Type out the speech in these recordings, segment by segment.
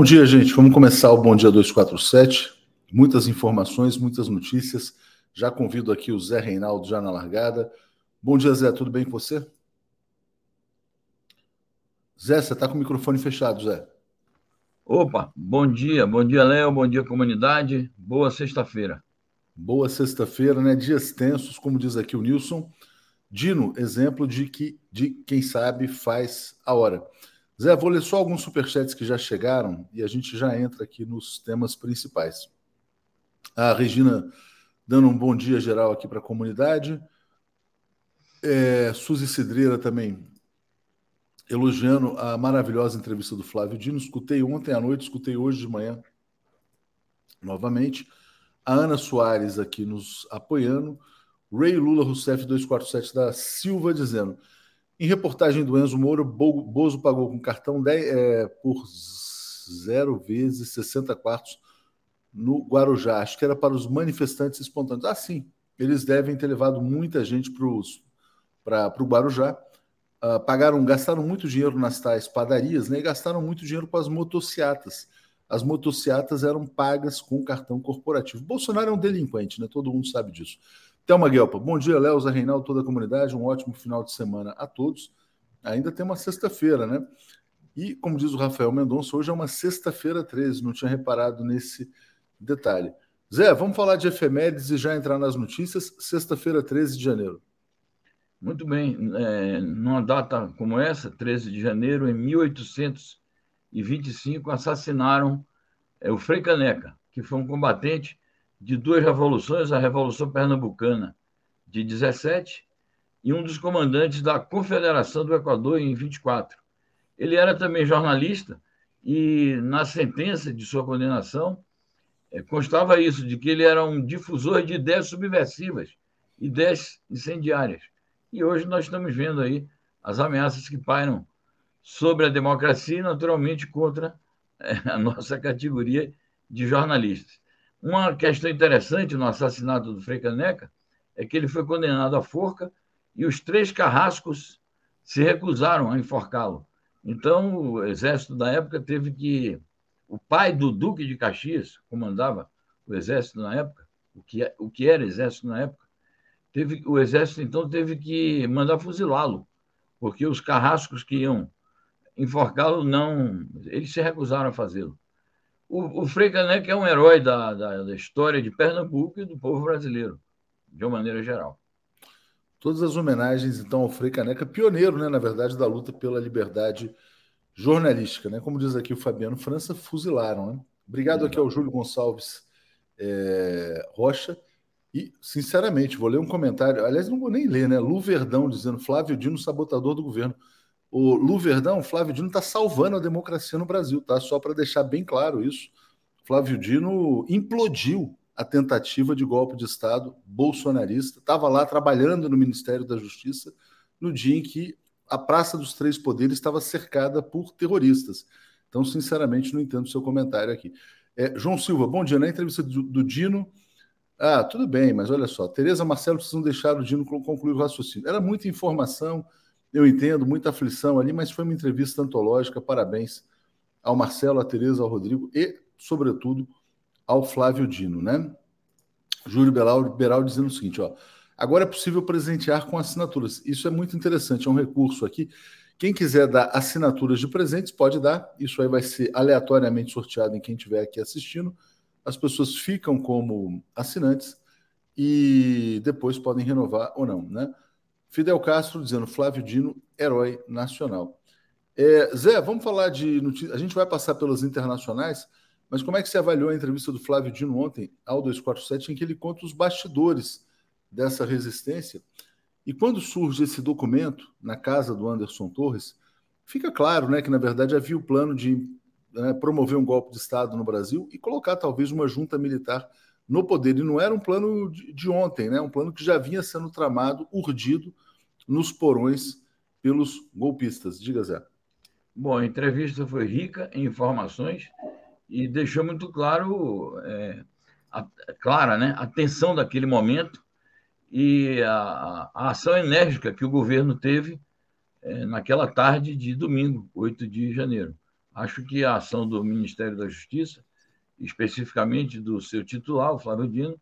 Bom dia, gente. Vamos começar o Bom Dia 247. Muitas informações, muitas notícias. Já convido aqui o Zé Reinaldo já na largada. Bom dia, Zé. Tudo bem com você? Zé, você está com o microfone fechado, Zé. Opa, bom dia, bom dia, Léo, bom dia, comunidade. Boa sexta-feira. Boa sexta-feira, né? Dias tensos, como diz aqui o Nilson. Dino, exemplo de que de quem sabe faz a hora. Zé, vou ler só alguns superchats que já chegaram e a gente já entra aqui nos temas principais. A Regina dando um bom dia geral aqui para a comunidade. É, Suzy Cidreira também elogiando a maravilhosa entrevista do Flávio Dino. Escutei ontem à noite, escutei hoje de manhã novamente. A Ana Soares aqui nos apoiando. Ray Lula Rousseff 247 da Silva dizendo: em reportagem do Enzo Moura, Bozo pagou com cartão 10, é, por zero vezes 60 quartos no Guarujá. Acho que era para os manifestantes espontâneos. Ah, sim. Eles devem ter levado muita gente para o Guarujá. Uh, pagaram, gastaram muito dinheiro nas tais padarias, né? E gastaram muito dinheiro com as motociatas. As motociatas eram pagas com cartão corporativo. Bolsonaro é um delinquente, né? Todo mundo sabe disso. Thelma Guelpa, bom dia, Léo, Zé Reinaldo, toda a comunidade, um ótimo final de semana a todos. Ainda tem uma sexta-feira, né? E, como diz o Rafael Mendonça, hoje é uma sexta-feira 13, não tinha reparado nesse detalhe. Zé, vamos falar de efemérides e já entrar nas notícias. Sexta-feira, 13 de janeiro. Muito bem. É, numa data como essa, 13 de janeiro, em 1825, assassinaram é, o Frei Caneca, que foi um combatente de duas revoluções, a Revolução Pernambucana de 17 e um dos comandantes da Confederação do Equador em 24. Ele era também jornalista e na sentença de sua condenação é, constava isso, de que ele era um difusor de ideias subversivas, ideias incendiárias. E hoje nós estamos vendo aí as ameaças que pairam sobre a democracia e, naturalmente, contra é, a nossa categoria de jornalistas. Uma questão interessante no assassinato do Frei Caneca é que ele foi condenado à forca e os três carrascos se recusaram a enforcá-lo. Então, o exército da época teve que. O pai do Duque de Caxias comandava o exército na época, o que, é, o que era exército na época, teve, o exército então teve que mandar fuzilá-lo, porque os carrascos que iam enforcá-lo não. Eles se recusaram a fazê-lo. O, o Frei Caneca é um herói da, da, da, história de Pernambuco e do povo brasileiro, de uma maneira geral. Todas as homenagens, então, ao Frei Caneca, pioneiro, né, na verdade, da luta pela liberdade jornalística, né? Como diz aqui o Fabiano França, fuzilaram, né? Obrigado aqui ao Júlio Gonçalves é, Rocha. E, sinceramente, vou ler um comentário. Aliás, não vou nem ler, né? Lu Verdão dizendo Flávio Dino, sabotador do governo. O Lu Verdão, Flávio Dino está salvando a democracia no Brasil, tá? Só para deixar bem claro isso. Flávio Dino implodiu a tentativa de golpe de Estado bolsonarista. Estava lá trabalhando no Ministério da Justiça no dia em que a Praça dos Três Poderes estava cercada por terroristas. Então, sinceramente, não entendo seu comentário aqui. É, João Silva, bom dia. Na entrevista do, do, Dino. Ah, tudo bem, mas olha só. Tereza Marcelo precisam deixar o Dino concluir o raciocínio. Era muita informação eu entendo, muita aflição ali, mas foi uma entrevista antológica. Parabéns ao Marcelo, à Tereza, ao Rodrigo e, sobretudo, ao Flávio Dino, né? Júlio Beral, dizendo o seguinte, ó. Agora é possível presentear com assinaturas. Isso é muito interessante, é um recurso aqui. Quem quiser dar assinaturas de presentes, pode dar. Isso aí vai ser aleatoriamente sorteado em quem estiver aqui assistindo. As pessoas ficam como assinantes e depois podem renovar ou não, né? Fidel Castro dizendo Flávio Dino, herói nacional. É, Zé, vamos falar de notícias. A gente vai passar pelas internacionais, mas como é que você avaliou a entrevista do Flávio Dino ontem ao 247, em que ele conta os bastidores dessa resistência? E quando surge esse documento na casa do Anderson Torres, fica claro né, que, na verdade, havia o plano de né, promover um golpe de Estado no Brasil e colocar talvez uma junta militar no poder. E não era um plano de, de ontem, né? um plano que já vinha sendo tramado, urdido nos porões pelos golpistas. Diga, Zé. Bom, a entrevista foi rica em informações e deixou muito claro, é, a, clara, né, a tensão daquele momento e a, a ação enérgica que o governo teve é, naquela tarde de domingo, 8 de janeiro. Acho que a ação do Ministério da Justiça, especificamente do seu titular, o Flávio Dino,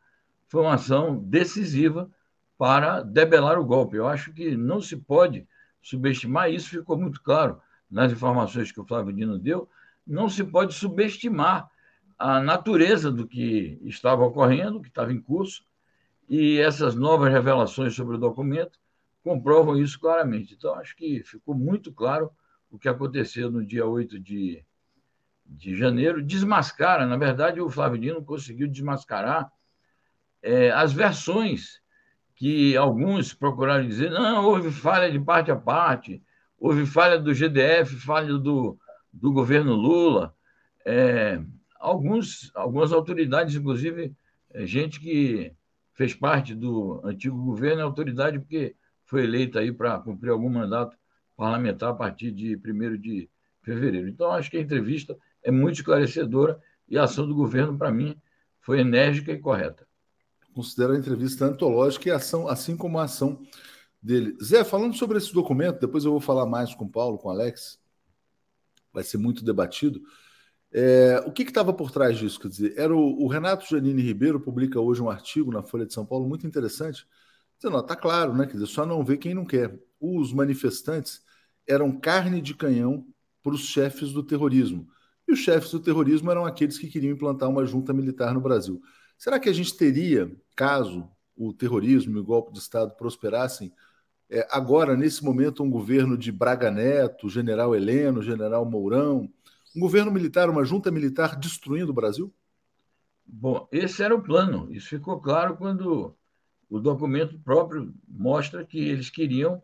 foi uma ação decisiva para debelar o golpe. Eu acho que não se pode subestimar, isso ficou muito claro nas informações que o Flávio Dino deu, não se pode subestimar a natureza do que estava ocorrendo, que estava em curso, e essas novas revelações sobre o documento comprovam isso claramente. Então, acho que ficou muito claro o que aconteceu no dia 8 de, de janeiro. Desmascara, na verdade, o Flávio Dino conseguiu desmascarar é, as versões que alguns procuraram dizer: não, houve falha de parte a parte, houve falha do GDF, falha do, do governo Lula. É, alguns, algumas autoridades, inclusive, é, gente que fez parte do antigo governo, é autoridade porque foi eleita aí para cumprir algum mandato parlamentar a partir de 1 de fevereiro. Então, acho que a entrevista é muito esclarecedora e a ação do governo, para mim, foi enérgica e correta. Considero a entrevista antológica e ação, assim como a ação dele. Zé, falando sobre esse documento, depois eu vou falar mais com o Paulo, com o Alex, vai ser muito debatido. É, o que estava por trás disso? Quer dizer, era o, o, Renato Janine Ribeiro publica hoje um artigo na Folha de São Paulo muito interessante, dizendo, está claro, né? Quer dizer, só não vê quem não quer. Os manifestantes eram carne de canhão para os chefes do terrorismo. E os chefes do terrorismo eram aqueles que queriam implantar uma junta militar no Brasil. Será que a gente teria, caso o terrorismo e o golpe de Estado prosperassem, é, agora, nesse momento, um governo de Braga Neto, general Heleno, general Mourão, um governo militar, uma junta militar destruindo o Brasil? Bom, esse era o plano. Isso ficou claro quando o documento próprio mostra que eles queriam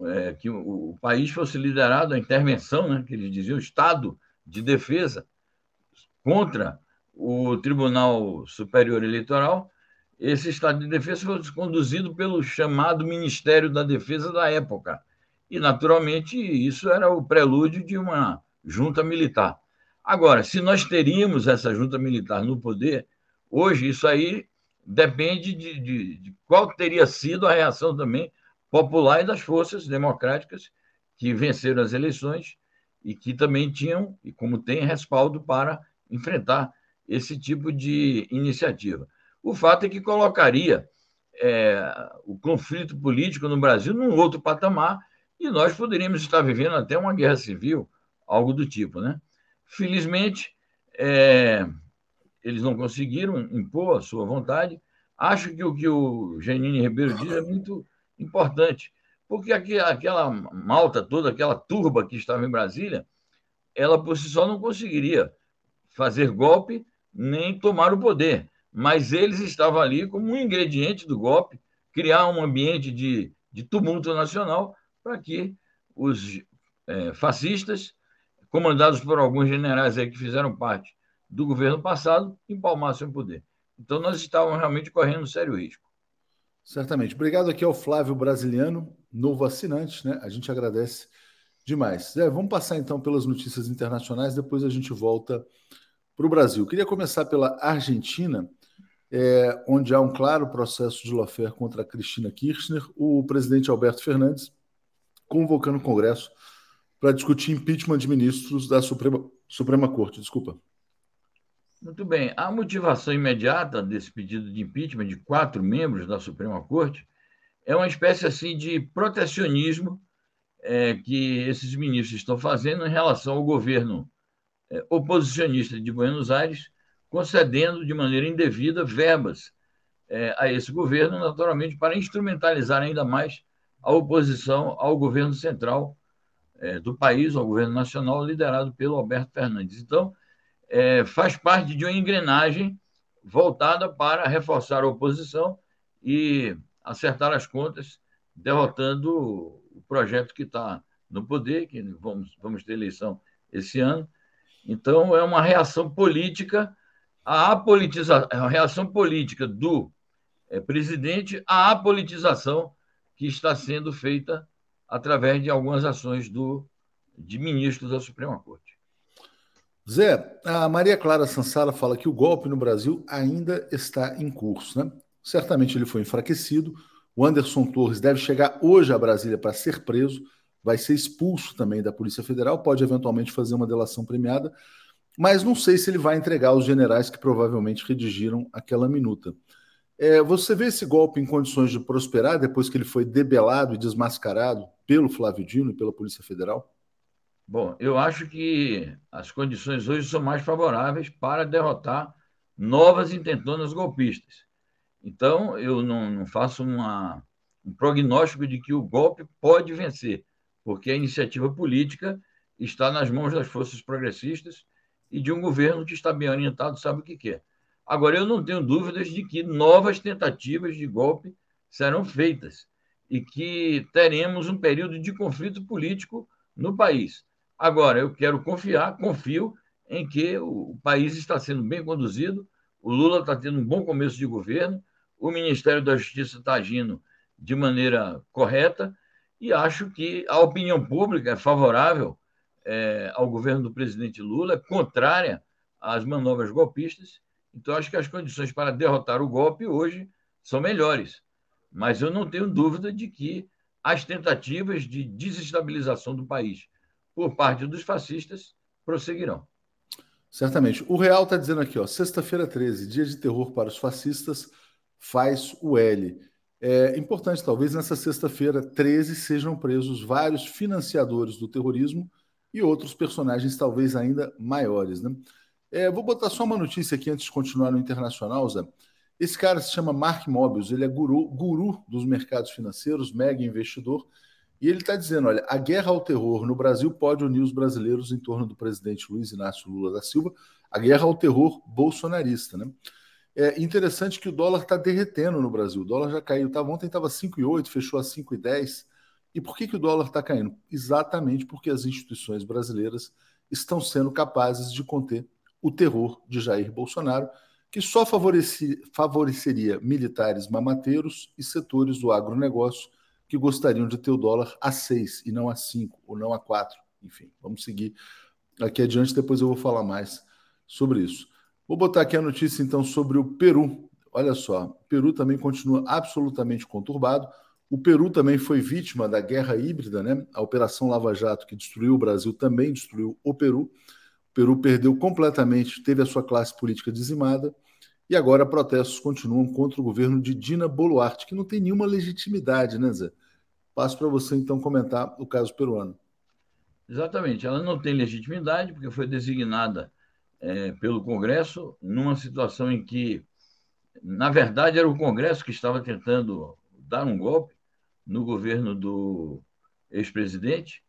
é, que o, o, país fosse liderado a intervenção, né, que eles diziam, Estado de defesa contra o Tribunal Superior Eleitoral. Esse Estado de defesa foi conduzido pelo chamado Ministério da Defesa da época. E, naturalmente, isso era o prelúdio de uma junta militar. Agora, se nós teríamos essa junta militar no poder, hoje isso aí depende de, de, de qual teria sido a reação também popular e das forças democráticas que venceram as eleições e que também tinham, e como tem, respaldo para enfrentar esse tipo de iniciativa. O fato é que colocaria é, o conflito político no Brasil num outro patamar e nós poderíamos estar vivendo até uma guerra civil, algo do tipo. Né? Felizmente, é, eles não conseguiram impor a sua vontade. Acho que o que o Janine Ribeiro diz é muito importante, porque aquela malta toda, aquela turba que estava em Brasília, ela por si só não conseguiria fazer golpe nem tomar o poder, mas eles estavam ali como um ingrediente do golpe, criar um ambiente de, de tumulto nacional para que os é, fascistas, comandados por alguns generais aí que fizeram parte do governo passado, empalmassem o poder. Então, nós estávamos realmente correndo um sério risco. Certamente. Obrigado aqui ao Flávio Brasiliano, novo assinante, né? A gente agradece demais. É, vamos passar então pelas notícias internacionais, depois a gente volta para o Brasil. Queria começar pela Argentina, é, onde há um claro processo de lawfare contra Cristina Kirchner, o presidente Alberto Fernandes convocando o Congresso para discutir impeachment de ministros da Suprema, Suprema Corte. Desculpa. Muito bem. A motivação imediata desse pedido de impeachment de quatro membros da Suprema Corte é uma espécie assim de protecionismo é, que esses ministros estão fazendo em relação ao governo é, oposicionista de Buenos Aires, concedendo de maneira indevida verbas é, a esse governo, naturalmente, para instrumentalizar ainda mais a oposição ao governo central é, do país, ao governo nacional, liderado pelo Alberto Fernandes. Então, é, faz parte de uma engrenagem voltada para reforçar a oposição e acertar as contas, derrotando o projeto que está no poder, que vamos, vamos ter eleição esse ano. Então, é uma reação política à apolitização, é uma reação política do é, presidente à apolitização que está sendo feita através de algumas ações do, de ministros da Suprema Corte. Zé, a Maria Clara Sansara fala que o golpe no Brasil ainda está em curso, né? Certamente ele foi enfraquecido. O Anderson Torres deve chegar hoje a Brasília para ser preso. vai ser expulso também da Polícia Federal, pode eventualmente fazer uma delação premiada, mas não sei se ele vai entregar os generais que provavelmente redigiram aquela minuta. É, você vê esse golpe em condições de prosperar depois que ele foi debelado e desmascarado pelo Flávio Dino e pela Polícia Federal? Bom, eu acho que as condições hoje são mais favoráveis para derrotar novas intentonas golpistas. Então, eu não, não faço uma, um prognóstico de que o golpe pode vencer, porque a iniciativa política está nas mãos das forças progressistas e de um governo que está bem orientado, sabe o que quer. Agora, eu não tenho dúvidas de que novas tentativas de golpe serão feitas e que teremos um período de conflito político no país. Agora, eu quero confiar, confio em que o país está sendo bem conduzido, o Lula está tendo um bom começo de governo, o Ministério da Justiça está agindo de maneira correta e acho que a opinião pública é favorável é, ao governo do presidente Lula, contrária às manobras golpistas. Então, acho que as condições para derrotar o golpe hoje são melhores. Mas eu não tenho dúvida de que as tentativas de desestabilização do país por parte dos fascistas prosseguirão. Certamente. O Real está dizendo aqui, ó, sexta-feira 13, dia de terror para os fascistas, faz o L. É importante, talvez nessa sexta-feira 13 sejam presos vários financiadores do terrorismo e outros personagens talvez ainda maiores. Né? É, vou botar só uma notícia aqui antes de continuar no internacional, Zé. Esse cara se chama Mark Mobius, ele é guru, guru dos mercados financeiros, mega investidor, e ele está dizendo: olha, a guerra ao terror no Brasil pode unir os brasileiros em torno do presidente Luiz Inácio Lula da Silva, a guerra ao terror bolsonarista. Né? É interessante que o dólar está derretendo no Brasil. O dólar já caiu. Tá, ontem estava 5,8, fechou a 5,10. E por que, que o dólar está caindo? Exatamente porque as instituições brasileiras estão sendo capazes de conter o terror de Jair Bolsonaro, que só favoreci, favoreceria militares mamateiros e setores do agronegócio que gostariam de ter o dólar a 6 e não a 5 ou não a 4. Enfim, vamos seguir aqui adiante, depois eu vou falar mais sobre isso. Vou botar aqui a notícia então sobre o Peru. Olha só, o Peru também continua absolutamente conturbado. O Peru também foi vítima da guerra híbrida, né? A Operação Lava Jato, que destruiu o Brasil, também destruiu o Peru. O Peru perdeu completamente, teve a sua classe política dizimada. E agora protestos continuam contra o governo de Dina Boluarte, que não tem nenhuma legitimidade, né, Zé? Passo para você então comentar o caso peruano. Exatamente, ela não tem legitimidade porque foi designada é, pelo Congresso, numa situação em que, na verdade, era o Congresso que estava tentando dar um golpe no governo do ex-presidente,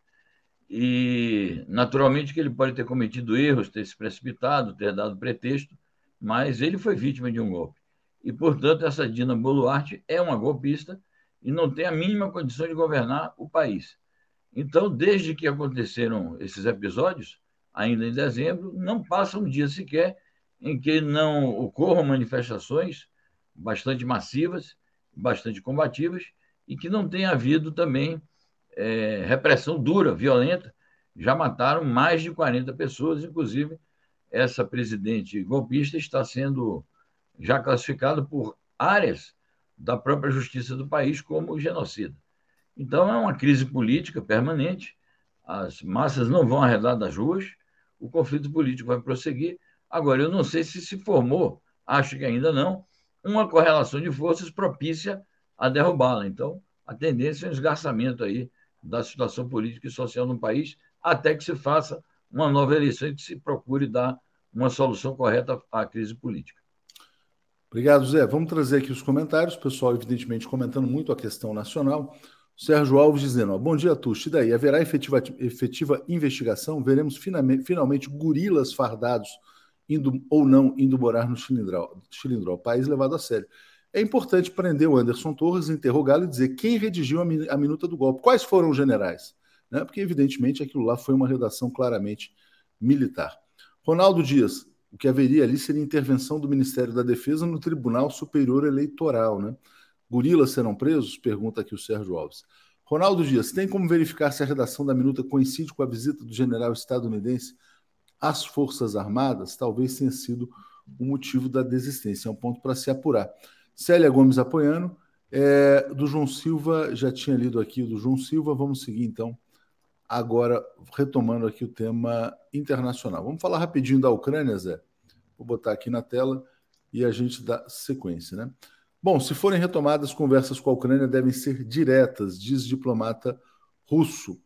e naturalmente que ele pode ter cometido erros, ter se precipitado, ter dado pretexto, mas ele foi vítima de um golpe. E, portanto, essa Dina Boluarte é uma golpista e não tem a mínima condição de governar o país. Então, desde que aconteceram esses episódios, ainda em dezembro, não passa um dia sequer em que não ocorram manifestações bastante massivas, bastante combativas, e que não tenha havido também é, repressão dura, violenta. Já mataram mais de 40 pessoas, inclusive essa presidente golpista está sendo já classificada por áreas da própria justiça do país como genocida. Então é uma crise política permanente, as massas não vão arredar das ruas, o conflito político vai prosseguir. Agora, eu não sei se se formou, acho que ainda não, uma correlação de forças propícia a derrubá-la. Então, a tendência é um esgarçamento aí da situação política e social no país, até que se faça uma nova eleição e que se procure dar uma solução correta à crise política. Obrigado, Zé. Vamos trazer aqui os comentários. O pessoal, evidentemente, comentando muito a questão nacional. Sérgio Alves dizendo: ó, Bom dia, Tuxi. E daí? Haverá efetiva, efetiva investigação? Veremos finalmente, finalmente gorilas fardados indo ou não indo morar no Chilindró, Chilindró, país levado a sério. É importante prender o Anderson Torres, interrogá-lo e dizer quem redigiu a, a minuta do golpe, quais foram os generais. Né? Porque, evidentemente, aquilo lá foi uma redação claramente militar. Ronaldo Dias, o que haveria ali seria intervenção do Ministério da Defesa no Tribunal Superior Eleitoral, né? Gorilas serão presos? Pergunta aqui o Sérgio Alves. Ronaldo Dias, tem como verificar se a redação da minuta coincide com a visita do general estadunidense às Forças Armadas? Talvez tenha sido o motivo da desistência. É um ponto para se apurar. Célia Gomes apoiando. É, do João Silva, já tinha lido aqui do João Silva. Vamos seguir então Agora, retomando aqui o tema internacional. Vamos falar rapidinho da Ucrânia, Zé? Vou botar aqui na tela e a gente dá sequência, né? Bom, se forem retomadas, conversas com a Ucrânia devem ser diretas, diz diplomata russo.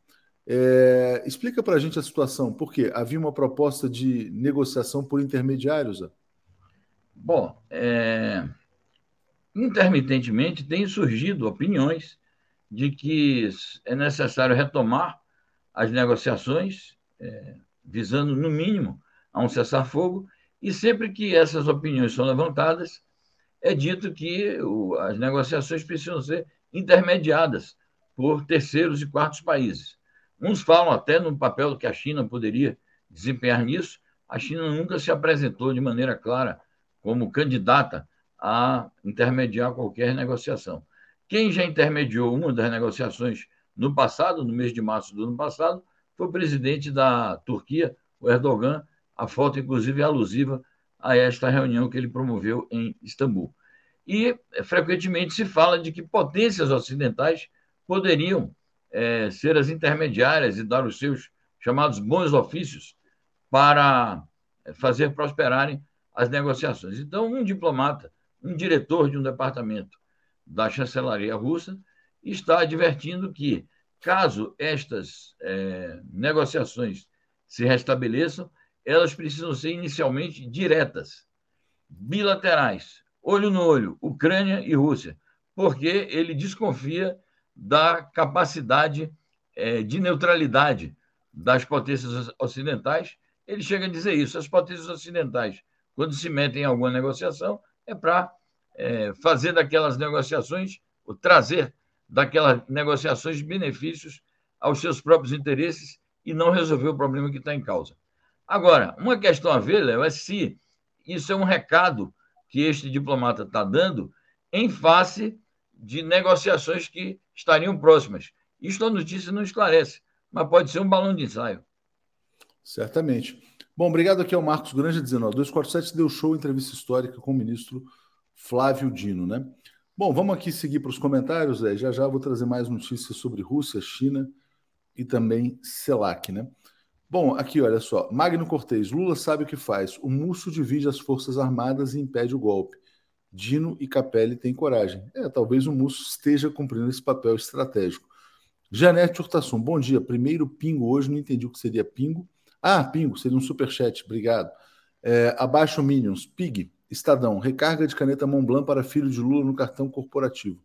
É, explica para a gente a situação, por quê? Havia uma proposta de negociação por intermediários? Bom, é... intermitentemente têm surgido opiniões de que é necessário retomar as negociações, é, visando, no mínimo, a um cessar-fogo, e sempre que essas opiniões são levantadas, é dito que o, as negociações precisam ser intermediadas por terceiros e quartos países. Uns falam até no papel que a China poderia desempenhar nisso. A China nunca se apresentou de maneira clara como candidata a intermediar qualquer negociação. Quem já intermediou uma das negociações no passado, no mês de março do ano passado, foi presidente da Turquia, o Erdogan. A foto, inclusive, é alusiva a esta reunião que ele promoveu em Istambul. E é, frequentemente se fala de que potências ocidentais poderiam é, ser as intermediárias e dar os seus chamados bons ofícios para é, fazer prosperarem as negociações. Então, um diplomata, um diretor de um departamento da chancelaria russa está advertindo que, caso estas é, negociações se restabeleçam, elas precisam ser inicialmente diretas, bilaterais, olho no olho, Ucrânia e Rússia, porque ele desconfia da capacidade é, de neutralidade das potências ocidentais. Ele chega a dizer isso: as potências ocidentais, quando se metem em alguma negociação, é para é, fazer daquelas negociações, ou trazer daquelas negociações benefícios aos seus próprios interesses e não resolver o problema que está em causa. Agora, uma questão a ver, Léo, é se isso é um recado que este diplomata está dando em face de negociações que estariam próximas. Isto a notícia não esclarece, mas pode ser um balão de ensaio. Certamente. Bom, obrigado aqui ao Marcos Granja dizendo, ó, 247 deu show entrevista histórica com o ministro Flávio Dino, né? Bom, vamos aqui seguir para os comentários, é, já já vou trazer mais notícias sobre Rússia, China e também CELAC, né? Bom, aqui olha só, Magno Cortez, Lula sabe o que faz, o Múcio divide as forças armadas e impede o golpe. Dino e Capelli têm coragem. É, talvez o Múcio esteja cumprindo esse papel estratégico. Janete Hurtasun, bom dia. Primeiro pingo hoje, não entendi o que seria pingo. Ah, pingo, seria um superchat, obrigado. É, abaixo Minions, Pig, Estadão, recarga de caneta Montblanc para filho de Lula no cartão corporativo.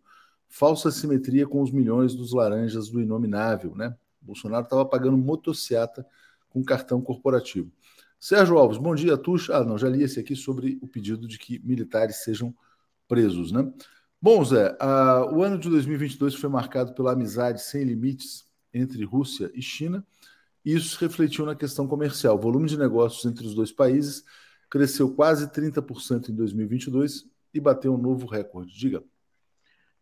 Falsa simetria com os milhões dos laranjas do inominável, né? Bolsonaro estava pagando motociata com cartão corporativo. Sérgio Alves, bom dia, Tuxa. Ah, não, já li esse aqui sobre o pedido de que militares sejam presos, né? Bom, Zé, uh, o ano de 2022 foi marcado pela amizade sem limites entre Rússia e China. E isso refletiu na questão comercial. O volume de negócios entre os dois países cresceu quase 30% em 2022 e bateu um novo recorde. Diga.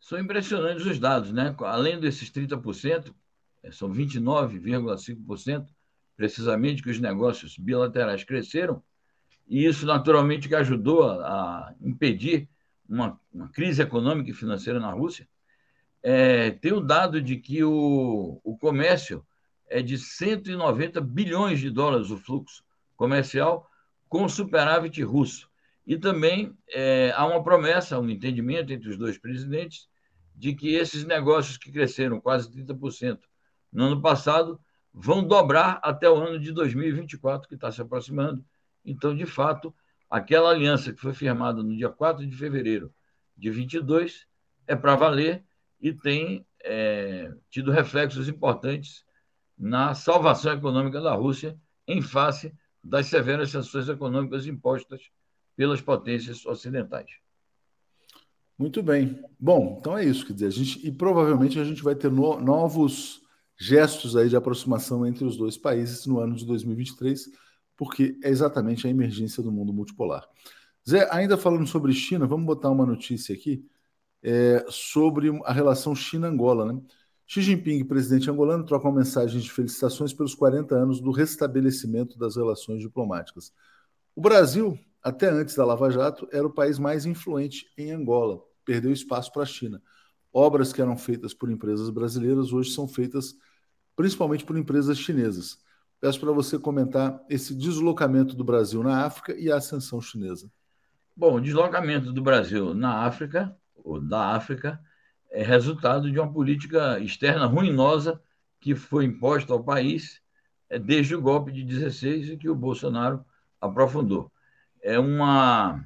São impressionantes os dados, né? Além desses 30%, é, são 29,5% precisamente que os negócios bilaterais cresceram, e isso naturalmente que ajudou a, impedir uma, uma, crise econômica e financeira na Rússia. É, tem o dado de que o, o comércio é de 190 bilhões de dólares o fluxo comercial, com superávit russo. E também é, há uma promessa, um entendimento entre os dois presidentes de que esses negócios que cresceram quase 30% no ano passado vão dobrar até o ano de 2024, que está se aproximando. Então, de fato, aquela aliança que foi firmada no dia 4 de fevereiro de 22 é para valer e tem é, tido reflexos importantes na salvação econômica da Rússia em face das severas sanções econômicas impostas pelas potências ocidentais. Muito bem. Bom, então é isso, quer dizer, a gente, e provavelmente a gente vai ter no, novos gestos aí de aproximação entre os dois países no ano de 2023, porque é exatamente a emergência do mundo multipolar. Zé, ainda falando sobre China, vamos botar uma notícia aqui é, sobre a relação China-Angola, né? Xi Jinping, presidente angolano, troca uma mensagem de felicitações pelos 40 anos do restabelecimento das relações diplomáticas. O Brasil, até antes da Lava Jato, era o país mais influente em Angola, perdeu espaço para a China. Obras que eram feitas por empresas brasileiras hoje são feitas principalmente por empresas chinesas. Peço para você comentar esse deslocamento do Brasil na África e a ascensão chinesa. Bom, o deslocamento do Brasil na África, ou da África, é resultado de uma política externa ruinosa que foi imposta ao país é, desde o golpe de 16 e que o Bolsonaro aprofundou. É uma,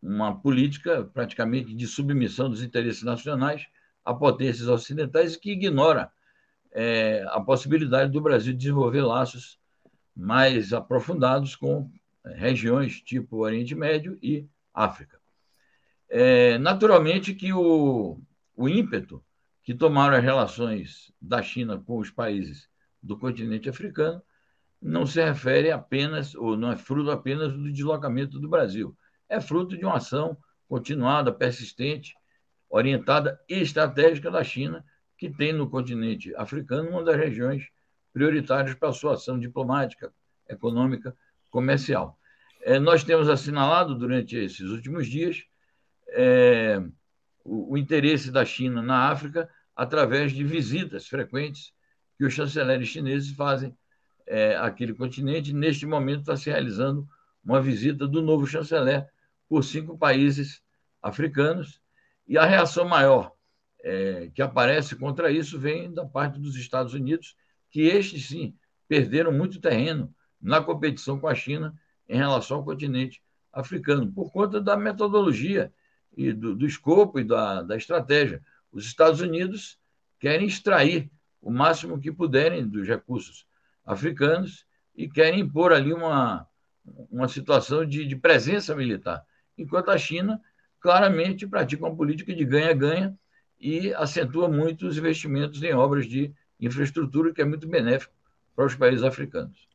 uma política praticamente de submissão dos interesses nacionais a potências ocidentais que ignora é, a possibilidade do Brasil desenvolver laços mais aprofundados com é, regiões tipo Oriente Médio e África. É, naturalmente que o, o ímpeto que tomaram as relações da China com os países do continente africano não se refere apenas, ou não é fruto apenas do deslocamento do Brasil. É fruto de uma ação continuada, persistente, orientada e estratégica da China, que tem no continente africano uma das regiões prioritárias para a sua ação diplomática, econômica, comercial. É, nós temos assinalado durante esses últimos dias é, o, o, interesse da China na África através de visitas frequentes que os chanceleres chineses fazem é, àquele continente. Neste momento está se realizando uma visita do novo chanceler por cinco países africanos e a reação maior é, que aparece contra isso vem da parte dos Estados Unidos, que estes sim perderam muito terreno na competição com a China em relação ao continente africano, por conta da metodologia e do, do escopo e da, da estratégia. Os Estados Unidos querem extrair o máximo que puderem dos recursos africanos e querem impor ali uma, uma situação de, de presença militar, enquanto a China claramente pratica uma política de ganha-ganha e acentua muito os investimentos em obras de infraestrutura, que é muito benéfico para os países africanos.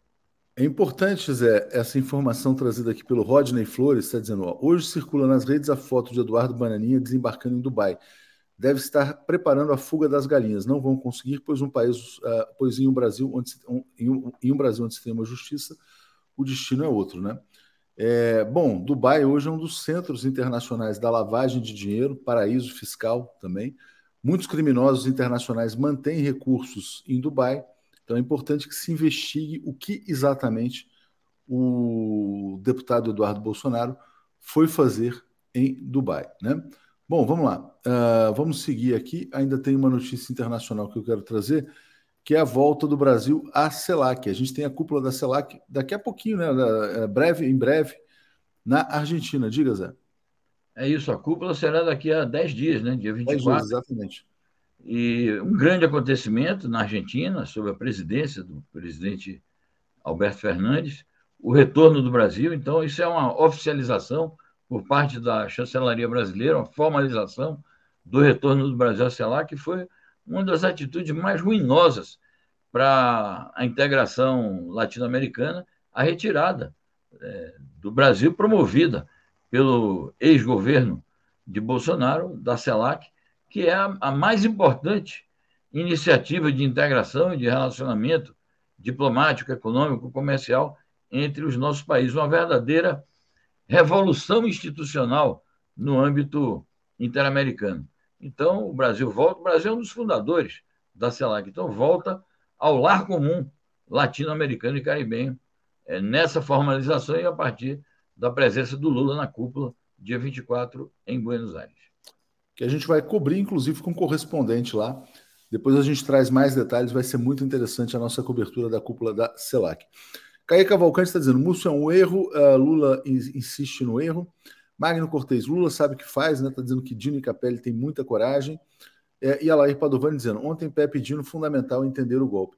É importante, Zé, essa informação trazida aqui pelo Rodney Flores, está dizendo, ó, hoje circula nas redes a foto de Eduardo Bananinha desembarcando em Dubai. Deve estar preparando a fuga das galinhas. Não vão conseguir, pois um país, uh, pois em um Brasil onde se, um, em, um, em um Brasil onde se tem uma justiça, o destino é outro, né? É, bom, Dubai hoje é um dos centros internacionais da lavagem de dinheiro, paraíso fiscal também. Muitos criminosos internacionais mantêm recursos em Dubai, então é importante que se investigue o que exatamente o deputado Eduardo Bolsonaro foi fazer em Dubai. Né? Bom, vamos lá. Uh, vamos seguir aqui. Ainda tem uma notícia internacional que eu quero trazer que é a volta do Brasil à CELAC. A gente tem a cúpula da CELAC daqui a pouquinho, né? É, breve, em breve, na Argentina. Diga, Zé. É isso, a cúpula será daqui a 10 dias, né? Dia 24. 10 dias, exatamente. E um grande acontecimento na Argentina, sob a presidência do presidente Alberto Fernandes, o retorno do Brasil. Então, isso é uma oficialização por parte da chancelaria brasileira, uma formalização do retorno do Brasil à CELAC, que foi uma das atitudes mais ruinosas para a integração latino-americana, a retirada é, do Brasil, promovida pelo ex-governo de Bolsonaro, da CELAC, que é a, a mais importante iniciativa de integração e de relacionamento diplomático, econômico, comercial entre os nossos países. Uma verdadeira revolução institucional no âmbito interamericano. Então, o Brasil volta, o Brasil é um dos fundadores da CELAC, então volta ao lar comum latino-americano e caribenho, é, nessa formalização e a partir da presença do Lula na cúpula, dia 24, em Buenos Aires. Que a gente vai cobrir, inclusive, com um correspondente lá. Depois a gente traz mais detalhes, vai ser muito interessante a nossa cobertura da cúpula da CELAC. Caí Cavalcante está dizendo: Múcio é um erro, uh, Lula insiste no erro. Magno Cortez, Lula sabe o que faz, né? Está dizendo que Dino e Capelli têm muita coragem. É, e Alair Padovani dizendo: ontem Pepe Dino, fundamental entender o golpe.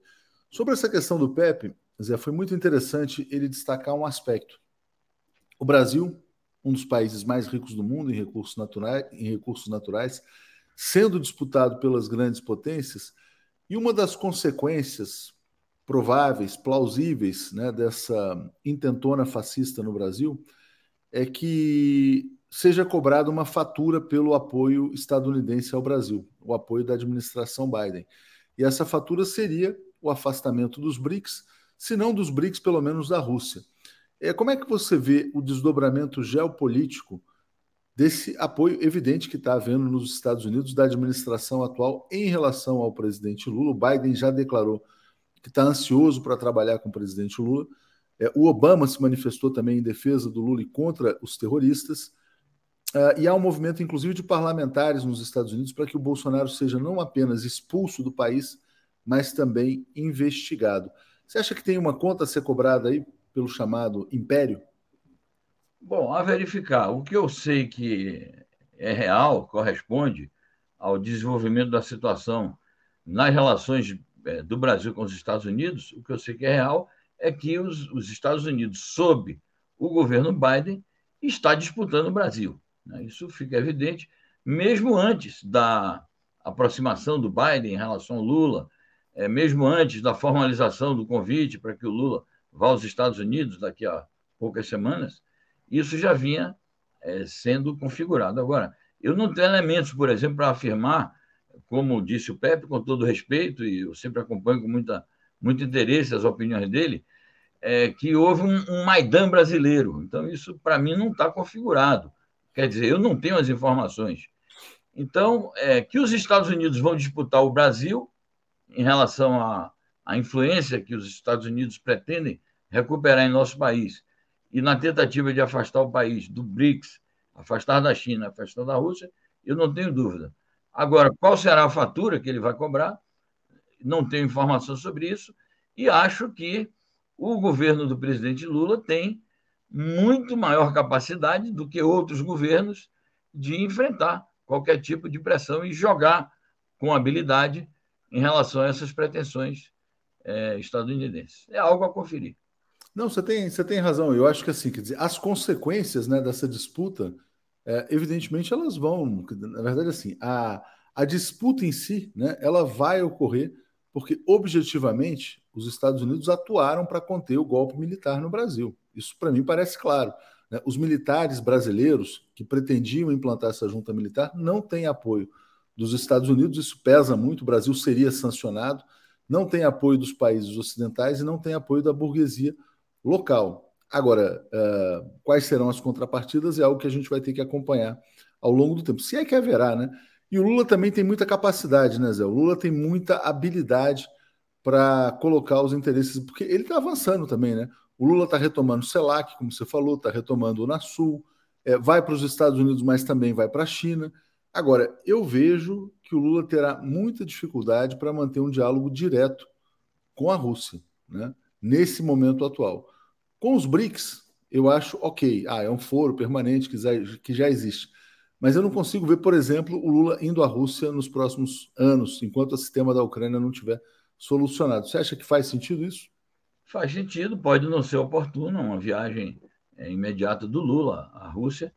Sobre essa questão do Pepe, Zé, foi muito interessante ele destacar um aspecto. O Brasil, um dos países mais ricos do mundo em recursos naturais, em recursos naturais sendo disputado pelas grandes potências, e uma das consequências prováveis, plausíveis, né, dessa intentona fascista no Brasil é que seja cobrada uma fatura pelo apoio estadunidense ao Brasil, o apoio da administração Biden. E essa fatura seria o afastamento dos BRICS, se não dos BRICS, pelo menos da Rússia. É, como é que você vê o desdobramento geopolítico desse apoio evidente que está havendo nos Estados Unidos da administração atual em relação ao presidente Lula? O Biden já declarou que está ansioso para trabalhar com o presidente Lula. É, o Obama se manifestou também em defesa do Lula e contra os terroristas. Uh, e há um movimento, inclusive, de parlamentares nos Estados Unidos para que o Bolsonaro seja não apenas expulso do país, mas também investigado. Você acha que tem uma conta a ser cobrada aí pelo chamado império? Bom, a verificar. O que eu sei que é real, corresponde ao desenvolvimento da situação nas relações é, do Brasil com os Estados Unidos, o que eu sei que é real é que os, os Estados Unidos, sob o governo Biden, está disputando o Brasil. Né? Isso fica evidente, mesmo antes da aproximação do Biden em relação ao Lula, é, mesmo antes da formalização do convite para que o Lula vá aos Estados Unidos daqui a poucas semanas, isso já vinha é, sendo configurado. Agora, eu não tenho elementos, por exemplo, para afirmar, como disse o Pepe, com todo respeito, e eu sempre acompanho com muita, muito interesse as opiniões dele, é, que houve um, um Maidan brasileiro. Então, isso, para mim, não está configurado. Quer dizer, eu não tenho as informações. Então, é, que os Estados Unidos vão disputar o Brasil em relação à, à influência que os Estados Unidos pretendem recuperar em nosso país e na tentativa de afastar o país do BRICS, afastar da China, afastar da Rússia, eu não tenho dúvida. Agora, qual será a fatura que ele vai cobrar? Não tenho informação sobre isso e acho que o governo do presidente Lula tem muito maior capacidade do que outros governos de enfrentar qualquer tipo de pressão e jogar com habilidade em relação a essas pretensões é, estadunidenses. É algo a conferir. Não, você tem, você tem razão. Eu acho que assim, quer dizer, as consequências né, dessa disputa, é, evidentemente, elas vão. Na verdade, assim, a, a disputa em si, né, ela vai ocorrer porque objetivamente os Estados Unidos atuaram para conter o golpe militar no Brasil. Isso para mim parece claro. Né? Os militares brasileiros que pretendiam implantar essa junta militar não têm apoio dos Estados Unidos, isso pesa muito, o Brasil seria sancionado, não tem apoio dos países ocidentais e não tem apoio da burguesia local. Agora, uh, quais serão as contrapartidas é algo que a gente vai ter que acompanhar ao longo do tempo, se é que haverá, né? E o Lula também tem muita capacidade, né, Zé? O Lula tem muita habilidade para colocar os interesses, porque ele está avançando também, né? O Lula está retomando o CELAC, como você falou, está retomando o NASUL, é, vai para os Estados Unidos, mas também vai para a China. Agora, eu vejo que o Lula terá muita dificuldade para manter um diálogo direto com a Rússia, né? nesse momento atual. Com os BRICS, eu acho ok. Ah, é um foro permanente que já, que já existe. Mas eu não consigo ver, por exemplo, o Lula indo à Rússia nos próximos anos, enquanto o sistema da Ucrânia não tiver solucionado. Você acha que faz sentido isso? Faz sentido, pode não ser oportuna uma viagem é, imediata do Lula à Rússia,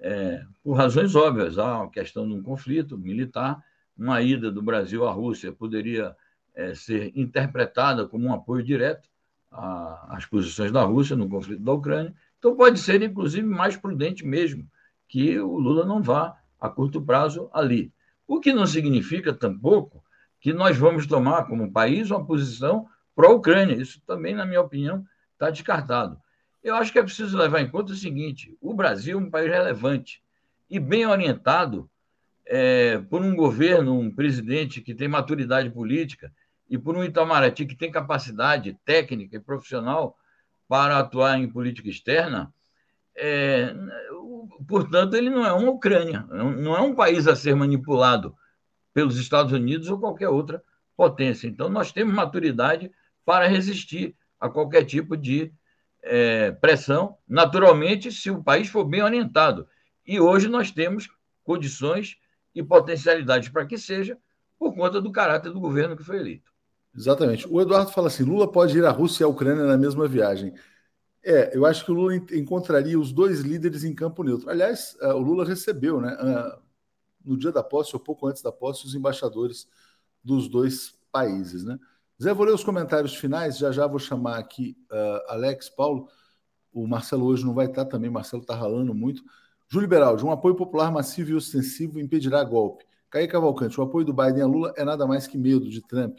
é, por razões óbvias. Há a questão de um conflito militar, uma ida do Brasil à Rússia poderia é, ser interpretada como um apoio direto às posições da Rússia no conflito da Ucrânia. Então, pode ser, inclusive, mais prudente mesmo que o Lula não vá a curto prazo ali. O que não significa, tampouco, que nós vamos tomar como país uma posição pró-Ucrânia. Isso também, na minha opinião, está descartado. Eu acho que é preciso levar em conta o seguinte: o Brasil é um país relevante e bem orientado é, por um governo, um presidente que tem maturidade política e por um Itamaraty que tem capacidade técnica e profissional para atuar em política externa. É, portanto, ele não é uma Ucrânia, não é um país a ser manipulado pelos Estados Unidos ou qualquer outra potência. Então, nós temos maturidade para resistir a qualquer tipo de é, pressão, naturalmente, se o país for bem orientado. E hoje nós temos condições e potencialidades para que seja, por conta do caráter do governo que foi eleito. Exatamente. O Eduardo fala assim: Lula pode ir à Rússia e à Ucrânia na mesma viagem. É, eu acho que o Lula encontraria os dois líderes em campo neutro. Aliás, é, o Lula recebeu, né, no dia da posse, ou pouco antes da posse, os embaixadores dos dois países, né? Zé, vou ler os comentários finais, já já vou chamar aqui uh, Alex, Paulo. O Marcelo hoje não vai estar também, Marcelo está ralando muito. Júlio Beraldi, um apoio popular massivo e ostensivo impedirá golpe. Caí Cavalcante, o apoio do Biden a Lula é nada mais que medo de Trump.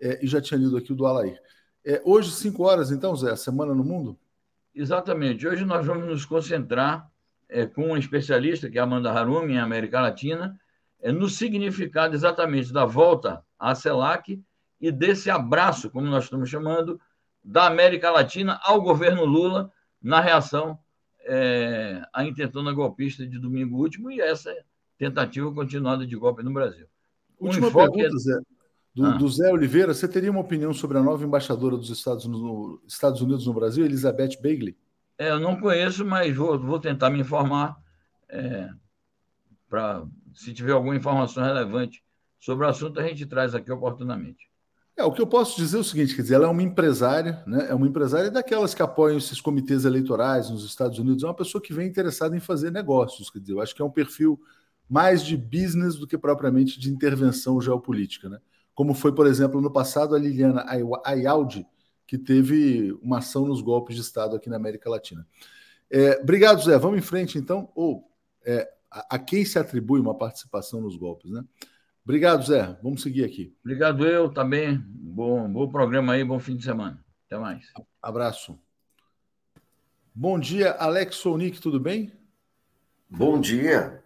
É, e já tinha lido aqui o do Alair. É, hoje, 5 horas, então, Zé, Semana no Mundo? Exatamente. Hoje nós vamos nos concentrar é, com um especialista, que é Amanda Harumi, em América Latina, é, no significado exatamente da volta à CELAC e desse abraço, como nós estamos chamando, da América Latina ao governo Lula na reação é, à intentona golpista de domingo último e essa tentativa continuada de golpe no Brasil. Última pergunta, é... Zé. Do, ah. do, Zé Oliveira, você teria uma opinião sobre a nova embaixadora dos Estados, no, Estados Unidos no Brasil, Elizabeth Bagley? É, eu não conheço, mas vou, vou tentar me informar é, para, se tiver alguma informação relevante sobre o assunto, a gente traz aqui oportunamente. É, o que eu posso dizer é o seguinte, quer dizer, ela é uma empresária, né? É uma empresária daquelas que apoiam esses comitês eleitorais nos Estados Unidos, é uma pessoa que vem interessada em fazer negócios, quer dizer, eu acho que é um perfil mais de business do que propriamente de intervenção geopolítica, né? Como foi, por exemplo, no passado a Liliana Ayaldi, que teve uma ação nos golpes de Estado aqui na América Latina. É, obrigado, Zé. Vamos em frente, então. Ou é, a, a quem se atribui uma participação nos golpes, né? Obrigado, Zé. Vamos seguir aqui. Obrigado eu também. Bom, bom programa aí, bom fim de semana. Até mais. Abraço. Bom dia, Alex Sonic, tudo bem? Bom dia.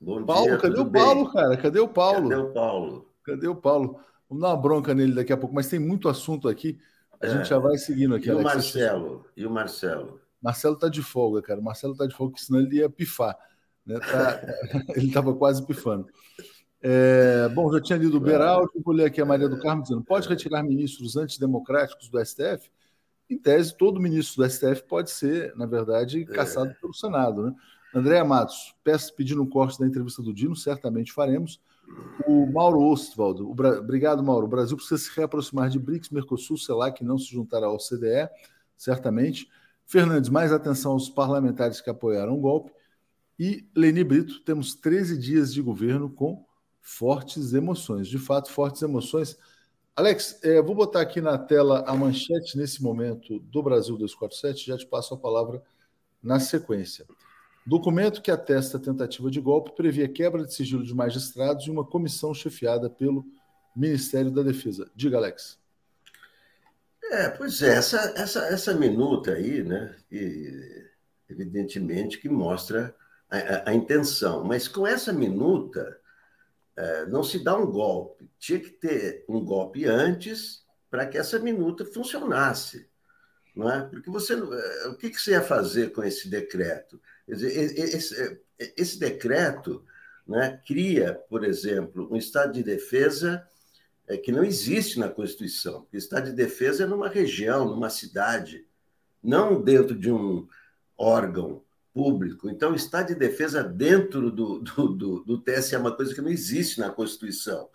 Bom Paulo, dia, cadê o Paulo, bem? cara? Cadê o Paulo? Cadê o Paulo? Cadê o Paulo? Vamos dar uma bronca nele daqui a pouco, mas tem muito assunto aqui. A é. gente já vai seguindo aqui. E Alex. o Marcelo? E o Marcelo? Marcelo tá de folga, cara. Marcelo tá de folga, senão ele ia pifar. Né? Tá... ele estava quase pifando. É, bom, já tinha lido o Beraldo, vou ler aqui a Maria do Carmo dizendo: pode retirar ministros antidemocráticos do STF? Em tese, todo ministro do STF pode ser, na verdade, caçado é. pelo Senado. Né? André Matos, peço pedindo um corte da entrevista do Dino, certamente faremos. O Mauro Ostwald, o Bra... obrigado, Mauro. O Brasil precisa se reaproximar de BRICS, Mercosul, CELAC, não se juntar ao CDE, certamente. Fernandes, mais atenção aos parlamentares que apoiaram o golpe. E Leni Brito, temos 13 dias de governo com fortes emoções. De fato, fortes emoções. Alex, é, vou botar aqui na tela a manchete nesse momento do Brasil 247, já te passo a palavra na sequência. Documento que atesta a tentativa de golpe previa quebra de sigilo de magistrados e uma comissão chefiada pelo Ministério da Defesa. Diga, Alex. É, pois é, essa, essa, essa minuta aí, né, e, evidentemente que mostra a, a, a intenção, mas com essa minuta é, não se dá um golpe. Tinha que ter um golpe antes para que essa minuta funcionasse. Não é? Porque você, é, o que, que você ia fazer com esse decreto? Dizer, esse, é, esse, decreto né, cria, por exemplo, um estado de defesa que não existe na Constituição. O estado de defesa é numa região, numa cidade, não dentro de um órgão público. Então, o estado de defesa dentro do, do, do, do TSE é uma coisa que não existe na Constituição.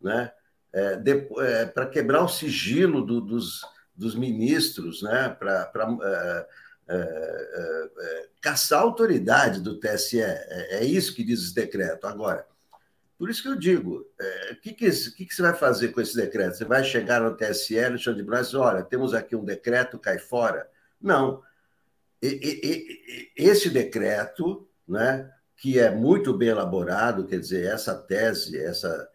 Né? É, é, para quebrar o sigilo do, dos, dos ministros, né? para é, é, é, caçar a autoridade do TSE. É, isso que diz esse decreto. Agora, por isso que eu digo, o que, que, que, que, você vai fazer com esse decreto? Você vai chegar no TSE, Alexandre de Moraes, olha, temos aqui um decreto, cai fora? Não esse decreto, né, que é muito bem elaborado, quer dizer, essa tese, essa,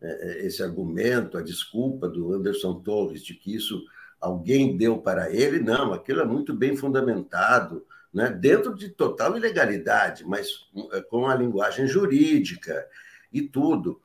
é, é, esse argumento, a desculpa do Anderson Torres de que isso alguém deu para ele, não, aquilo é muito bem fundamentado, né, dentro de total ilegalidade, mas é, com a linguagem jurídica e tudo.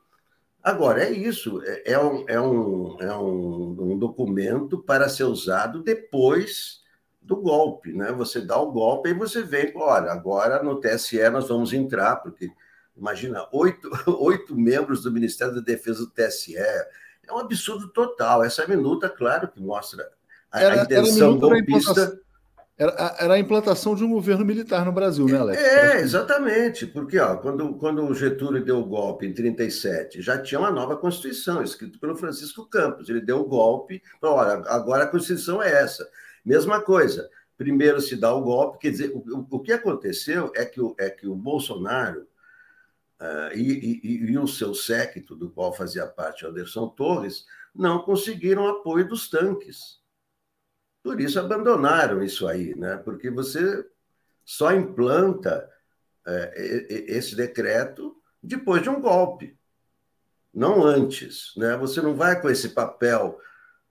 Agora, é isso, é, é, um, é, um, é um, um documento para ser usado depois do golpe, né? Você dá o golpe e você vem, olha, agora no TSE nós vamos entrar, porque imagina, oito, oito membros do Ministério da Defesa do TSE, é um absurdo total. Essa minuta, claro, que mostra a, era, a intenção era golpista. Era, era, a implantação de um governo militar no Brasil, né, Alex? É, exatamente, porque ó, quando, quando o Getúlio deu o golpe em 37, já tinha uma nova Constituição, escrita pelo Francisco Campos. Ele deu o golpe, olha, agora a Constituição é essa. Mesma coisa. Primeiro se dá o golpe, quer dizer, o, o que aconteceu é que o, é que o Bolsonaro uh, e, e, e, o seu séquito, do qual fazia parte Anderson Torres, não conseguiram apoio dos tanques. Por isso abandonaram isso aí, né? Porque você só implanta uh, esse decreto depois de um golpe, não antes, né? Você não vai com esse papel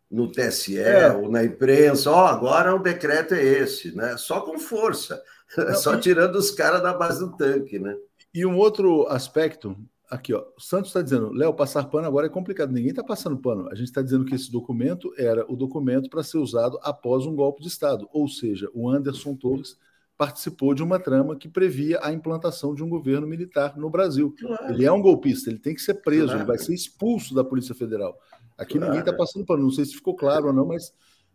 no TSE é. ou na imprensa, ó, oh, agora o decreto é esse, né? Só com força, Não, só e... tirando os caras da base do tanque, né? E um outro aspecto, aqui, ó. O Santos está dizendo, Léo, passar pano agora é complicado. Ninguém está passando pano. A gente está dizendo que esse documento era o documento para ser usado após um golpe de Estado. Ou seja, o Anderson Torres participou de uma trama que previa a implantação de um governo militar no Brasil. Claro. Ele é um golpista, ele tem que ser preso, claro. ele vai ser expulso da Polícia Federal. Aqui claro. ninguém está passando pano. Não sei se ficou claro ou não, mas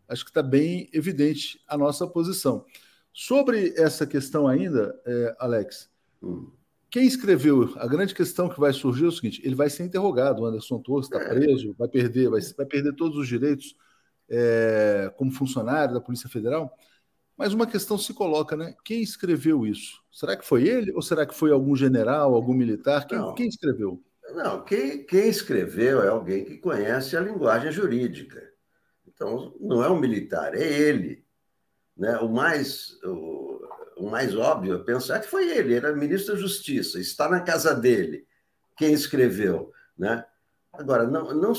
acho que está bem evidente a nossa posição. Sobre essa questão ainda, é, Alex, hum. quem escreveu, a grande questão que vai surgir é o seguinte: ele vai ser interrogado, o Anderson Torres está é. preso, vai perder, vai, vai, perder todos os direitos é, como funcionário da Polícia Federal. Mas uma questão se coloca, né? Quem escreveu isso? Será que foi ele ou será que foi algum general, algum militar? Quem, quem escreveu? Não, quem, quem escreveu é alguém que conhece a linguagem jurídica. Então, não é um militar, é ele. Né? O, mais, o, o mais óbvio é pensar que foi ele, era ministro da Justiça, está na casa dele. Quem escreveu? Né? Agora, não, não,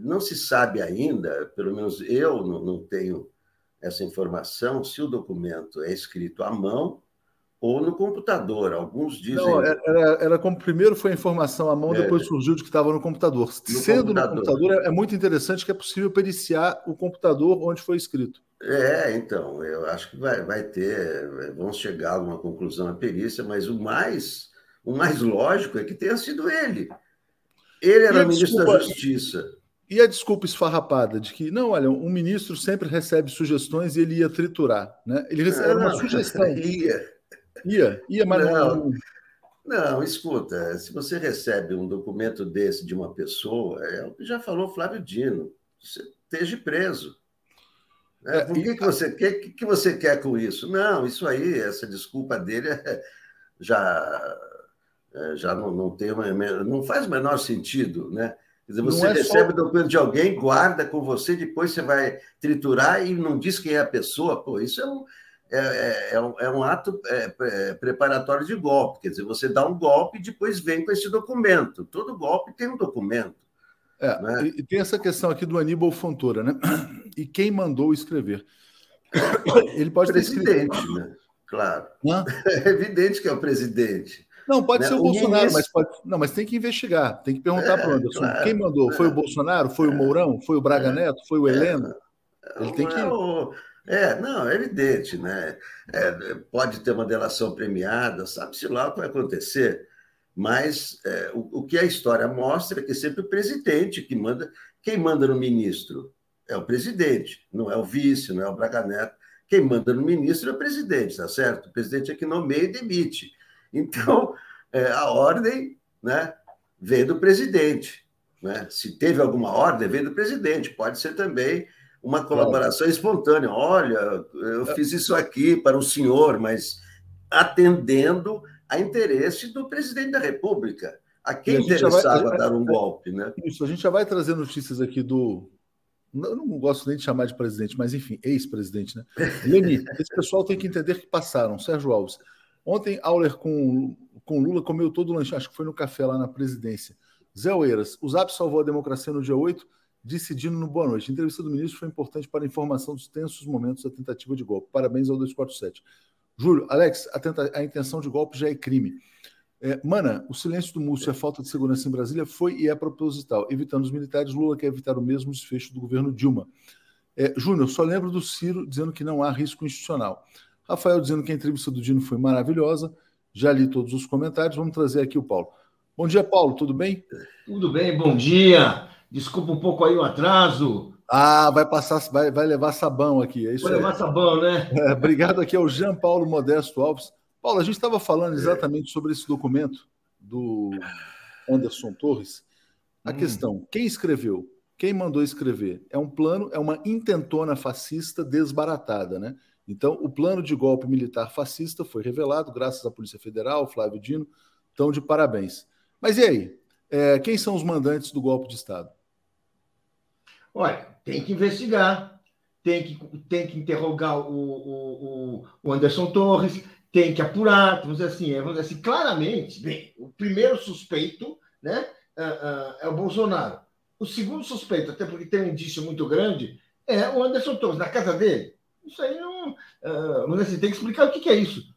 não se sabe ainda, pelo menos eu não, não tenho essa informação, se o documento é escrito à mão ou no computador. Alguns dizem. Não, era, era como primeiro foi a informação à mão, é, depois surgiu de que estava no computador. No Sendo computador. no computador, é muito interessante que é possível periciar o computador onde foi escrito. É, então, eu acho que vai, vai ter, vamos chegar a alguma conclusão na perícia, mas o mais, o mais lógico é que tenha sido ele. Ele era ministro desculpa, da Justiça. E a desculpa esfarrapada de que, não, olha, um ministro sempre recebe sugestões e ele ia triturar, né? Ele recebe uma sugestão. Ia. Ia, ia, mas não, não. Escuta, se você recebe um documento desse de uma pessoa, é o que já falou Flávio Dino, você esteja preso. Né? É, Por que, que, você, que, que você quer com isso? Não, isso aí, essa desculpa dele é, já, é, já não, não, tem uma, não faz o menor sentido, né? Quer dizer, você é recebe só... o documento de alguém, guarda com você, depois você vai triturar e não diz quem é a pessoa. Pô, isso é um, é, é, é, um, é ato é, é, preparatório de golpe. Quer dizer, você dá um golpe e depois vem com esse documento. Todo golpe tem um documento. É, né? e, tem essa questão aqui do Aníbal Fontoura, né? E quem mandou escrever? Ele pode presidente, ter escrito... né? Claro. Hã? É evidente que é o presidente. Não, pode né? ser o, o Bolsonaro, ministro... mas pode... não, mas tem que investigar, tem que perguntar para o Anderson. Claro, quem mandou? Foi o Bolsonaro? Foi o Mourão? Foi o Braga Neto? Foi o Heleno? Ele tem que. É, não, é evidente, né? É, pode ter uma delação premiada, sabe-se lá o que vai acontecer. Mas é, o, o, que a história mostra é que sempre o presidente que manda. Quem manda no ministro é o presidente, não é o vice, não é o Braga Neto. Quem manda no ministro é o presidente, tá certo? O presidente é que nomeia e demite. Então, é, a ordem né, vem do presidente. Né? Se teve alguma ordem, vem do presidente. Pode ser também uma colaboração espontânea. Olha, eu é. fiz isso aqui para o senhor, mas atendendo a interesse do presidente da República. A quem a interessava vai, dar um golpe, né? Isso, a gente já vai trazer notícias aqui do. Eu não gosto nem de chamar de presidente, mas enfim, ex-presidente, né? Leni, esse pessoal tem que entender que passaram. Sérgio Alves. Ontem, Auler com, com Lula comeu todo o lanche, acho que foi no café lá na presidência. Zé Oeiras, o Zap salvou a democracia no dia 8 decidindo no Boa Noite. A entrevista do ministro foi importante para a informação dos tensos momentos da tentativa de golpe. Parabéns ao 247. Júlio, Alex, a, tenta, a intenção de golpe já é crime. É, Mana, o silêncio do Múcio e a falta de segurança em Brasília foi e é proposital. Evitando os militares, Lula quer evitar o mesmo desfecho do governo Dilma. É, Júnior, só lembro do Ciro dizendo que não há risco institucional. Rafael dizendo que a entrevista do Dino foi maravilhosa. Já li todos os comentários. Vamos trazer aqui o Paulo. Bom dia, Paulo. Tudo bem? Tudo bem, bom dia. Desculpa um pouco aí o atraso. Ah, vai passar, vai, vai levar sabão aqui. É isso vai levar sabão, né? É, obrigado aqui ao Jean Paulo Modesto Alves. Paulo, a gente estava falando exatamente sobre esse documento do Anderson Torres. A hum. questão: quem escreveu? Quem mandou escrever? É um plano, é uma intentona fascista desbaratada, né? Então, o plano de golpe militar fascista foi revelado, graças à Polícia Federal, Flávio Dino. Então, de parabéns. Mas e aí? É, quem são os mandantes do golpe de Estado? Olha, tem que investigar, tem que, tem que interrogar o, o, o Anderson Torres, tem que apurar, vamos dizer assim, é, vamos dizer assim, claramente, bem, o primeiro suspeito né, é, é, é o Bolsonaro. O segundo suspeito, até porque tem um indício muito grande, é o Anderson Torres, na casa dele. Isso aí não. Uh, mas assim, tem que explicar o que, é isso.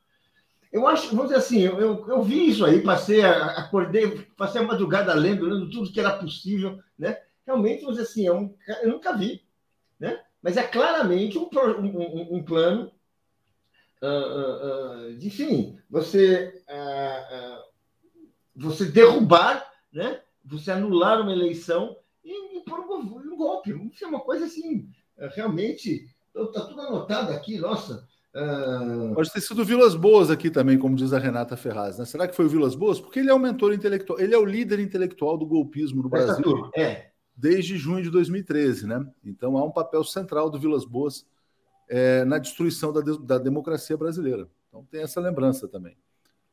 eu acho, vamos dizer assim, eu, eu, eu vi isso aí, passei, acordei, passei a madrugada lendo, lendo tudo que era possível, né? Realmente, vamos dizer assim, é um, eu nunca vi, né? Mas é claramente um, um, um plano uh, uh, uh, de, enfim, você, você derrubar, né? Você anular uma eleição e, e pôr um, golpe. Isso é uma coisa assim, realmente, está tudo anotado aqui, nossa Uh... Pode ter sido Vilas Boas aqui também, como diz a Renata Ferraz. Né? Será que foi o Vilas Boas? Porque ele é o mentor intelectual, ele é o líder intelectual do golpismo no Brasil é. Desde junho de 2013. Né? Então há um papel central do Vilas Boas é, na destruição da, da democracia brasileira. Então tem essa lembrança também.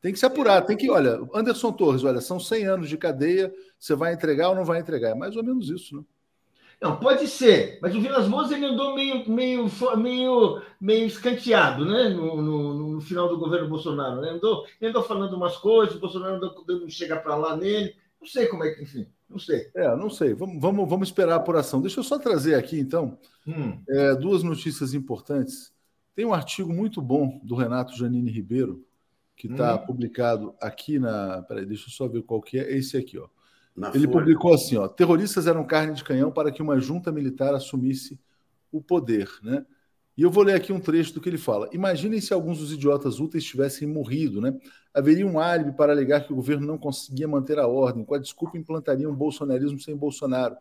Tem que se apurar, tem que, olha, Anderson Torres, olha, são 100 anos de cadeia, você vai entregar ou não vai entregar? É mais ou menos isso, né? Não, pode ser, mas o Vilas Boas ele andou meio, meio, meio, meio escanteado né? No, no, no final do governo Bolsonaro. Né? Andou, andou falando umas coisas, o Bolsonaro andou dando chega para lá nele. Não sei como é que, enfim, não sei. É, não sei. Vamos, vamos, vamos esperar a apuração. Deixa eu só trazer aqui, então, hum. é, duas notícias importantes. Tem um artigo muito bom do Renato Janine Ribeiro, que está hum. publicado aqui na. Peraí, deixa eu só ver qual que é. Esse aqui, ó. Na Ele Folha. publicou assim: ó, terroristas eram carne de canhão para que uma junta militar assumisse o poder. Né? E eu vou ler aqui um trecho do que ele fala. Imaginem se alguns dos idiotas úteis tivessem morrido. Né? Haveria um álibi para alegar que o governo não conseguia manter a ordem. Com a desculpa, implantariam um bolsonarismo sem Bolsonaro.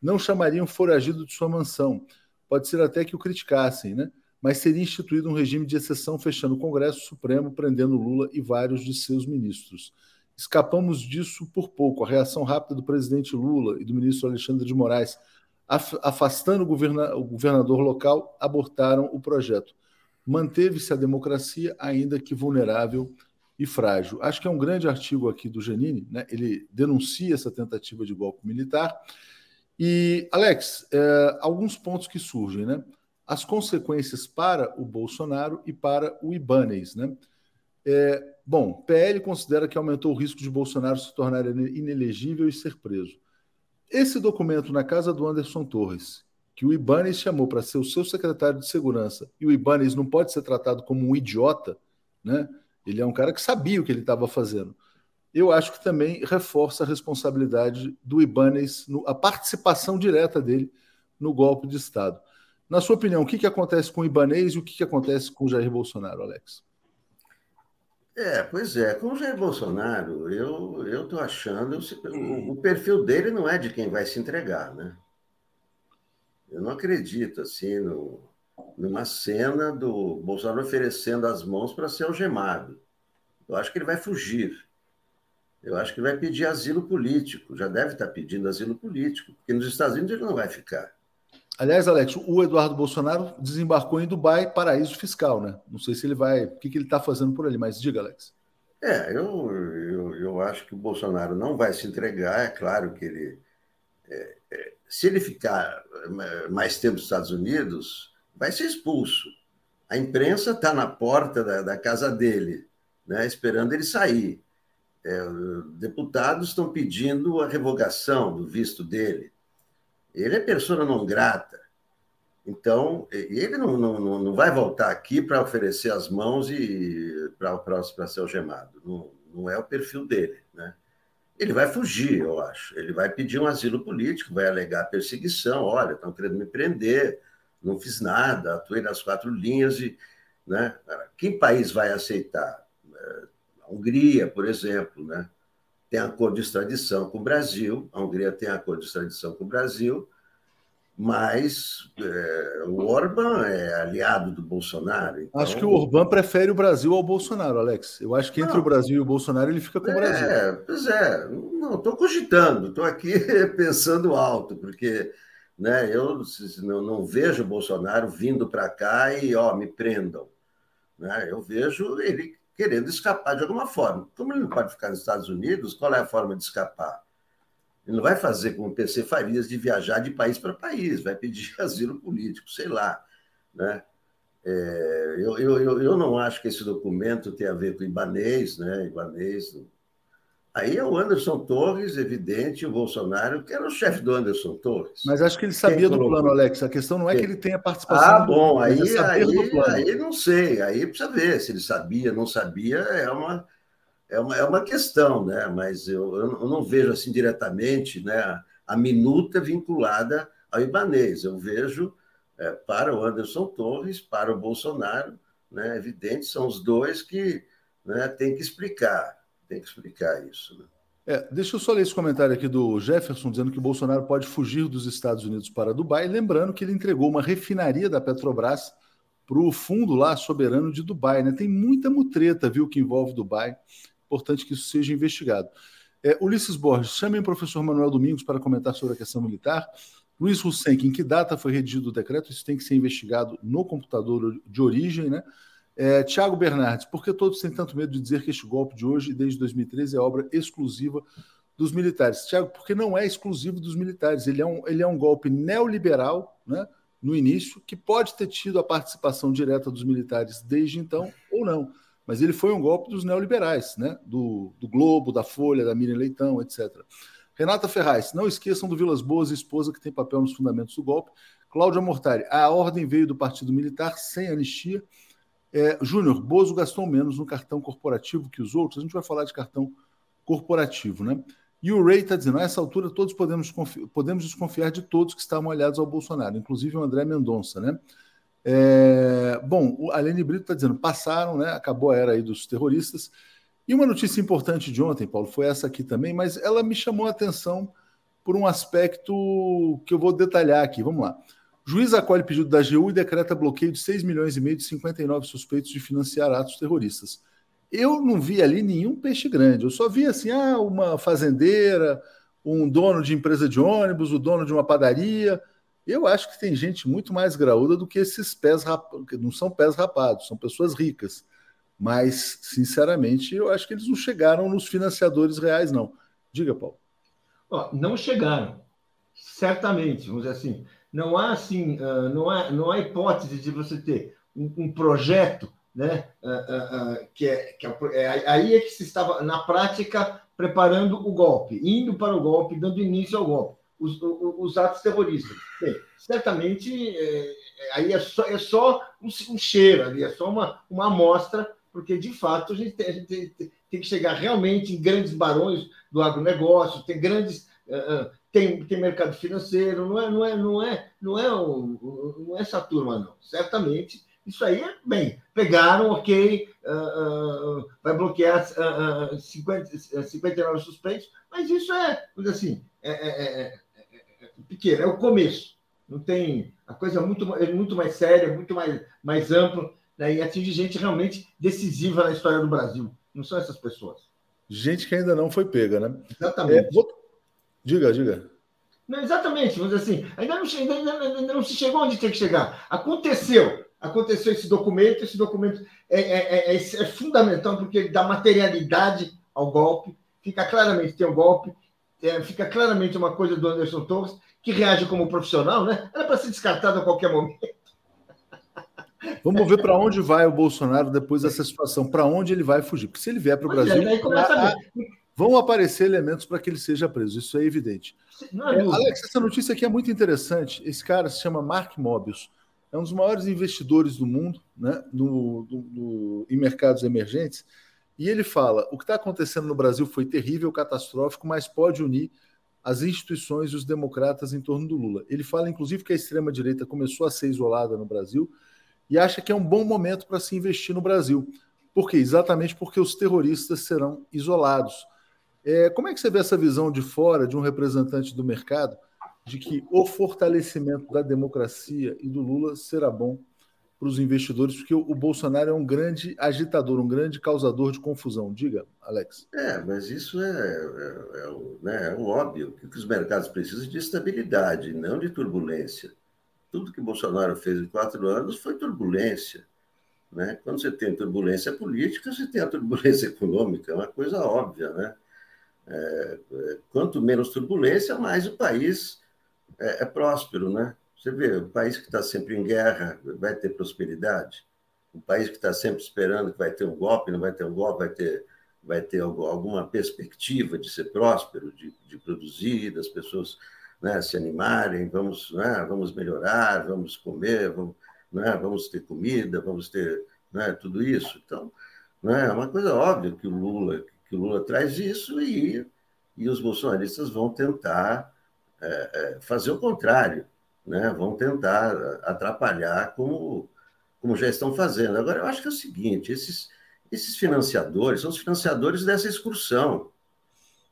Não chamariam foragido de sua mansão. Pode ser até que o criticassem, né? mas seria instituído um regime de exceção, fechando o Congresso Supremo, prendendo Lula e vários de seus ministros. Escapamos disso por pouco. A reação rápida do presidente Lula e do ministro Alexandre de Moraes, afastando o, governa o governador local, abortaram o projeto. Manteve-se a democracia, ainda que vulnerável e frágil. Acho que é um grande artigo aqui do Janine, né? ele denuncia essa tentativa de golpe militar. E, Alex, é, alguns pontos que surgem, né? As consequências para o Bolsonaro e para o Ibanez, né? É, bom, PL considera que aumentou o risco de Bolsonaro se tornar inelegível e ser preso. Esse documento na casa do Anderson Torres, que o Ibanez chamou para ser o seu secretário de segurança, e o Ibanez não pode ser tratado como um idiota, né? Ele é um cara que sabia o que ele estava fazendo. Eu acho que também reforça a responsabilidade do Ibanez, a participação direta dele no golpe de Estado. Na sua opinião, o que, que acontece com o Ibanez e o que, que acontece com o Jair Bolsonaro, Alex? É, pois é. Com o Jair Bolsonaro, eu estou achando. O, o, perfil dele não é de quem vai se entregar, né? Eu não acredito, assim, no, numa cena do Bolsonaro oferecendo as mãos para ser algemado. Eu acho que ele vai fugir. Eu acho que ele vai pedir asilo político. Já deve estar pedindo asilo político, porque nos Estados Unidos ele não vai ficar. Aliás, Alex, o Eduardo Bolsonaro desembarcou em Dubai, paraíso fiscal, né? Não sei se ele vai. O que, que ele está fazendo por ali, mas diga, Alex. É, eu, eu, eu acho que o Bolsonaro não vai se entregar. É claro que ele. É, é, se ele ficar mais tempo nos Estados Unidos, vai ser expulso. A imprensa está na porta da, da, casa dele, né, esperando ele sair. É, deputados estão pedindo a revogação do visto dele. Ele é pessoa não grata. Então, ele não, não, não vai voltar aqui para oferecer as mãos e para ser algemado. Não, não é o perfil dele. Né? Ele vai fugir, eu acho. Ele vai pedir um asilo político, vai alegar perseguição. Olha, estão querendo me prender, não fiz nada, atuei nas quatro linhas. E, né? Que país vai aceitar? É, a Hungria, por exemplo, né? Tem acordo de extradição com o Brasil, a Hungria tem acordo de extradição com o Brasil, mas é, o Orbán é aliado do Bolsonaro. Então... Acho que o Orbán prefere o Brasil ao Bolsonaro, Alex. Eu acho que entre não. o Brasil e o Bolsonaro ele fica com o Brasil. É, pois é, não estou cogitando, estou aqui pensando alto, porque né, eu não, não vejo o Bolsonaro vindo para cá e ó, me prendam. Né? Eu vejo ele querendo escapar de alguma forma. Como ele não pode ficar nos Estados Unidos, qual é a forma de escapar? Ele não vai fazer como o PC Farias de viajar de país para país, vai pedir asilo político, sei lá. Né? É, eu, eu, eu não acho que esse documento tenha a ver com o Ibanês, né? Ibanês Aí é o Anderson Torres, evidente, o Bolsonaro, que era o chefe do Anderson Torres. Mas acho que ele sabia do plano, Alex. A questão não é que ele tenha participação. Ah, bom, é aí, aí, aí não sei. Aí precisa ver se ele sabia, não sabia, é uma, é uma, é uma questão, né? Mas eu, eu não vejo assim diretamente né, a minuta vinculada ao Ibanês. Eu vejo é, para o Anderson Torres, para o Bolsonaro, né, evidente, são os dois que né, têm que explicar tem que explicar isso. Né? É, deixa eu só ler esse comentário aqui do Jefferson, dizendo que Bolsonaro pode fugir dos Estados Unidos para Dubai, lembrando que ele entregou uma refinaria da Petrobras para o fundo lá soberano de Dubai. Né? Tem muita mutreta, viu, que envolve Dubai. Importante que isso seja investigado. É, Ulisses Borges, chamem o professor Manuel Domingos para comentar sobre a questão militar. Luiz Hussein, em que data foi redigido o decreto? Isso tem que ser investigado no computador de origem, né? É, Tiago Bernardes, por que todos têm tanto medo de dizer que este golpe de hoje, desde 2013, é obra exclusiva dos militares? Tiago, porque não é exclusivo dos militares. Ele é um, ele é um golpe neoliberal, né, no início, que pode ter tido a participação direta dos militares desde então ou não. Mas ele foi um golpe dos neoliberais, né, do, do Globo, da Folha, da Miriam Leitão, etc. Renata Ferraz, não esqueçam do Vilas Boas, esposa que tem papel nos fundamentos do golpe. Cláudia Mortari, a ordem veio do Partido Militar sem anistia. É, Júnior, Bozo gastou menos no cartão corporativo que os outros. A gente vai falar de cartão corporativo, né? E o Ray está dizendo: a essa altura todos podemos, podemos desconfiar de todos que estavam aliados ao Bolsonaro, inclusive o André Mendonça, né? É, bom, o Alene Brito está dizendo: passaram, né? Acabou a era aí dos terroristas. E uma notícia importante de ontem, Paulo, foi essa aqui também, mas ela me chamou a atenção por um aspecto que eu vou detalhar aqui. Vamos lá. Juiz acolhe pedido da AGU e decreta bloqueio de 6 milhões e meio de 59 suspeitos de financiar atos terroristas. Eu não vi ali nenhum peixe grande. Eu só vi assim, ah, uma fazendeira, um dono de empresa de ônibus, o dono de uma padaria. Eu acho que tem gente muito mais graúda do que esses pés rapados. Não são pés rapados, são pessoas ricas. Mas, sinceramente, eu acho que eles não chegaram nos financiadores reais, não. Diga, Paulo. Oh, não chegaram. Certamente, vamos dizer assim não há assim, uh, não, há, não há hipótese de você ter um, um projeto, né? Uh, uh, que, é, que é, é, aí é que se estava na prática preparando o golpe, indo para o golpe, dando início ao golpe, os, os, os atos terroristas. Bem, certamente é, aí é só, é só um, um, cheiro, ali é só uma, uma amostra, porque de fato a gente, tem, a gente tem, tem que chegar realmente em grandes barões do agronegócio, tem grandes uh, tem, tem mercado financeiro, não é, não é, não é, não é, um, não é essa turma, não. Certamente, isso aí é bem. Pegaram, ok, uh, uh, vai bloquear uh, 50, 59 suspeitos, mas isso é, assim, é, é, é, é, pequeno, é o começo. Não tem. A coisa é muito, é muito mais séria, muito mais, mais ampla, né, e atinge gente realmente decisiva na história do Brasil. Não são essas pessoas. Gente que ainda não foi pega, né? Exatamente. É, vou, Diga, diga. Não, exatamente, vamos dizer assim, ainda não, ainda, ainda não se chegou onde tem que chegar. Aconteceu, aconteceu esse documento, esse documento é, é, é, é, fundamental porque ele dá materialidade ao golpe, fica claramente, tem um golpe, é, fica claramente uma coisa do Anderson Torres, que reage como profissional, né? Era para ser descartado a qualquer momento. Vamos ver para onde vai o Bolsonaro depois dessa situação, para onde ele vai fugir. Porque se ele vier para o Brasil. É, começa a, Vão aparecer elementos para que ele seja preso, isso é evidente. É, Alex, essa notícia aqui é muito interessante. Esse cara se chama Mark Mobius, é um dos maiores investidores do mundo né, no, no, no, em mercados emergentes. E ele fala: o que está acontecendo no Brasil foi terrível, catastrófico, mas pode unir as instituições e os democratas em torno do Lula. Ele fala, inclusive, que a extrema-direita começou a ser isolada no Brasil e acha que é um bom momento para se investir no Brasil. Por quê? Exatamente porque os terroristas serão isolados. É, como é que você vê essa visão de fora de um representante do mercado de que o fortalecimento da democracia e do Lula será bom para os investidores, porque o Bolsonaro é um grande agitador, um grande causador de confusão. Diga, Alex. É, mas isso é, é, é, né, é óbvio que os mercados precisam de estabilidade, não de turbulência. Tudo que Bolsonaro fez em quatro anos foi turbulência. Né? Quando você tem turbulência política, você tem a turbulência econômica, é uma coisa óbvia, né? É, é, quanto menos turbulência, mais o país é, é próspero, né? Você vê, o país que está sempre em guerra vai ter prosperidade. O país que está sempre esperando que vai ter um golpe, não vai ter um golpe, vai ter vai ter alguma perspectiva de ser próspero, de, de produzir, das pessoas né, se animarem, vamos, né, vamos melhorar, vamos comer, vamos, né, vamos ter comida, vamos ter né, tudo isso. Então, né, é uma coisa óbvia que o Lula, que o Lula traz isso e, e os bolsonaristas vão tentar é, é, fazer o contrário, né, vão tentar atrapalhar como, como já estão fazendo. Agora, eu acho que é o seguinte, esses, esses financiadores são os financiadores dessa excursão,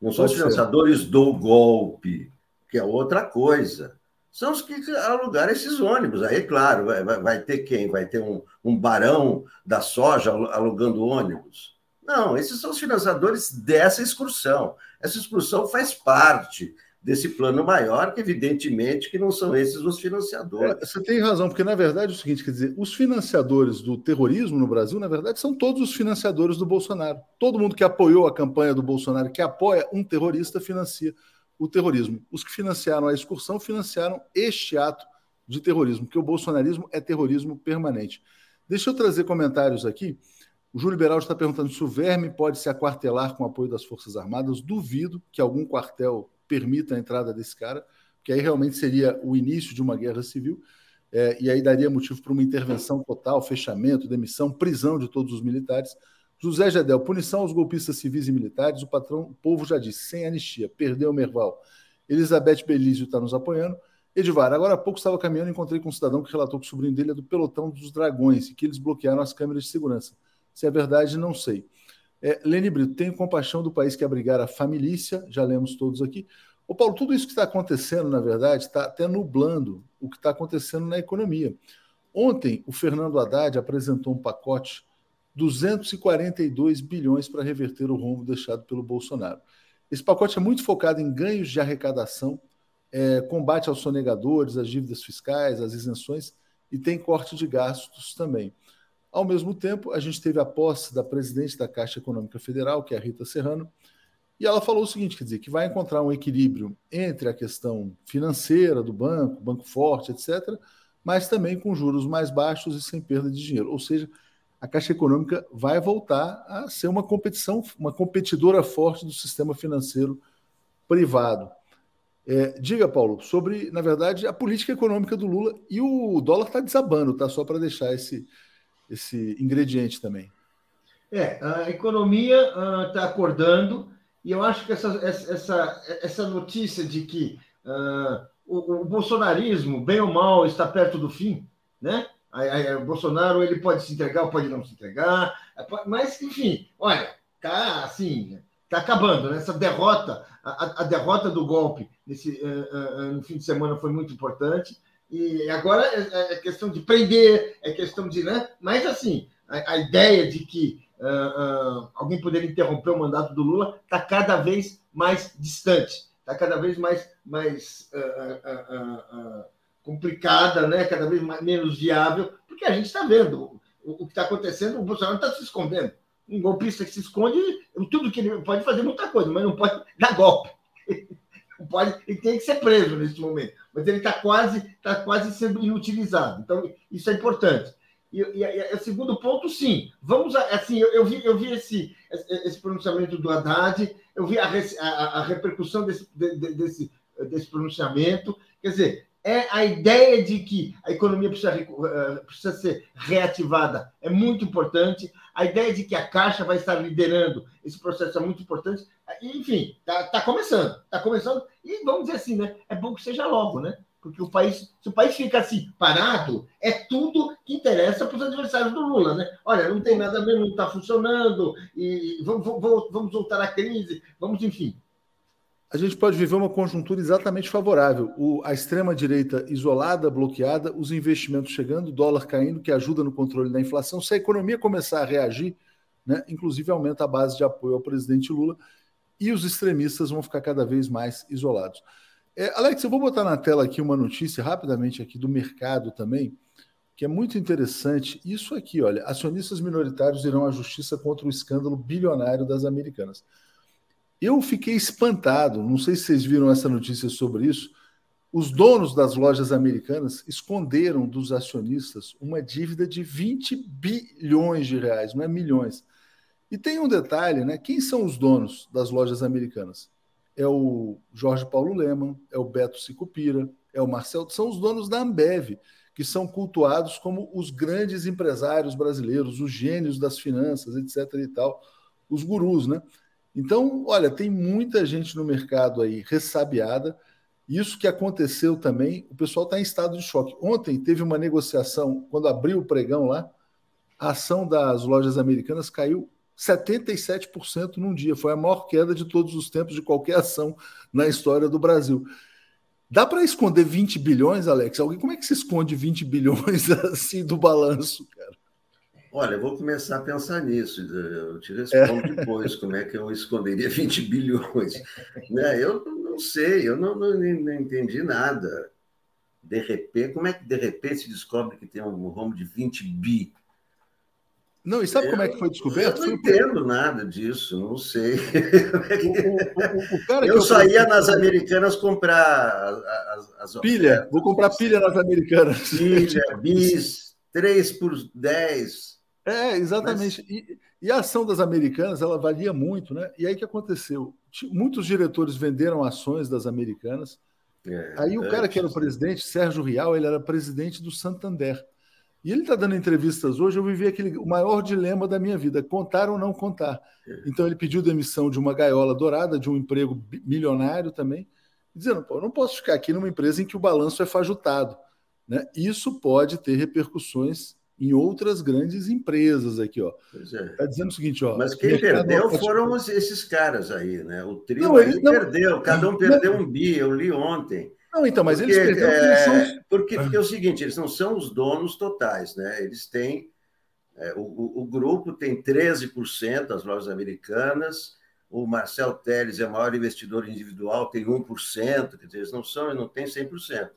não são Pode os financiadores ser. do golpe, que é outra coisa. São os que alugaram esses ônibus. Aí, claro, vai, vai ter quem? Vai ter um, um barão da soja alugando ônibus? Não, esses são os financiadores dessa excursão. Essa excursão faz parte desse plano maior, que evidentemente que não são esses os financiadores. É, você tem razão, porque na verdade é o seguinte, quer dizer, os financiadores do terrorismo no Brasil, na verdade, são todos os financiadores do Bolsonaro. Todo mundo que apoiou a campanha do Bolsonaro, que apoia um terrorista, financia o terrorismo. Os que financiaram a excursão financiaram este ato de terrorismo, porque o bolsonarismo é terrorismo permanente. Deixa eu trazer comentários aqui. O Júlio Liberal está perguntando se o verme pode se aquartelar com o apoio das Forças Armadas. Duvido que algum quartel permita a entrada desse cara, porque aí realmente seria o início de uma guerra civil. É, e aí daria motivo para uma intervenção total, fechamento, demissão, prisão de todos os militares. José Gedel, punição aos golpistas civis e militares, o patrão, o povo já disse, sem anistia, perdeu o Merval. Elizabeth Belísio está nos apoiando. Edivar, agora há pouco estava caminhando e encontrei com um cidadão que relatou que o sobrinho dele é do pelotão dos dragões e que eles bloquearam as câmeras de segurança. Se é verdade, não sei. É, Lene Brito, tenho compaixão do país que abrigar a família, já lemos todos aqui. Ô Paulo, tudo isso que está acontecendo, na verdade, está até nublando o que está acontecendo na economia. Ontem, o Fernando Haddad apresentou um pacote 242 bilhões para reverter o rombo deixado pelo Bolsonaro. Esse pacote é muito focado em ganhos de arrecadação, é, combate aos sonegadores, as dívidas fiscais, as isenções e tem corte de gastos também. Ao mesmo tempo, a gente teve a posse da presidente da Caixa Econômica Federal, que é a Rita Serrano, e ela falou o seguinte, quer dizer, que vai encontrar um equilíbrio entre a questão financeira do banco, banco forte, etc., mas também com juros mais baixos e sem perda de dinheiro. Ou seja, a Caixa Econômica vai voltar a ser uma competição, uma competidora forte do sistema financeiro privado. É, diga, Paulo, sobre, na verdade, a política econômica do Lula e o dólar está desabando, tá? Só para deixar esse, esse ingrediente também. É, a economia está uh, acordando e eu acho que essa, essa, essa notícia de que uh, o, o bolsonarismo, bem ou mal, está perto do fim, né? Aí, aí, o Bolsonaro ele pode se entregar ou pode não se entregar, é, mas enfim, olha, tá assim, tá acabando, né? Essa derrota, a, a derrota do golpe nesse uh, no fim de semana foi muito importante e agora é, é, é, questão de prender, é questão de, né? Mas assim, a, a ideia de que uh, alguém poderia interromper o mandato do Lula está cada vez mais distante, está cada vez mais mais complicada, né? cada vez mais, menos viável, porque a gente está vendo o, o, que está acontecendo, o Bolsonaro está se escondendo. Um golpista que se esconde, tudo que ele pode fazer muita coisa, mas não pode dar golpe. Pode, ele tem que ser preso nesse momento, mas ele está quase, tá quase sendo inutilizado. Então, isso é importante. E, e, e, o segundo ponto, sim. Vamos assim, eu, eu, vi, eu vi esse, esse pronunciamento do Haddad, eu vi a, a, a repercussão desse, desse, desse pronunciamento. Quer dizer, é a ideia de que a economia precisa, eh, precisa ser reativada é muito importante. A ideia de que a Caixa vai estar liderando esse processo é muito importante. Enfim, está tá começando, está começando. E vamos dizer assim, né? É bom que seja logo, né? Porque o país, se o país fica assim parado, é tudo que interessa para os adversários do Lula, né? Olha, não tem nada a ver, não está funcionando, e vamos, vamos, vamos voltar à crise, vamos, enfim a gente pode viver uma conjuntura exatamente favorável. O, a extrema-direita isolada, bloqueada, os investimentos chegando, o dólar caindo, que ajuda no controle da inflação. Se a economia começar a reagir, né, inclusive aumenta a base de apoio ao presidente Lula, e os extremistas vão ficar cada vez mais isolados. É, Alex, eu vou botar na tela aqui uma notícia rapidamente aqui do mercado também, que é muito interessante. Isso aqui, olha, acionistas minoritários irão à justiça contra o escândalo bilionário das americanas. Eu fiquei espantado, não sei se vocês viram essa notícia sobre isso. Os donos das lojas americanas esconderam dos acionistas uma dívida de 20 bilhões de reais, não é milhões. E tem um detalhe, né? Quem são os donos das lojas americanas? É o Jorge Paulo Leman, é o Beto Sicupira, é o Marcel, são os donos da Ambev, que são cultuados como os grandes empresários brasileiros, os gênios das finanças, etc. e tal, os gurus, né? Então, olha, tem muita gente no mercado aí ressabiada. Isso que aconteceu também, o pessoal está em estado de choque. Ontem teve uma negociação, quando abriu o pregão lá, a ação das lojas americanas caiu 77% num dia. Foi a maior queda de todos os tempos de qualquer ação na história do Brasil. Dá para esconder 20 bilhões, Alex? Alguém, como é que se esconde 20 bilhões assim do balanço, cara? Olha, eu vou começar a pensar nisso. Eu te respondo é. depois como é que eu esconderia 20 bilhões. Né? Eu não sei, eu não, não, não entendi nada. De repente, como é que de repente se descobre que tem um rombo de 20 bi? Não, e sabe eu, como é que foi descoberto? Eu não entendo nada disso, não sei. O, o, o, eu só ia nas americanas comprar as, as pilha. Vou comprar pilha nas americanas. Pilha, bis, 3 por 10. É, exatamente. Mas... E, e, a ação das americanas, ela valia muito, né? E aí o que aconteceu? Muitos diretores venderam ações das americanas. É, aí o é, cara que era o presidente, Sérgio Rial, ele era presidente do Santander. E ele está dando entrevistas hoje. Eu vivi aquele, o maior dilema da minha vida: contar ou não contar. É. Então, ele pediu demissão de uma gaiola dourada, de um emprego milionário também, dizendo: Pô, eu não posso ficar aqui numa empresa em que o balanço é fajutado. Né? Isso pode ter repercussões em outras grandes empresas aqui, ó. Está é. Tá dizendo o seguinte, ó. Mas quem perdeu foram esses caras aí, né? O trio não, ele, não, perdeu, cada um perdeu um bi, eu li ontem. Não, então, mas porque, eles perderam é, são... porque, porque é o seguinte, eles não são os donos totais, né? Eles têm. É, o, o, grupo tem 13% das lojas americanas, o Marcel Teles é o maior investidor individual, tem 1%, quer dizer, eles não são, não tem 100%.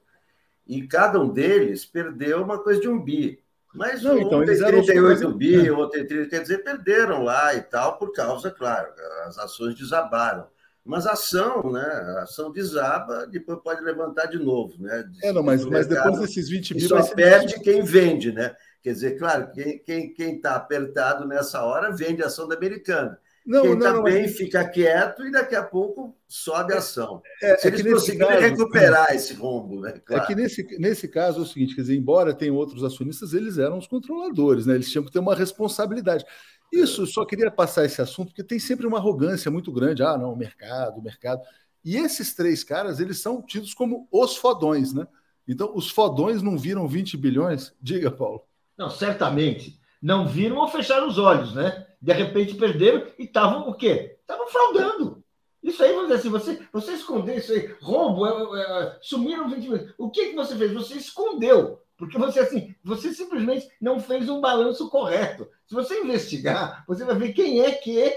E cada um deles perdeu uma coisa de um bi. Mas não, um então, tem 38 bi, o outro tem 30, quer dizer, perderam lá e tal, por causa, claro, as ações desabaram. Mas a ação, né? A ação desaba, depois pode levantar de novo, né? É, não, mas, mas depois desses 20 bi. Só perde quem vende, né? Quer dizer, claro, quem está quem, quem tá apertado nessa hora vende a ação da americana. Não, quem está bem mas... fica quieto e daqui a pouco sobe a ação. É, Se é eles conseguirem caso, recuperar esse rombo, né? Claro. É que nesse, nesse caso é o seguinte: quer dizer, embora tenham outros acionistas, eles eram os controladores, né? Eles tinham que ter uma responsabilidade. Isso, só queria passar esse assunto, porque tem sempre uma arrogância muito grande. Ah, não, o mercado, o mercado. E esses três caras, eles são tidos como os fodões, né? Então, os fodões não viram 20 bilhões? Diga, Paulo. Não, certamente. Não viram ou fecharam os olhos, né? De repente perderam e estavam o quê? Estavam fraudando. Isso aí, vamos dizer assim, você, você escondeu isso aí, roubo, é, é, sumiram 20 milhões. O que, que você fez? Você escondeu. Porque você, assim, você simplesmente não fez um balanço correto. Se você investigar, você vai ver quem é que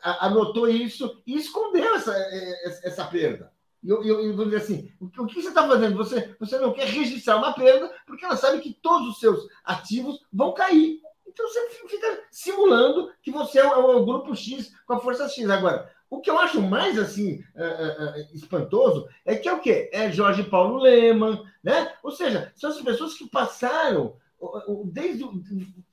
anotou isso e escondeu essa, é, essa perda. E eu, eu, eu, vou dizer assim: o que você está fazendo? Você, você não quer registrar uma perda porque ela sabe que todos os seus ativos vão cair. Então você fica simulando que você é o, é grupo X com a força X. Agora, o que eu acho mais assim uh, uh, espantoso é que é o quê? É Jorge Paulo Leman, né? Ou seja, são as pessoas que passaram desde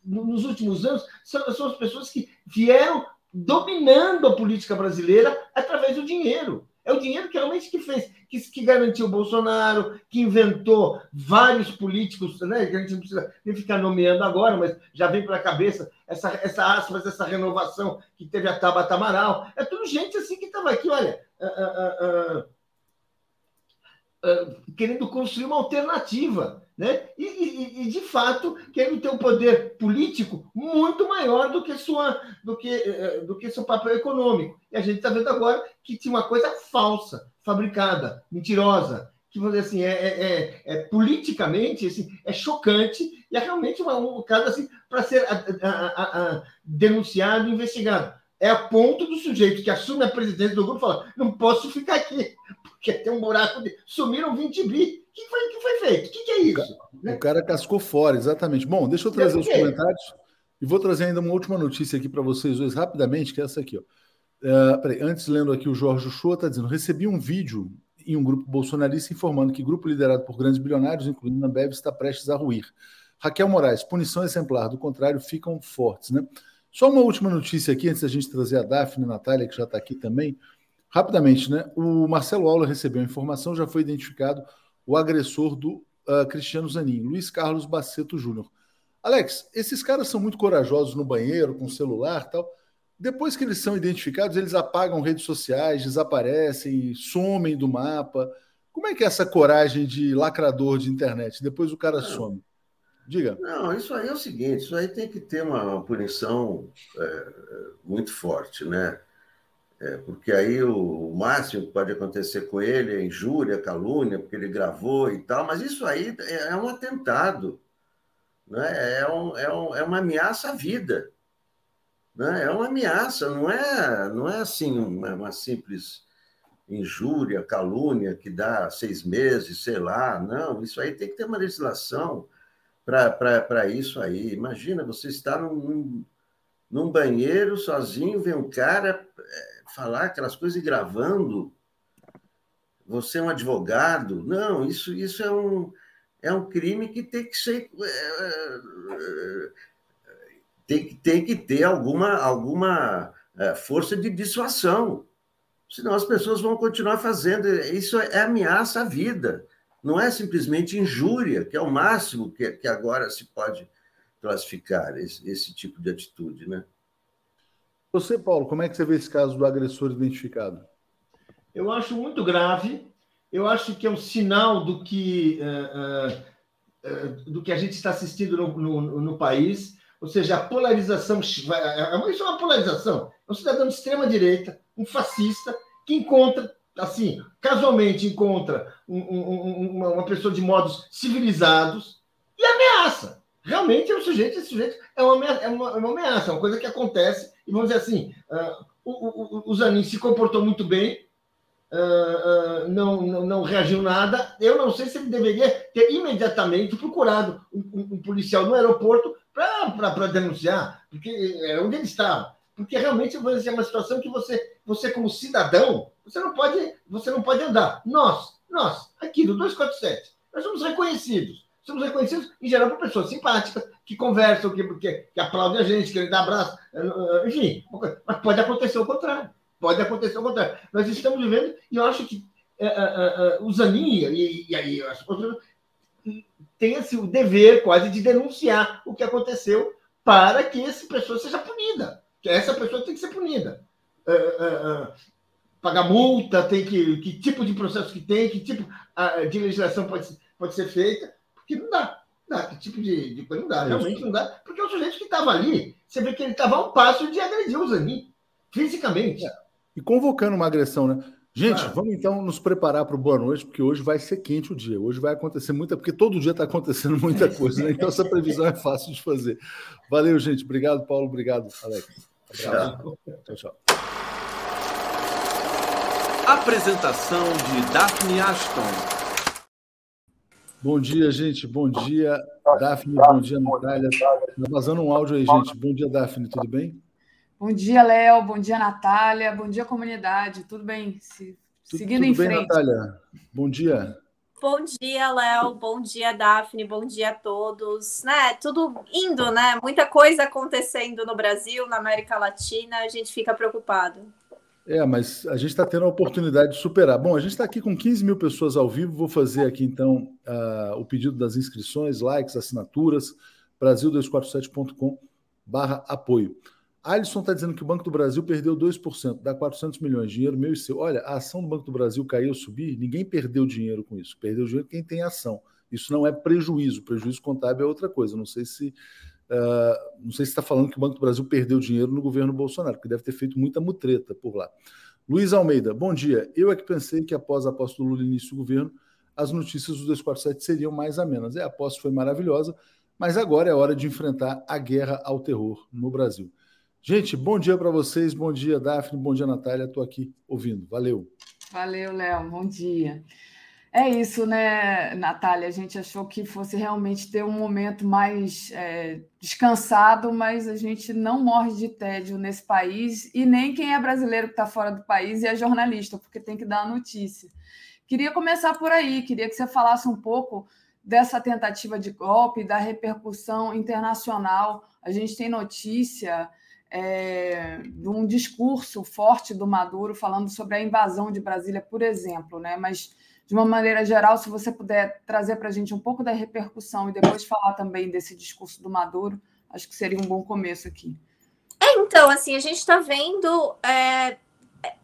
nos últimos anos são, são as pessoas que vieram dominando a política brasileira através do dinheiro. É o dinheiro que realmente que fez, que, que garantiu o Bolsonaro, que inventou vários políticos, né? Que a gente não precisa nem ficar nomeando agora, mas já vem para a cabeça essa, essa aspas, essa renovação que teve a Tabata Amaral. É tudo gente assim que estava aqui, olha, uh, uh, uh, querendo construir uma alternativa. Né? E, e, e, de fato querendo ter um poder político muito maior do que sua do que, eh, eh, do que seu papel econômico. E a gente está vendo agora que tinha uma coisa falsa, fabricada, mentirosa, que vamos dizer assim é, é, é, é politicamente assim, é chocante e é realmente uma, um caso assim para ser a, a, a, denunciado, investigado. É a ponto do sujeito que assume a presidência do grupo falar: não posso ficar aqui, porque tem um buraco de. Sumiram 20 bi. O que foi, que foi feito? O que, que é isso? O cara, cascou fora, exatamente. Bom, deixa eu trazer os comentários e vou trazer ainda uma última notícia aqui para vocês dois rapidamente, que é essa aqui. Ó. Uh, peraí, antes, lendo aqui, o Jorge Shoa está dizendo: recebi um vídeo em um grupo bolsonarista informando que grupo liderado por grandes bilionários, incluindo a está prestes a ruir. Raquel Moraes, punição exemplar, do contrário, ficam fortes, né? Só uma última notícia aqui, antes da gente trazer a Daphne e a Natália, que já está aqui também. Rapidamente, né? O Marcelo Aula recebeu a informação, já foi identificado o agressor do uh, Cristiano Zanin, Luiz Carlos Baceto Júnior. Alex, esses caras são muito corajosos no banheiro, com celular tal. Depois que eles são identificados, eles apagam redes sociais, desaparecem, somem do mapa. Como é que é essa coragem de lacrador de internet? Depois o cara some. Diga. Não, isso aí é o seguinte: isso aí tem que ter uma punição é, muito forte, né? É, porque aí o, o, máximo que pode acontecer com ele é injúria, calúnia, porque ele gravou e tal, mas isso aí é, é um atentado, né? é, um, é, um, é uma ameaça à vida. Né? É uma ameaça, não é, não é assim uma, uma simples injúria, calúnia que dá seis meses, sei lá. Não, isso aí tem que ter uma legislação para isso aí. Imagina, você está num, num banheiro sozinho, vê um cara é, falar aquelas coisas e gravando. Você é um advogado. Não, isso, isso é, um, é um crime que tem que ser. É, é tem, tem que ter alguma, alguma é, força de dissuasão. Senão as pessoas vão continuar fazendo. Isso é ameaça à vida. Não é simplesmente injúria, que é o máximo que, que agora se pode classificar esse, esse tipo de atitude, né? Você, Paulo, como é que você vê esse caso do agressor identificado? Eu acho muito grave. Eu acho que é um sinal do que, uh, uh, uh, do que a gente está assistindo no, no, no país. Ou seja, a polarização. Isso é uma polarização. É um cidadão de extrema-direita, um fascista, que encontra, assim, casualmente encontra um, um, uma pessoa de modos civilizados e ameaça. Realmente é um sujeito, esse sujeito é uma, é uma, é uma ameaça, é uma coisa que acontece e vamos dizer assim, uh, o, o, o Zanin se comportou muito bem, uh, uh, não, não, não, reagiu nada. Eu não sei se ele deveria ter imediatamente procurado um, um, um policial no aeroporto para denunciar, porque era onde ele estava. Porque realmente é uma situação que você, você como cidadão, você não pode, você não pode andar. Nós, nós, aqui do 247, nós somos reconhecidos somos reconhecidos, em geral, por pessoas simpáticas, que conversam, que, que, que aplaudem a gente, que dão abraço, eh, eh, enfim. Mas pode acontecer o contrário. Pode acontecer o contrário. Nós estamos vivendo, e eu acho que é, é, é, o Zanin e, e aí tem assim, o dever quase de denunciar o que aconteceu para que essa pessoa seja punida. Que essa pessoa tem que ser punida. É, pagar multa, tem que, que tipo de processo que tem, que tipo de legislação pode, pode ser feita que não dá. Não dá. Que tipo de, de coisa não dá. Realmente não dá. Porque o sujeito que estava ali, você vê que ele estava a um passo de agredir o Zanin, fisicamente. É. E convocando uma agressão, né? Gente, ah. vamos então nos preparar para o boa noite, porque hoje vai ser quente o dia. Hoje vai acontecer muita, porque todo dia está acontecendo muita coisa, né? Então essa previsão é fácil de fazer. Valeu, gente. Obrigado, Paulo. Obrigado, Alex. Tchau, tchau. tchau. Apresentação de Daphne Ashton. Bom dia, gente. Bom dia, Daphne. Bom dia, Natália. Está vazando um áudio aí, gente. Bom dia, Daphne. Tudo bem? Bom dia, Léo. Bom dia, Natália. Bom dia, comunidade. Tudo bem? Se... Seguindo tudo em bem, frente. Natália? Bom dia. Bom dia, Léo. Bom dia, Daphne. Bom dia a todos. Né, tudo indo, né? Muita coisa acontecendo no Brasil, na América Latina. A gente fica preocupado. É, mas a gente está tendo a oportunidade de superar. Bom, a gente está aqui com 15 mil pessoas ao vivo. Vou fazer aqui então uh, o pedido das inscrições, likes, assinaturas, brasil247.com barra apoio. Alisson está dizendo que o Banco do Brasil perdeu 2%, dá 400 milhões, dinheiro meu e seu. Olha, a ação do Banco do Brasil caiu, subir, ninguém perdeu dinheiro com isso. Perdeu dinheiro quem tem ação. Isso não é prejuízo. Prejuízo contábil é outra coisa. Não sei se Uh, não sei se está falando que o Banco do Brasil perdeu dinheiro no governo Bolsonaro, porque deve ter feito muita mutreta por lá. Luiz Almeida, bom dia. Eu é que pensei que após a posse do Lula início do governo, as notícias do 247 seriam mais amenas. É, a posse foi maravilhosa, mas agora é hora de enfrentar a guerra ao terror no Brasil. Gente, bom dia para vocês, bom dia, Daphne, bom dia, Natália. Estou aqui ouvindo. Valeu. Valeu, Léo. Bom dia. É isso, né, Natália? A gente achou que fosse realmente ter um momento mais é, descansado, mas a gente não morre de tédio nesse país e nem quem é brasileiro que está fora do país e é jornalista, porque tem que dar a notícia. Queria começar por aí, queria que você falasse um pouco dessa tentativa de golpe, da repercussão internacional. A gente tem notícia é, de um discurso forte do Maduro falando sobre a invasão de Brasília, por exemplo, né? Mas de uma maneira geral, se você puder trazer para a gente um pouco da repercussão e depois falar também desse discurso do Maduro, acho que seria um bom começo aqui. É, então, assim, a gente está vendo é,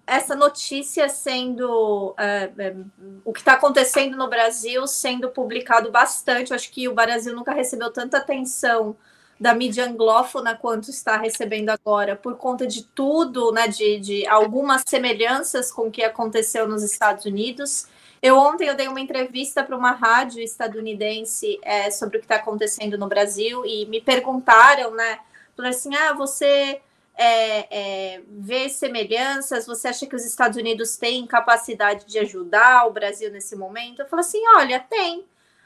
essa notícia sendo é, é, o que está acontecendo no Brasil sendo publicado bastante. Eu acho que o Brasil nunca recebeu tanta atenção da mídia anglófona quanto está recebendo agora, por conta de tudo, né, de, de algumas semelhanças com o que aconteceu nos Estados Unidos. Eu ontem eu dei uma entrevista para uma rádio estadunidense é, sobre o que está acontecendo no Brasil e me perguntaram, né, falaram assim, ah, você é, é, vê semelhanças? Você acha que os Estados Unidos têm capacidade de ajudar o Brasil nesse momento? Eu falo assim, olha, tem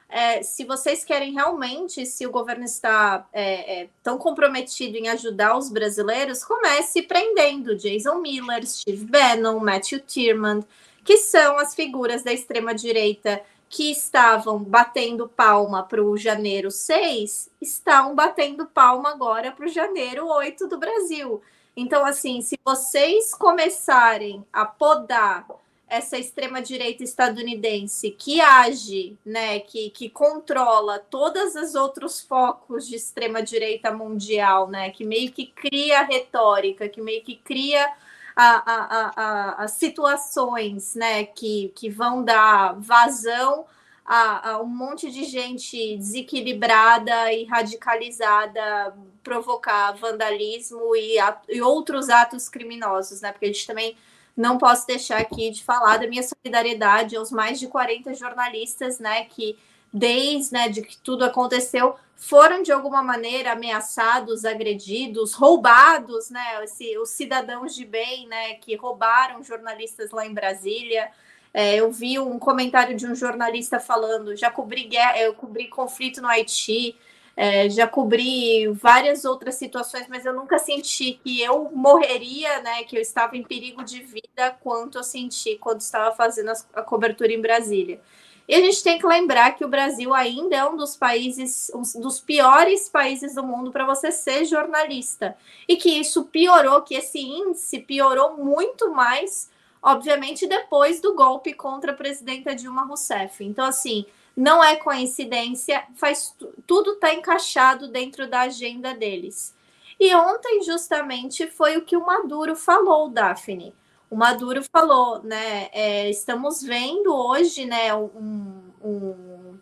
é, se vocês querem realmente, se o governo está é, é, tão comprometido em ajudar os brasileiros, comece prendendo Jason Miller, Steve Bannon, Matthew Tierman, que são as figuras da extrema-direita que estavam batendo palma para o janeiro 6, estão batendo palma agora para o janeiro 8 do Brasil. Então, assim, se vocês começarem a podar essa extrema-direita estadunidense que age, né, que, que controla todos os outros focos de extrema-direita mundial, né, que meio que cria retórica, que meio que cria a, a, a, situações né, que, que vão dar vazão a, a, um monte de gente desequilibrada e radicalizada provocar vandalismo e, e outros atos criminosos, né? Porque a gente também não posso deixar aqui de falar da minha solidariedade aos mais de 40 jornalistas, né, que desde né, de que tudo aconteceu foram de alguma maneira ameaçados, agredidos, roubados, né, esse, os cidadãos de bem, né, que roubaram jornalistas lá em Brasília. É, eu vi um comentário de um jornalista falando, já cobri guerra, eu cobri conflito no Haiti, é, já cobri várias outras situações, mas eu nunca senti que eu morreria, né? Que eu estava em perigo de vida quanto eu senti quando estava fazendo a cobertura em Brasília. E a gente tem que lembrar que o Brasil ainda é um dos países, um dos piores países do mundo para você ser jornalista. E que isso piorou, que esse índice piorou muito mais, obviamente, depois do golpe contra a presidenta Dilma Rousseff. Então, assim, não é coincidência, faz tudo está encaixado dentro da agenda deles. E ontem, justamente, foi o que o Maduro falou, Daphne. O Maduro falou, né? É, estamos vendo hoje, né, um, um,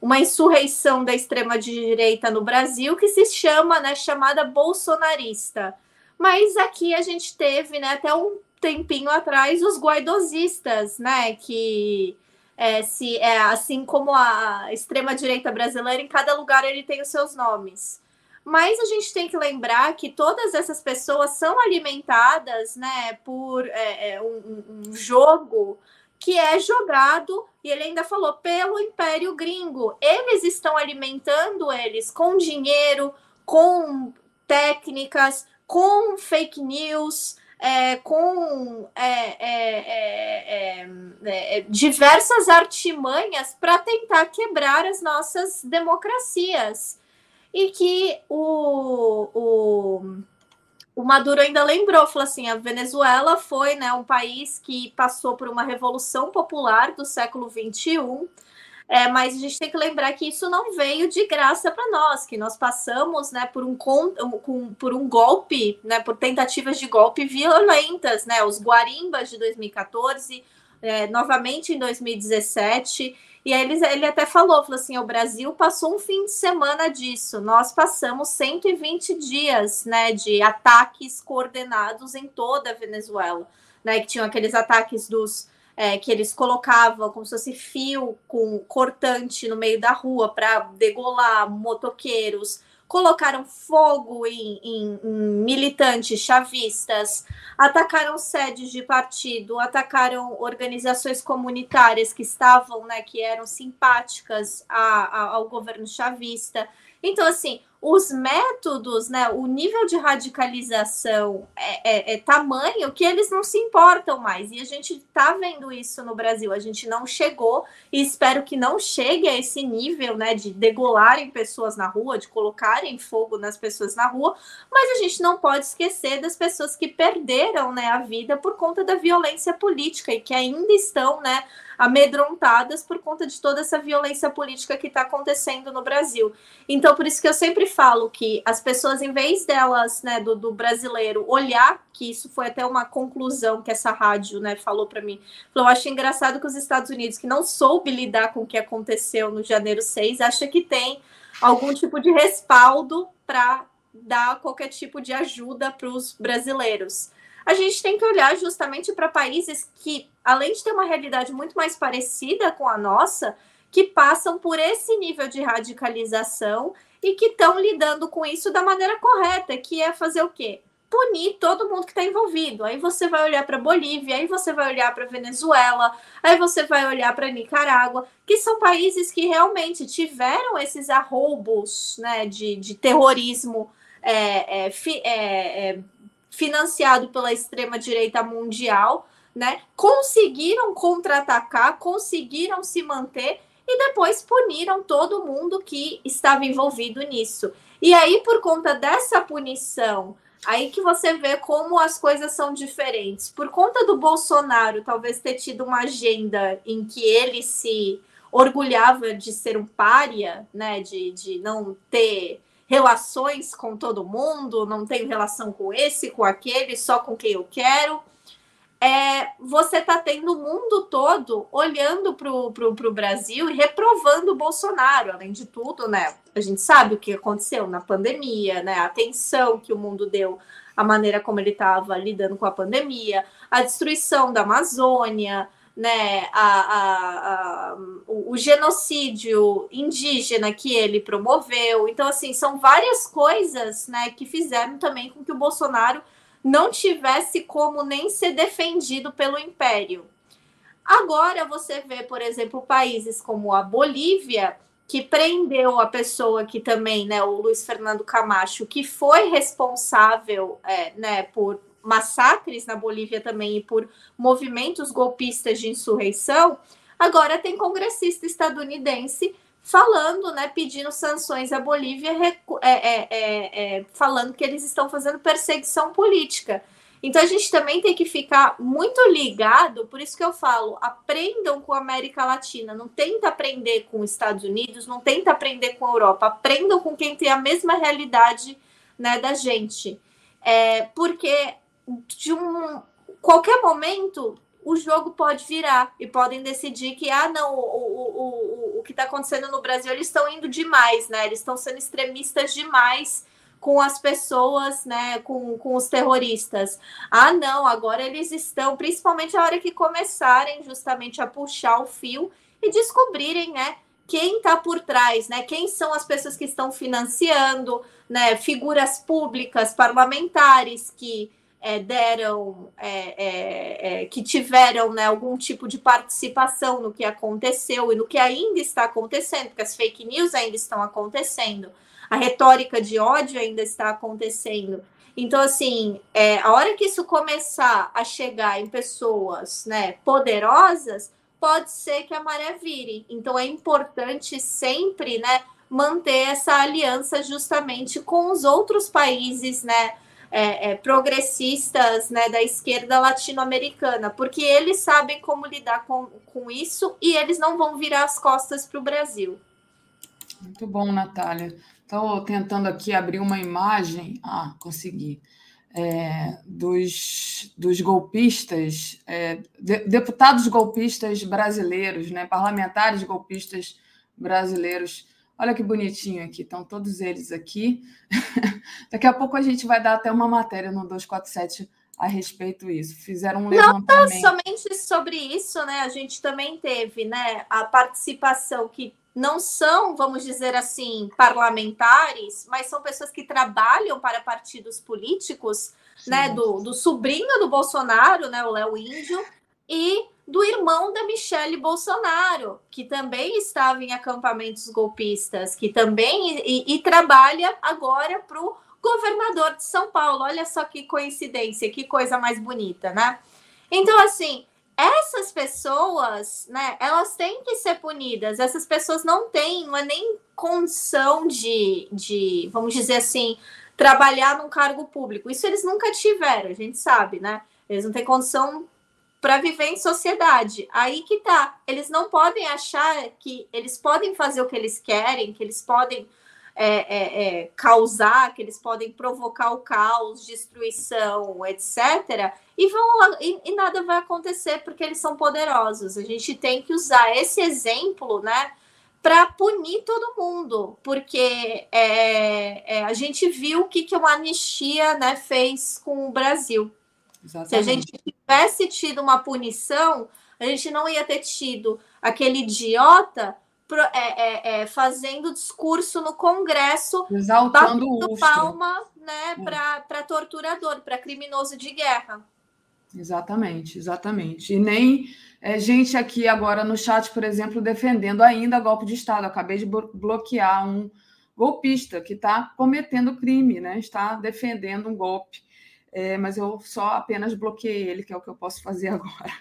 uma insurreição da extrema-direita no Brasil que se chama, né, chamada bolsonarista. Mas aqui a gente teve, né, até um tempinho atrás, os guaidosistas, né, que é, se é assim como a extrema direita brasileira, em cada lugar ele tem os seus nomes. Mas a gente tem que lembrar que todas essas pessoas são alimentadas, né, por é, é um, um jogo que é jogado, e ele ainda falou, pelo Império Gringo. Eles estão alimentando eles com dinheiro, com técnicas, com fake news, é, com é é, é, é, diversas artimanhas para tentar quebrar as nossas democracias. E que o, o, o Maduro ainda lembrou, falou assim, a Venezuela foi né, um país que passou por uma revolução popular do século XXI, é, mas a gente tem que lembrar que isso não veio de graça para nós, que nós passamos né, por, um, um, por um golpe, né, por tentativas de golpe violentas, né, os guarimbas de 2014, é, novamente em 2017. E aí ele, ele até falou, falou assim, o Brasil passou um fim de semana disso, nós passamos 120 dias né, de ataques coordenados em toda a Venezuela, né, que tinham aqueles ataques dos é, que eles colocavam como se fosse fio com cortante no meio da rua para degolar motoqueiros, colocaram fogo em, em, em, militantes chavistas, atacaram sedes de partido, atacaram organizações comunitárias que estavam, né, que eram simpáticas a, a, ao governo chavista. Então, assim, os métodos, né, o nível de radicalização é, é, é, tamanho que eles não se importam mais. E a gente está vendo isso no Brasil. A gente não chegou e espero que não chegue a esse nível, né, de degolarem pessoas na rua, de colocarem fogo nas pessoas na rua. Mas a gente não pode esquecer das pessoas que perderam, né, a vida por conta da violência política e que ainda estão, né, amedrontadas por conta de toda essa violência política que está acontecendo no Brasil. Então, por isso que eu sempre falo que as pessoas, em vez delas, né, do, do brasileiro, olhar, que isso foi até uma conclusão que essa rádio, né, falou para mim, falou, eu acho engraçado que os Estados Unidos, que não soube lidar com o que aconteceu no janeiro 6, acha que tem algum tipo de respaldo para dar qualquer tipo de ajuda para os brasileiros a gente tem que olhar justamente para países que, além de ter uma realidade muito mais parecida com a nossa, que passam por esse nível de radicalização e que estão lidando com isso da maneira correta, que é fazer o quê? Punir todo mundo que está envolvido. Aí você vai olhar para Bolívia, aí você vai olhar para Venezuela, aí você vai olhar para Nicarágua, que são países que realmente tiveram esses arroubos né, de, de terrorismo é, é, é, é financiado pela extrema-direita mundial, né? Conseguiram contra-atacar, conseguiram se manter e depois puniram todo mundo que estava envolvido nisso. E aí, por conta dessa punição, aí que você vê como as coisas são diferentes. Por conta do Bolsonaro talvez ter tido uma agenda em que ele se orgulhava de ser um pária, né? De, de não ter relações com todo mundo, não tenho relação com esse, com aquele, só com quem eu quero. É, você está tendo o mundo todo olhando para o Brasil e reprovando o Bolsonaro, além de tudo, né? A gente sabe o que aconteceu na pandemia, né? A atenção que o mundo deu, a maneira como ele estava lidando com a pandemia, a destruição da Amazônia, né, a, a, a, o, o, genocídio indígena que ele promoveu. Então, assim, são várias coisas né, que fizeram também com que o Bolsonaro não tivesse como nem ser defendido pelo império. Agora você vê, por exemplo, países como a Bolívia, que prendeu a pessoa que também, né, o Luiz Fernando Camacho, que foi responsável é, né, por massacres na Bolívia também e por movimentos golpistas de insurreição, agora tem congressista estadunidense falando, né, pedindo sanções à Bolívia, é, é, é, é, falando que eles estão fazendo perseguição política. Então a gente também tem que ficar muito ligado, por isso que eu falo, aprendam com a América Latina, não tenta aprender com os Estados Unidos, não tenta aprender com a Europa, aprendam com quem tem a mesma realidade né, da gente. É, porque de um qualquer momento o jogo pode virar e podem decidir que ah não o, o, que está acontecendo no Brasil eles estão indo demais né eles estão sendo extremistas demais com as pessoas né com, com os terroristas ah não agora eles estão principalmente a hora que começarem justamente a puxar o fio e descobrirem né quem está por trás, né? Quem são as pessoas que estão financiando, né? Figuras públicas, parlamentares que é, deram, é, é, é, que tiveram né, algum tipo de participação no que aconteceu e no que ainda está acontecendo, porque as fake news ainda estão acontecendo, a retórica de ódio ainda está acontecendo. Então, assim, é, a hora que isso começar a chegar em pessoas né, poderosas, pode ser que a maré vire. Então, é importante sempre né, manter essa aliança justamente com os outros países, né? É, é, progressistas né, da esquerda latino-americana, porque eles sabem como lidar com, com isso e eles não vão virar as costas para o Brasil. Muito bom, Natália. Estou tentando aqui abrir uma imagem. Ah, consegui. É, dos, dos golpistas, é, de, deputados golpistas brasileiros, né, parlamentares golpistas brasileiros Olha que bonitinho aqui, estão todos eles aqui. Daqui a pouco a gente vai dar até uma matéria no 247 a respeito disso. Fizeram um levantamento. Não somente sobre isso, né? A gente também teve, né, a participação que não são, vamos dizer assim, parlamentares, mas são pessoas que trabalham para partidos políticos, Sim. né? Do, do sobrinho do Bolsonaro, né? O Léo Índio, e do irmão da Michele Bolsonaro, que também estava em acampamentos golpistas, que também e, e trabalha agora para o governador de São Paulo. Olha só que coincidência, que coisa mais bonita, né? Então, assim, essas pessoas, né, elas têm que ser punidas. Essas pessoas não têm não é nem condição de, de, vamos dizer assim, trabalhar num cargo público. Isso eles nunca tiveram, a gente sabe, né? Eles não têm condição para viver em sociedade. Aí que tá. Eles não podem achar que eles podem fazer o que eles querem, que eles podem é, é, é, causar, que eles podem provocar o caos, destruição, etc. E, vão, e, e, nada vai acontecer porque eles são poderosos. A gente tem que usar esse exemplo, né? Para punir todo mundo, porque é, é, a gente viu o que, que uma anistia né, fez com o Brasil. Exatamente. Se a gente tivesse tido uma punição, a gente não ia ter tido aquele idiota é, é, é, fazendo discurso no Congresso, exaltando o palma né, é. para torturador, para criminoso de guerra. Exatamente, exatamente. E nem é, gente aqui agora no chat, por exemplo, defendendo ainda golpe de Estado. acabei de bloquear um golpista que está cometendo crime, né? está defendendo um golpe é, mas eu só apenas bloqueei ele, que é o que eu posso fazer agora.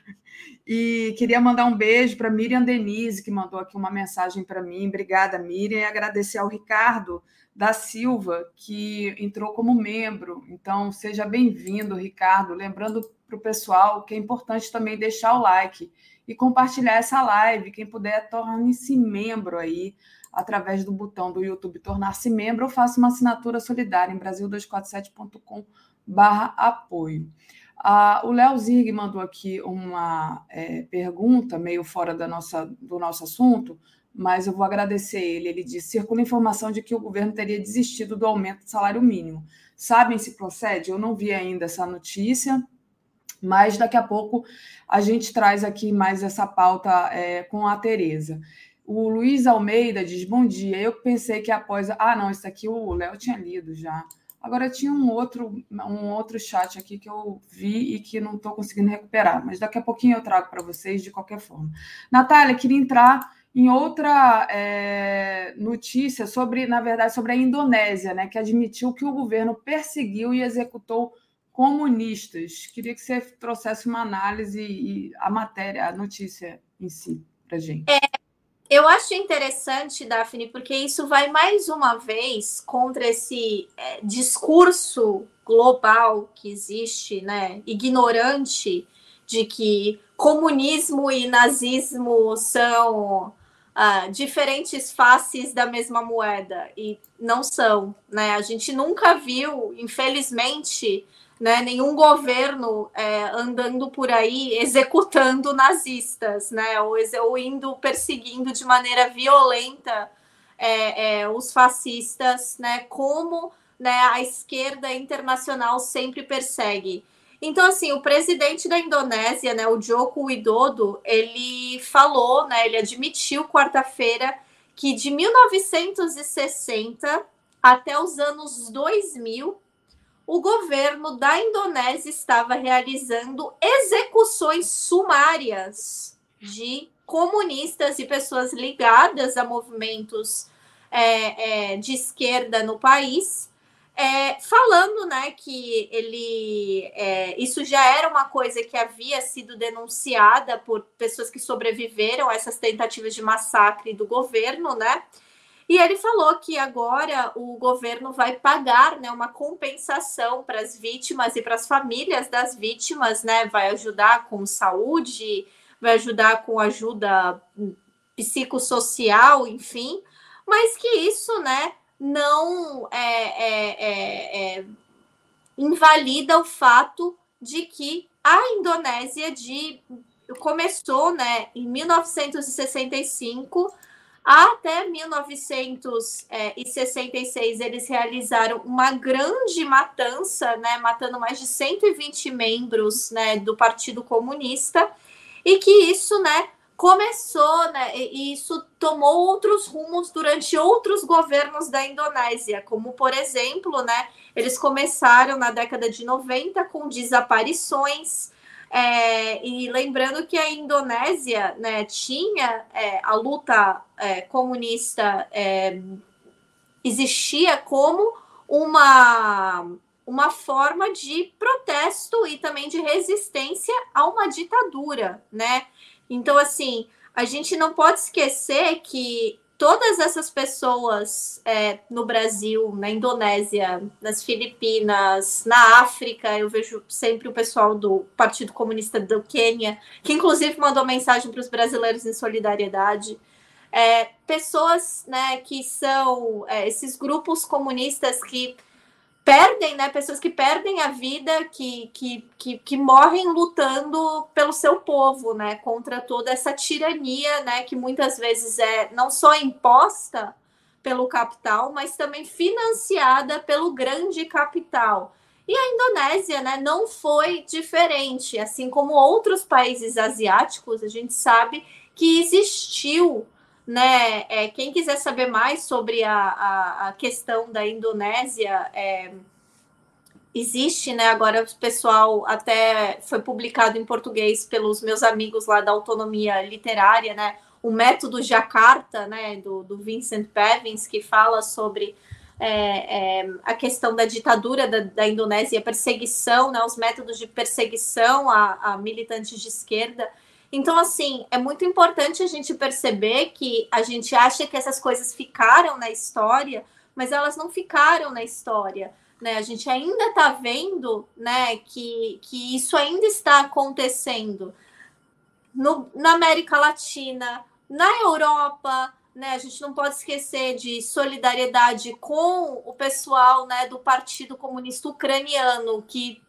E queria mandar um beijo para Miriam Denise, que mandou aqui uma mensagem para mim. Obrigada, Miriam, e agradecer ao Ricardo da Silva, que entrou como membro. Então, seja bem-vindo, Ricardo. Lembrando para o pessoal que é importante também deixar o like e compartilhar essa live. Quem puder, torne-se membro aí através do botão do YouTube tornar-se membro ou faça uma assinatura solidária em brasil247.com.br barra apoio. Ah, o Léo Zig mandou aqui uma é, pergunta meio fora da nossa, do nosso assunto, mas eu vou agradecer ele. Ele disse: circula informação de que o governo teria desistido do aumento do salário mínimo. Sabem se procede? Eu não vi ainda essa notícia, mas daqui a pouco a gente traz aqui mais essa pauta é, com a Tereza. O Luiz Almeida diz: Bom dia. Eu pensei que após. Ah, não, isso aqui o Léo tinha lido já. Agora tinha um outro, um outro chat aqui que eu vi e que não estou conseguindo recuperar, mas daqui a pouquinho eu trago para vocês de qualquer forma. Natália, queria entrar em outra é, notícia sobre, na verdade, sobre a Indonésia, né, que admitiu que o governo perseguiu e executou comunistas. Queria que você trouxesse uma análise e a matéria, a notícia em si, para gente. É, eu acho interessante, Daphne, porque isso vai mais uma vez contra esse é, discurso global que existe, né, ignorante, de que comunismo e nazismo são ah, diferentes faces da mesma moeda e não são, né? A gente nunca viu, infelizmente, né, nenhum governo é, andando por aí executando nazistas, né, ou, ou indo perseguindo de maneira violenta é, é, os fascistas, né, como né, a esquerda internacional sempre persegue. Então, assim, o presidente da Indonésia, né, o Joko Widodo, ele falou, né, ele admitiu quarta-feira que de 1960 até os anos 2000 o governo da Indonésia estava realizando execuções sumárias de comunistas e pessoas ligadas a movimentos é, é, de esquerda no país, é, falando né, que ele é, isso já era uma coisa que havia sido denunciada por pessoas que sobreviveram a essas tentativas de massacre do governo, né? E ele falou que agora o governo vai pagar né, uma compensação para as vítimas e para as famílias das vítimas, né? Vai ajudar com saúde, vai ajudar com ajuda psicossocial, enfim, mas que isso, né, não é, é, é, é invalida o fato de que a Indonésia de começou, né, em 1965 até 1966, eles realizaram uma grande matança, né, matando mais de 120 membros né, do Partido Comunista, e que isso né, começou, né, e isso tomou outros rumos durante outros governos da Indonésia, como, por exemplo, né, eles começaram na década de 90 com desaparições, É, e lembrando que a Indonésia né, tinha é, a luta é, comunista é, existia como uma, uma forma de protesto e também de resistência a uma ditadura, né? Então, assim, a gente não pode esquecer que todas essas pessoas é, no Brasil, na Indonésia, nas Filipinas, na África, eu vejo sempre o pessoal do Partido Comunista do Quênia, que inclusive mandou mensagem para os brasileiros em solidariedade. É, pessoas né, que são é, esses grupos comunistas que perdem, né? Pessoas que perdem a vida, que, que, que, que, morrem lutando pelo seu povo, né? Contra toda essa tirania, né? Que muitas vezes é não só imposta pelo capital, mas também financiada pelo grande capital. E a Indonésia, né, não foi diferente, assim como outros países asiáticos, a gente sabe que existiu né? É, quem quiser saber mais sobre a, a, a questão da Indonésia, é, existe, né? Agora o pessoal até foi publicado em português pelos meus amigos lá da autonomia literária, né? O método Jakarta, né? Do, do Vincent Pevins, que fala sobre é, é, a questão da ditadura da, da Indonésia, a perseguição, né? Os métodos de perseguição a, a militantes de esquerda. Então, assim, é muito importante a gente perceber que a gente acha que essas coisas ficaram na história, mas elas não ficaram na história. Né? A gente ainda está vendo né, que, que isso ainda está acontecendo no, na América Latina, na Europa, né? A gente não pode esquecer de solidariedade com o pessoal né, do Partido Comunista Ucraniano, que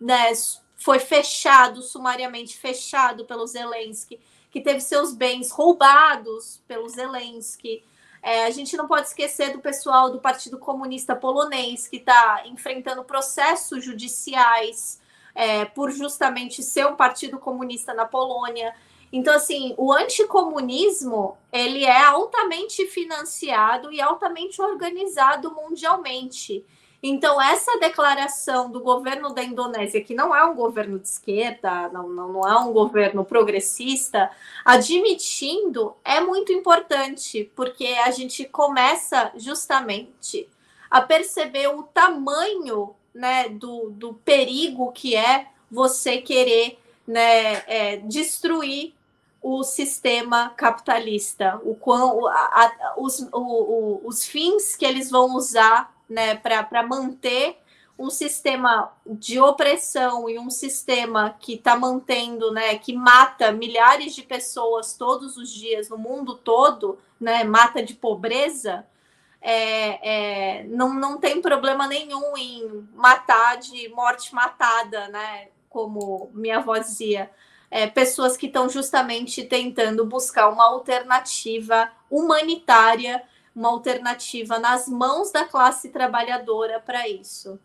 né, foi fechado, sumariamente fechado pelo Zelensky, que teve seus bens roubados pelo Zelensky. É, a gente não pode esquecer do pessoal do Partido Comunista Polonês, que está enfrentando processos judiciais é, por justamente ser um partido comunista na Polônia. Então, assim, o anticomunismo, ele é altamente financiado e altamente organizado mundialmente. Então, essa declaração do governo da Indonésia, que não é um governo de esquerda, não, não, não é um governo progressista, admitindo é muito importante, porque a gente começa justamente a perceber o tamanho né, do, do perigo que é você querer né, é, destruir o sistema capitalista, o, quão, a, a, os, o, o, os fins que eles vão usar né, para manter um sistema de opressão e um sistema que está mantendo, né, que mata milhares de pessoas todos os dias no mundo todo, né, mata de pobreza, é, é, não, não tem problema nenhum em matar de morte matada, né, como minha avó dizia. É, pessoas que estão justamente tentando buscar uma alternativa humanitária uma alternativa nas mãos da classe trabalhadora para isso.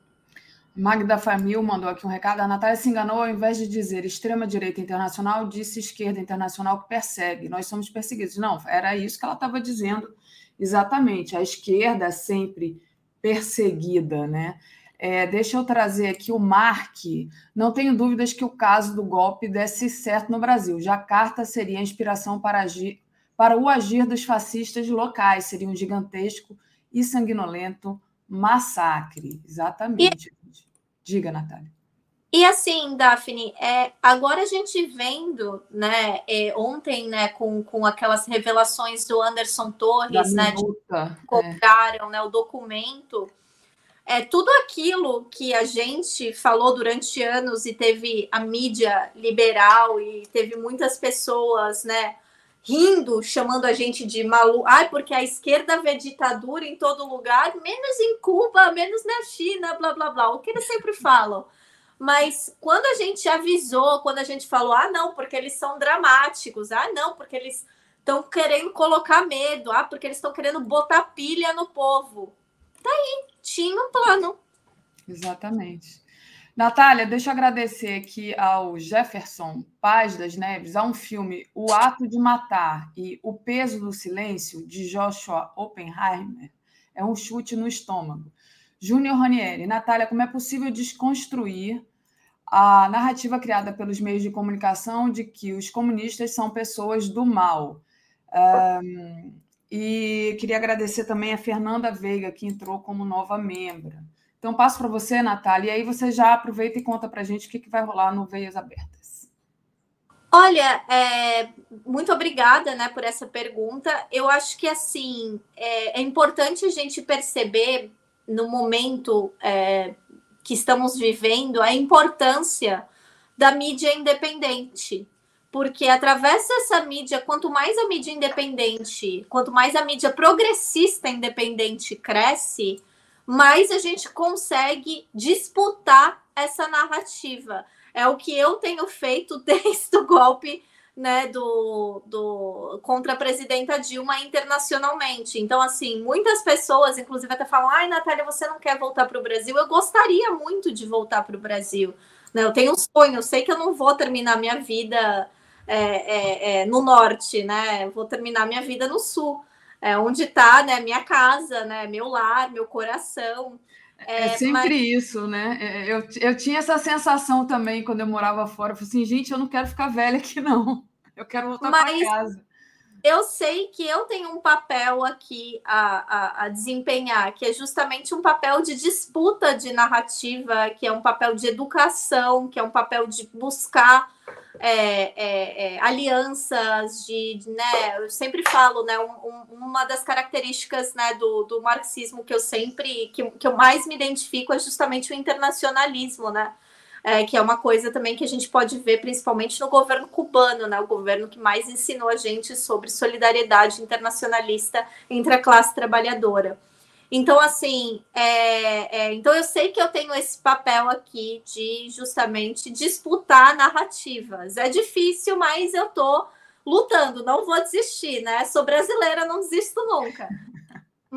Magda Famil mandou aqui um recado. A Natália se enganou ao invés de dizer extrema-direita internacional, disse esquerda internacional que persegue. Nós somos perseguidos. Não, era isso que ela estava dizendo exatamente. A esquerda é sempre perseguida, né? É, deixa eu trazer aqui o Mark. Não tenho dúvidas que o caso do golpe desse certo no Brasil. Jacarta seria a inspiração para agir para o agir dos fascistas locais. Seria um gigantesco e sanguinolento massacre. Exatamente. E... Diga, Natália. E assim, Daphne, é, agora a gente vendo, né, é, ontem, né, com, com aquelas revelações do Anderson Torres, né, de compraram, é. né, o documento, é tudo aquilo que a gente falou durante anos e teve a mídia liberal e teve muitas pessoas, né, rindo, chamando a gente de maluco. Ai, porque a esquerda vê ditadura em todo lugar, menos em Cuba, menos na China, blá blá blá. O que eles sempre falam. Mas quando a gente avisou, quando a gente falou, ah, não, porque eles são dramáticos, ah, não, porque eles estão querendo colocar medo, ah, porque eles estão querendo botar pilha no povo. Tá aí, tinha um plano. Exatamente. Natália, deixa eu agradecer aqui ao Jefferson Paz das Neves, a um filme O Ato de Matar e O Peso do Silêncio, de Joshua Oppenheimer. É um chute no estômago. Júnior Ranieri, Natália, como é possível desconstruir a narrativa criada pelos meios de comunicação de que os comunistas são pessoas do mal. Um, e queria agradecer também a Fernanda Veiga, que entrou como nova membra. Então, passo para você, Natália, e aí você já aproveita e conta para a gente o que, que vai rolar no Veias Abertas. Olha, é, muito obrigada né, por essa pergunta. Eu acho que assim é, é importante a gente perceber no momento é, que estamos vivendo a importância da mídia independente. Porque através dessa mídia, quanto mais a mídia independente, quanto mais a mídia progressista independente cresce, mais a gente consegue disputar essa narrativa. É o que eu tenho feito desde o golpe né, do, do contra a presidenta Dilma internacionalmente. Então, assim, muitas pessoas, inclusive, até falam: ai, Natália, você não quer voltar para o Brasil? Eu gostaria muito de voltar para o Brasil. Né? Eu tenho um sonho, eu sei que eu não vou terminar minha vida é, é, é, no norte, né? Eu vou terminar minha vida no sul. É, onde está né, minha casa, né, meu lar, meu coração. É, é sempre mas... isso, né? É, eu, eu tinha essa sensação também quando eu morava fora. Eu falei assim, gente, eu não quero ficar velha aqui, não. Eu quero voltar para casa. Eu sei que eu tenho um papel aqui a, a, a, desempenhar, que é justamente um papel de disputa de narrativa, que é um papel de educação, que é um papel de buscar é, é, é, alianças, de, né, eu sempre falo, né, um, uma das características né, do, do marxismo que eu sempre, que, que eu mais me identifico é justamente o internacionalismo, né, é, que é uma coisa também que a gente pode ver principalmente no governo cubano, né, o governo que mais ensinou a gente sobre solidariedade internacionalista entre a classe trabalhadora. Então, assim, é, é, então eu sei que eu tenho esse papel aqui de justamente disputar narrativas. É difícil, mas eu tô lutando, não vou desistir, né? Sou brasileira, não desisto nunca.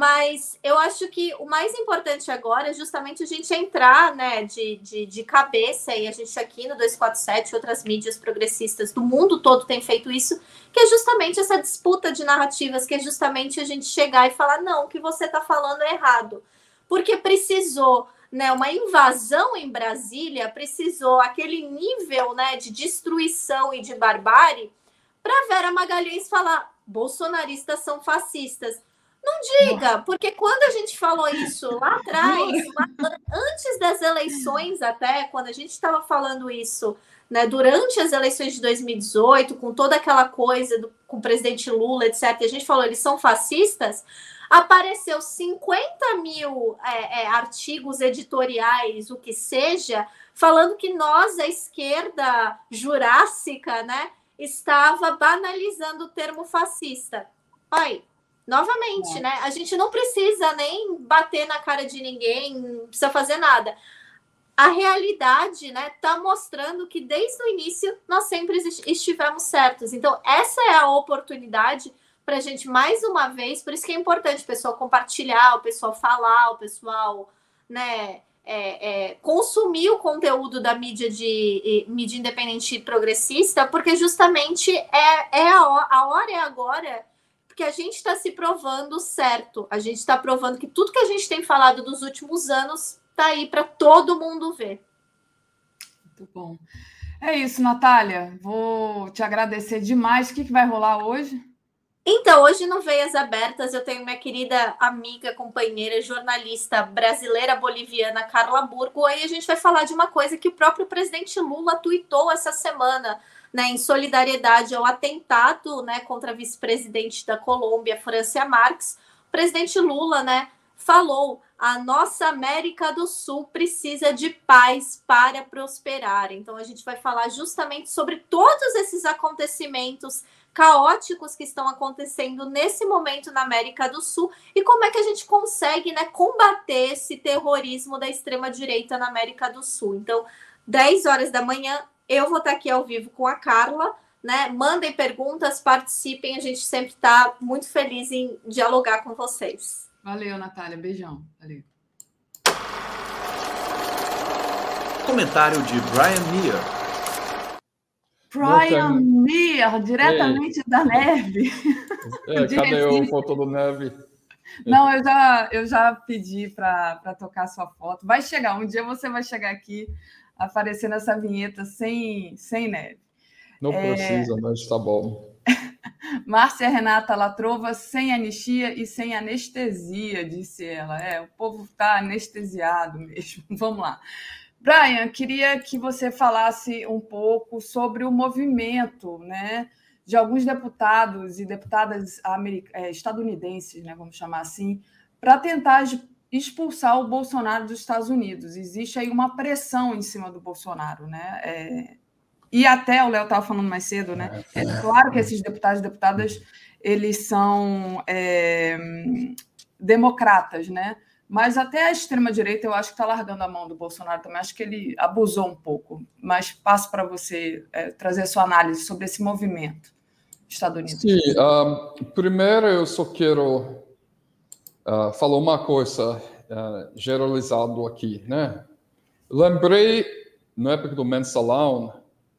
Mas eu acho que o mais importante agora é justamente a gente entrar né, de, de, de cabeça, e a gente aqui no 247, outras mídias progressistas do mundo todo tem feito isso, que é justamente essa disputa de narrativas, que é justamente a gente chegar e falar: não, o que você está falando é errado. Porque precisou né, uma invasão em Brasília, precisou aquele nível né, de destruição e de barbárie para Vera Magalhães falar: bolsonaristas são fascistas. Não diga, porque quando a gente falou isso lá atrás, antes das eleições, até, quando a gente estava falando isso, né, durante as eleições de 2018, com toda aquela coisa do, com o presidente Lula, etc., e a gente falou, eles são fascistas, apareceu 50 mil é, é, artigos editoriais, o que seja, falando que nós, a esquerda jurássica, né, estava banalizando o termo fascista. Olha, Novamente, é. né? A gente não precisa nem bater na cara de ninguém, não precisa fazer nada. A realidade, né, tá mostrando que desde o início nós sempre estivemos certos. Então, essa é a oportunidade para a gente, mais uma vez, por isso que é importante o pessoal compartilhar, o pessoal falar, o pessoal, né, é, é, consumir o conteúdo da mídia de mídia independente e progressista, porque justamente é, é a, a hora é agora porque a gente está se provando certo. A gente está provando que tudo que a gente tem falado dos últimos anos está aí para todo mundo ver. Muito bom. É isso, Natália. Vou te agradecer demais. O que, que vai rolar hoje? Então, hoje no Veias Abertas eu tenho minha querida amiga, companheira, jornalista brasileira boliviana Carla Burgo. Aí a gente vai falar de uma coisa que o próprio presidente Lula tuitou essa semana né, em solidariedade ao atentado né, contra a vice-presidente da Colômbia, Francia Marques, o presidente Lula né, falou: a nossa América do Sul precisa de paz para prosperar. Então, a gente vai falar justamente sobre todos esses acontecimentos caóticos que estão acontecendo nesse momento na América do Sul e como é que a gente consegue né, combater esse terrorismo da extrema-direita na América do Sul. Então, 10 horas da manhã, eu vou estar aqui ao vivo com a Carla, né? Mandem perguntas, participem, a gente sempre está muito feliz em dialogar com vocês. Valeu, Natália. Beijão. Valeu. Comentário de Brian Meir. Brian Meir, diretamente Ei. da neve. É, cadê o foto do neve? Não, eu já, eu já pedi para tocar sua foto. Vai chegar, um dia você vai chegar aqui aparecer nessa vinheta sem, sem neve. Não é... precisa, mas tá bom. Márcia Renata Latrova, sem anistia e sem anestesia, disse ela. É, o povo está anestesiado mesmo. Vamos lá. Brian, queria que você falasse um pouco sobre o movimento né, de alguns deputados e deputadas é, estadunidenses, né, vamos chamar assim, para tentar expulsar o Bolsonaro dos Estados Unidos. Existe aí uma pressão em cima do Bolsonaro, né? É, e até o Léo estava falando mais cedo, né? É claro que esses deputados e deputadas eles são é, democratas, né? Mas até a extrema-direita eu acho que está largando a mão do Bolsonaro também. Acho que ele abusou um pouco. Mas passo para você é, trazer a sua análise sobre esse movimento estadunidense. Sim, um, primeiro eu só quero uh, falar uma coisa uh, generalizado aqui, né? Lembrei, na época do mensalão,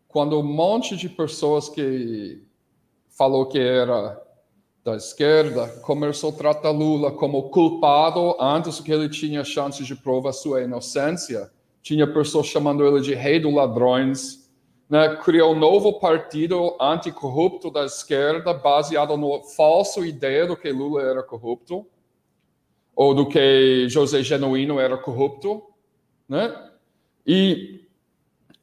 quando um monte de pessoas que falou que era da esquerda começou a tratar Lula como culpado antes que ele tinha chance de provar sua inocência. Tinha pessoas chamando ele de rei dos ladrões. Né? Criou um novo partido anticorrupto da esquerda baseado na falsa ideia do que Lula era corrupto ou do que José Genuíno era corrupto. Né? E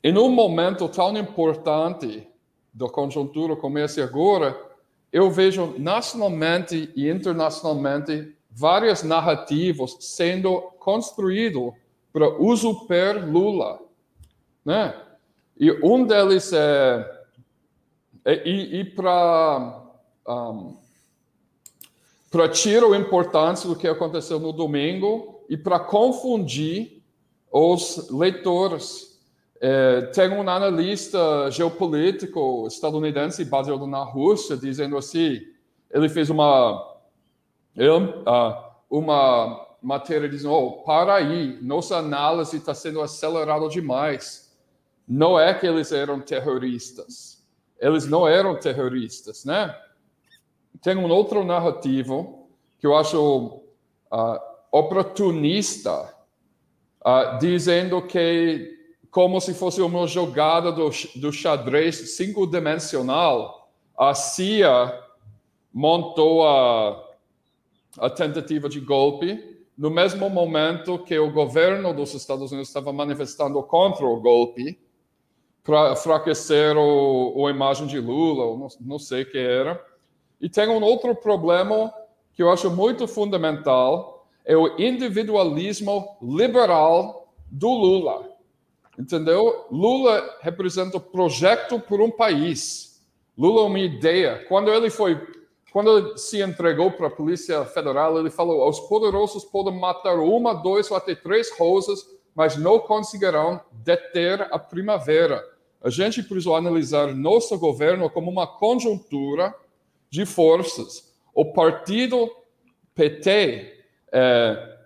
em um momento tão importante da conjuntura como esse agora, eu vejo nacionalmente e internacionalmente várias narrativas sendo construídas para usurpar Lula, né? E um deles é, é e, e para um, para tirar a importância do que aconteceu no domingo e para confundir os leitores é, tem um analista geopolítico estadunidense baseado na Rússia dizendo assim, ele fez uma uh, uma matéria dizendo, oh, para aí, nossa análise está sendo acelerada demais. Não é que eles eram terroristas. Eles não eram terroristas, né? Tem um outro narrativo que eu acho uh, oportunista, uh, dizendo que como se fosse uma jogada do, do xadrez cinco-dimensional, a CIA montou a, a tentativa de golpe no mesmo momento que o governo dos Estados Unidos estava manifestando contra o golpe para enfraquecer o, a imagem de Lula, não, não sei o que era. E tem um outro problema que eu acho muito fundamental, é o individualismo liberal do Lula. Entendeu? Lula representa o projeto por um país. Lula é uma ideia. Quando ele foi, quando ele se entregou para a Polícia Federal, ele falou: os poderosos podem matar uma, dois ou até três rosas, mas não conseguirão deter a primavera. A gente precisa analisar nosso governo como uma conjuntura de forças. O partido PT é,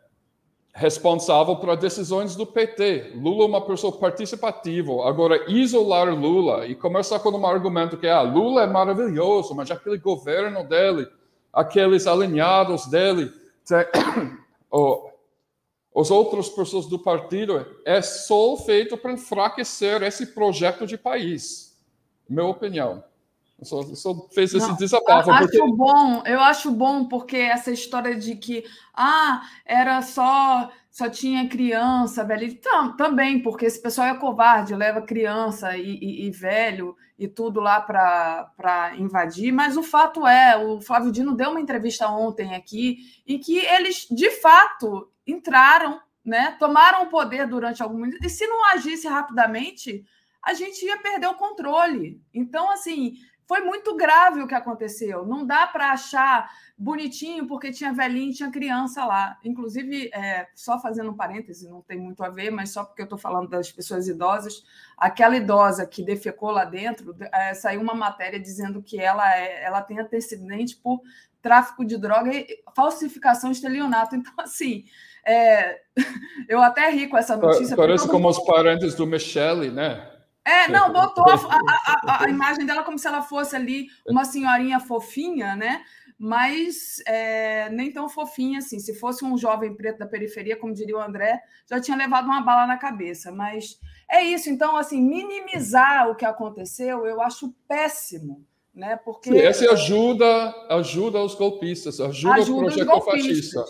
responsável para decisões do PT. Lula é uma pessoa participativa. Agora, isolar Lula e começar com um argumento que ah, Lula é maravilhoso, mas aquele governo dele, aqueles alinhados dele, oh, os outras pessoas do partido, é só feito para enfraquecer esse projeto de país. Minha opinião. Só, só fez esse desabafo. Acho porque... bom, eu acho bom porque essa história de que ah, era só só tinha criança, velho. Então, também, porque esse pessoal é covarde, leva criança e, e, e velho e tudo lá para invadir. Mas o fato é, o Flávio Dino deu uma entrevista ontem aqui e que eles, de fato, entraram, né? Tomaram o poder durante algum momento. E se não agisse rapidamente, a gente ia perder o controle. Então, assim, foi muito grave o que aconteceu. Não dá para achar bonitinho porque tinha velhinho e tinha criança lá. Inclusive, é, só fazendo um parêntese, não tem muito a ver, mas só porque eu estou falando das pessoas idosas, aquela idosa que defecou lá dentro, é, saiu uma matéria dizendo que ela, é, ela tem antecedente por tráfico de droga e falsificação de estelionato. Então, assim, é, eu até ri com essa notícia. Parece como os parentes do Michele, né? É, não, botou a, a, a, a, imagem dela como se ela fosse ali uma senhorinha fofinha, né? mas é, nem tão fofinha assim. Se fosse um jovem preto da periferia, como diria o André, já tinha levado uma bala na cabeça. Mas é isso. Então, assim, minimizar o que aconteceu, eu acho péssimo. Né? Porque Sim, essa ajuda, ajuda os golpistas, ajuda, ajuda o projeto fascista.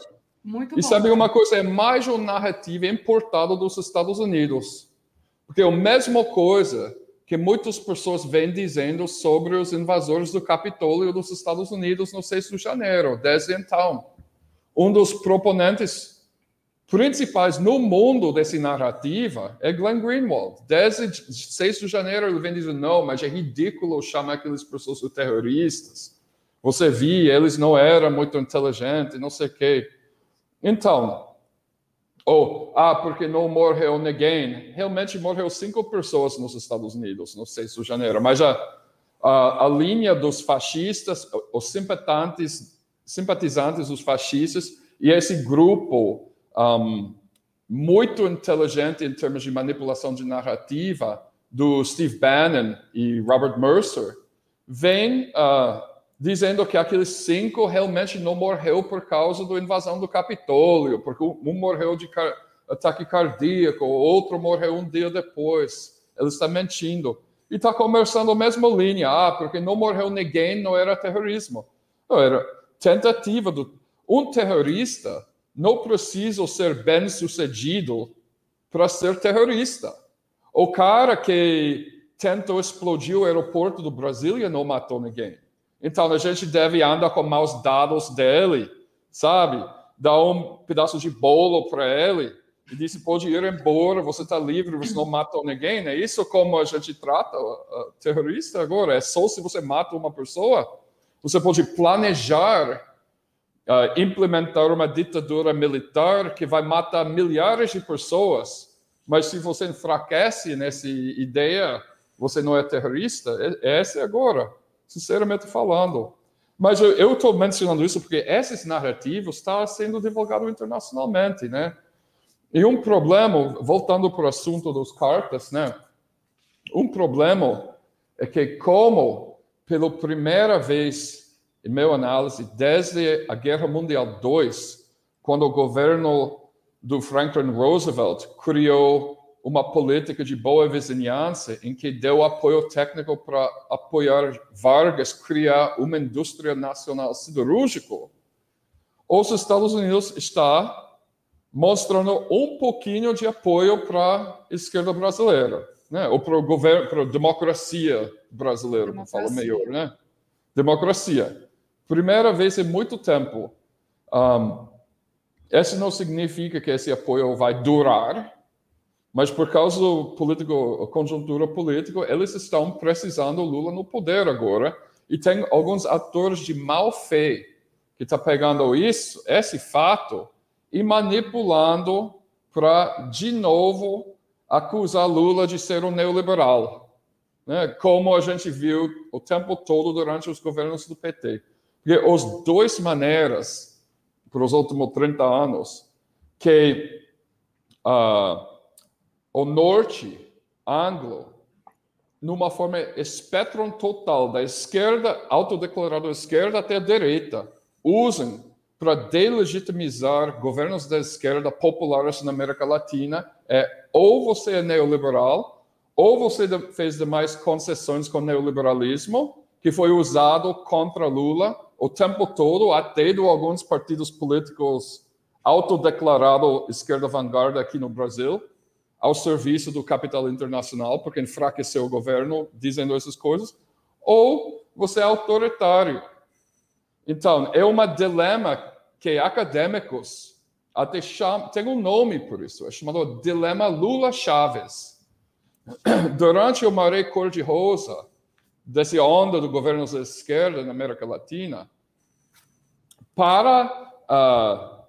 Muito e bom. sabe uma coisa? É mais uma narrativa importada dos Estados Unidos. Porque é a mesma coisa que muitas pessoas vêm dizendo sobre os invasores do Capitólio dos Estados Unidos no 6 de janeiro, desde então. Um dos proponentes principais no mundo dessa narrativa é Glenn Greenwald. Desde 6 de janeiro ele vem dizendo, não, mas é ridículo chamar aqueles pessoas de terroristas. Você via, eles não eram muito inteligentes, não sei o quê. Então, ou, ah, porque não morreu ninguém. Realmente morreu cinco pessoas nos Estados Unidos no 6 de janeiro, mas a, a, a linha dos fascistas, os simpatizantes, simpatizantes dos fascistas e esse grupo um, muito inteligente em termos de manipulação de narrativa do Steve Bannon e Robert Mercer, vem uh, dizendo que aqueles cinco realmente não morreu por causa da invasão do Capitólio, porque um morreu de ataque cardíaco, outro morreu um dia depois. Ele está mentindo. E está conversando a mesma linha. Ah, porque não morreu ninguém, não era terrorismo. Não, era tentativa do... Um terrorista não precisa ser bem sucedido para ser terrorista. O cara que tentou explodir o aeroporto do Brasília não matou ninguém. Então a gente deve andar com maus dados dele, sabe? Dar um pedaço de bolo para ele e disse pode ir embora, você está livre, você não matou ninguém. É isso como a gente trata uh, terrorista agora. É só se você mata uma pessoa, você pode planejar Uh, implementar uma ditadura militar que vai matar milhares de pessoas, mas se você enfraquece nessa ideia, você não é terrorista. É, essa é agora sinceramente falando. Mas eu estou mencionando isso porque esses narrativos estão sendo divulgados internacionalmente, né? E um problema, voltando para o assunto dos cartas, né? Um problema é que como pela primeira vez, em meu análise, desde a Guerra Mundial II, quando o governo do Franklin Roosevelt criou uma política de boa vizinhança em que deu apoio técnico para apoiar Vargas criar uma indústria nacional siderúrgica, os Estados Unidos está mostrando um pouquinho de apoio para a esquerda brasileira, né? ou para o governo, para a democracia brasileira, que fala melhor, né? Democracia. Primeira vez em muito tempo. Um, isso não significa que esse apoio vai durar, mas por causa do político, conjuntura política, eles estão precisando Lula no poder agora. E tem alguns atores de mau fé que estão tá pegando isso, esse fato, e manipulando para, de novo, acusar Lula de ser um neoliberal. Né? Como a gente viu o tempo todo durante os governos do PT. Porque as duas maneiras, para os últimos 30 anos, que. Uh, o norte anglo, numa forma espectro total, da esquerda, autodeclarada esquerda até a direita, usam para delegitimizar governos da esquerda populares na América Latina é ou você é neoliberal, ou você fez demais concessões com o neoliberalismo, que foi usado contra Lula o tempo todo, até de alguns partidos políticos autodeclarados esquerda vanguarda aqui no Brasil, ao serviço do capital internacional, porque enfraqueceu o governo dizendo essas coisas, ou você é autoritário. Então, é um dilema que acadêmicos até chamam, tem um nome por isso, é chamado Dilema Lula-Chaves. Durante o maré cor-de-rosa, dessa onda do governo da esquerda na América Latina, para, uh,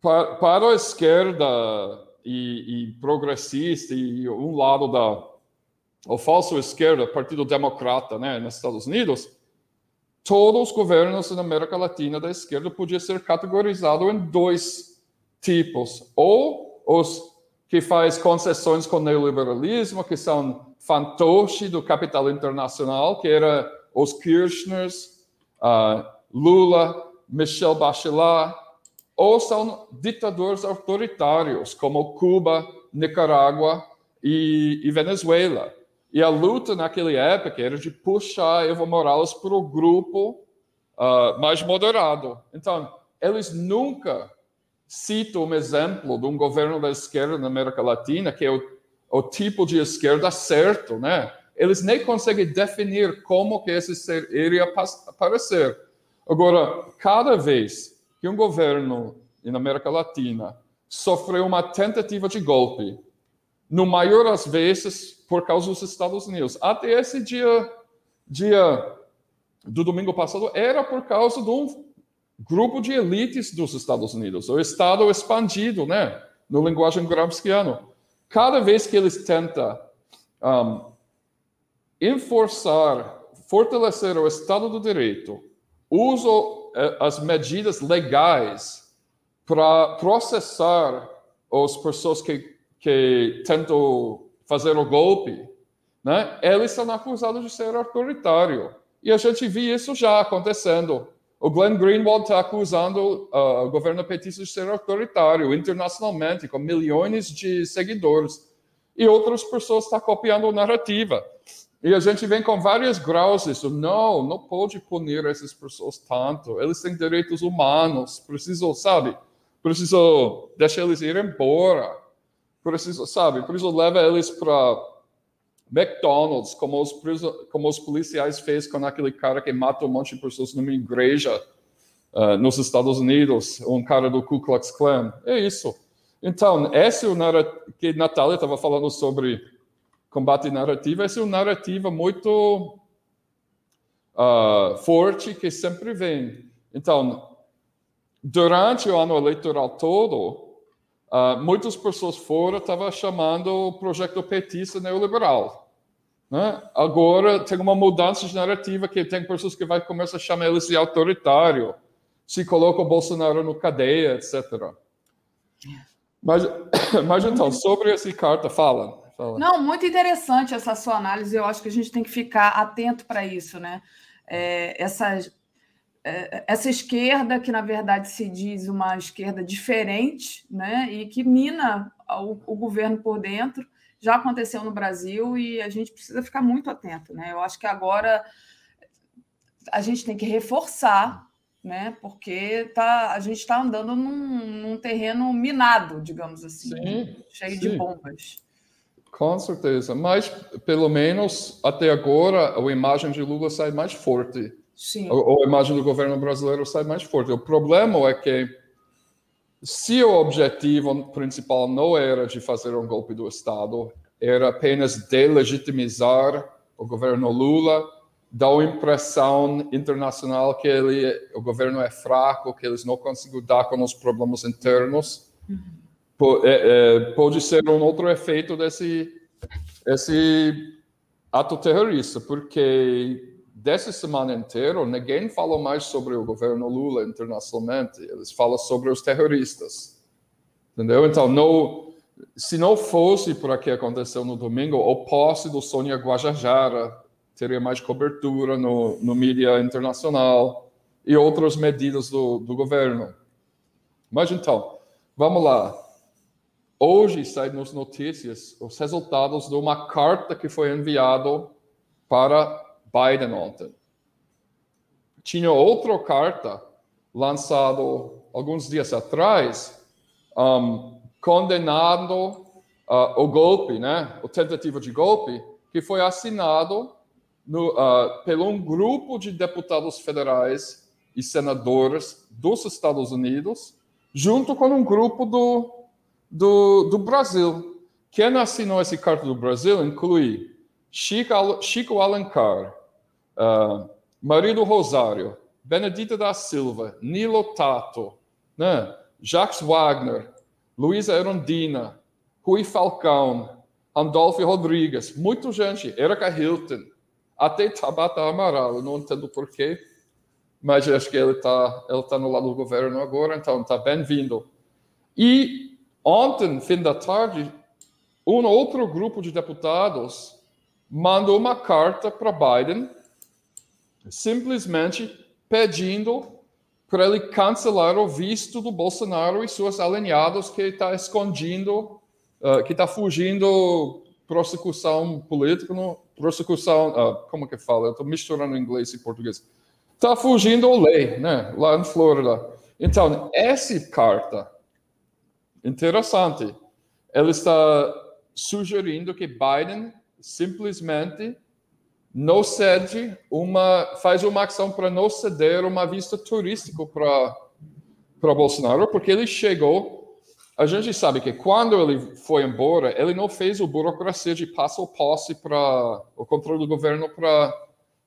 para, para a esquerda e, e progressista e um lado da o falso esquerda, Partido Democrata, né, nos Estados Unidos, todos os governos na América Latina da esquerda podiam ser categorizados em dois tipos: ou os que faz concessões com o neoliberalismo, que são fantoche do capital internacional, que era os Kirchners, uh, Lula, Michel Bachelet, ou são ditadores autoritários, como Cuba, Nicarágua e, e Venezuela. E a luta naquela época era de puxar Evo Morales para o grupo uh, mais moderado. Então, eles nunca citam um exemplo de um governo da esquerda na América Latina, que é o, o tipo de esquerda certo, né? Eles nem conseguem definir como que esse ser iria aparecer. Agora, cada vez que um governo na América Latina sofreu uma tentativa de golpe, no maior das vezes por causa dos Estados Unidos. Até esse dia, dia do domingo passado, era por causa de um grupo de elites dos Estados Unidos, o Estado expandido, né, no linguagem gramsciano. Cada vez que eles tentam um, enforçar, fortalecer o Estado do Direito, eh, as medidas legais para processar as pessoas que, que tentam fazer o golpe, né? eles são acusados de ser autoritário. E a gente viu isso já acontecendo. O Glenn Greenwald está acusando uh, o governo petista de ser autoritário internacionalmente, com milhões de seguidores. E outras pessoas estão copiando a narrativa. E a gente vem com vários graus disso. Não, não pode punir essas pessoas tanto. Eles têm direitos humanos. Preciso, sabe? Preciso deixar eles ir embora. Preciso, sabe? Preciso levar eles para McDonald's, como os, como os policiais fez com aquele cara que mata um monte de pessoas numa igreja uh, nos Estados Unidos, um cara do Ku Klux Klan. É isso. Então, esse é o que Natália estava falando sobre combate narrativo, essa é uma narrativa muito uh, forte que sempre vem. Então, durante o ano eleitoral todo, Uh, muitas pessoas fora estavam chamando o projeto petista neoliberal. Né? Agora tem uma mudança de narrativa que tem pessoas que vai começar a chamar eles de autoritário, se coloca o Bolsonaro no cadeia, etc. Mas, mas então, sobre essa carta, fala, fala. Não, muito interessante essa sua análise. Eu acho que a gente tem que ficar atento para isso, né? É, essas é, essa esquerda, que na verdade se diz uma esquerda diferente, né, e que mina o, o, governo por dentro, já aconteceu no Brasil e a gente precisa ficar muito atento. Né? Eu acho que agora a gente tem que reforçar, né, porque tá, a gente está andando num, num, terreno minado, digamos assim, sim, cheio sim. de bombas. Com certeza, mas pelo menos até agora a imagem de Lula sai mais forte Sim. Ou, a imagem do governo brasileiro sai mais forte. O problema é que, se o objetivo principal não era de fazer um golpe do Estado, era apenas delegitimizar o governo Lula, dar a impressão internacional que ele, o governo é fraco, que eles não conseguem dar com os problemas internos, uhum. É, é, pode ser um outro efeito desse, desse ato terrorista, porque dessa semana inteira, ninguém falou mais sobre o governo Lula internacionalmente. Eles falam sobre os terroristas. Entendeu? Então, não, se não fosse por o que aconteceu no domingo, o posse do Sônia Guajajara teria mais cobertura no, no mídia internacional e outras medidas do, do governo. Mas então, vamos lá. Hoje saem nas notícias os resultados de uma carta que foi enviada para Biden ontem. Tinha outra carta lançada alguns dias atrás, um, condenando uh, o golpe, né, a tentativa de golpe, que foi assinado no, uh, por um grupo de deputados federais e senadores dos Estados Unidos, junto com um grupo do, do, do Brasil. Quem assinou essa carta do Brasil inclui Chico, Chico Alencar, uh, Marido Rosário, Benedita da Silva, Nilo Tato, né? Jacques Wagner, Luísa Erundina, Rui Falcão, Andolfo Rodrigues, muita gente, Erika Hilton, até Tabata Amaral, não entendo porquê, mas acho que ele está ele tá no lado do governo agora, então está bem-vindo. E ontem, fim da tarde, um outro grupo de deputados mandou uma carta para Biden simplesmente pedindo para ele cancelar o visto do Bolsonaro e seus alinhados que está escondendo, uh, que está fugindo prossecução política, no, prossecução, uh, como que fala? Estou misturando inglês e português. Está fugindo a lei, né? Lá em Flórida. Então, essa carta, interessante, ela está sugerindo que Biden simplesmente não cede uma, faz uma ação para não ceder uma vista turística para para Bolsonaro, porque ele chegou. A gente sabe que quando ele foi embora, ele não fez a burocracia de passo a passo para o controle do governo para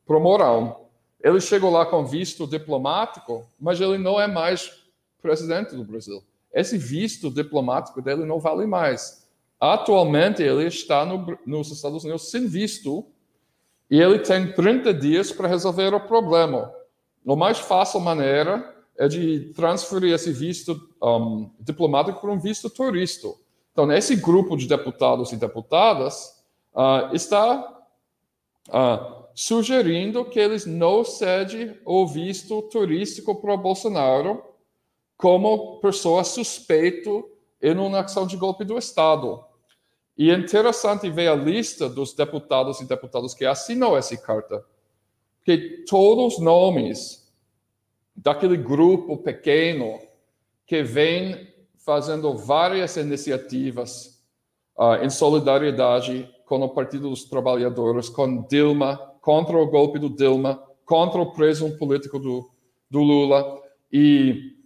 para moral. Ele chegou lá com visto diplomático, mas ele não é mais presidente do Brasil. Esse visto diplomático dele não vale mais. Atualmente ele está no, nos Estados Unidos sem visto e ele tem 30 dias para resolver o problema. A mais fácil maneira é de transferir esse visto um, diplomático para um visto turista. Então, esse grupo de deputados e deputadas uh, está uh, sugerindo que eles não cedem o visto turístico para o Bolsonaro como pessoa suspeita em uma ação de golpe do Estado. E é interessante ver a lista dos deputados e deputadas que assinou essa carta, que todos os nomes daquele grupo pequeno que vem fazendo várias iniciativas uh, em solidariedade com o Partido dos Trabalhadores, com Dilma, contra o golpe do Dilma, contra o preso político do, do Lula, e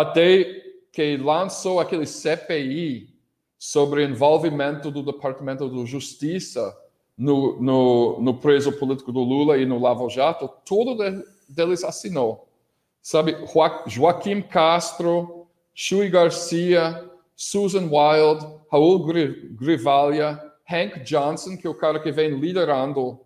até que lançou aquele CPI sobre envolvimento do Departamento de Justiça no, no, no preso político do Lula e no Lava Jato, todo de, deles assinou. Sabe, Joaquim Castro, Shui Garcia, Susan Wild, Raul Grivalha, Hank Johnson, que é o cara que vem liderando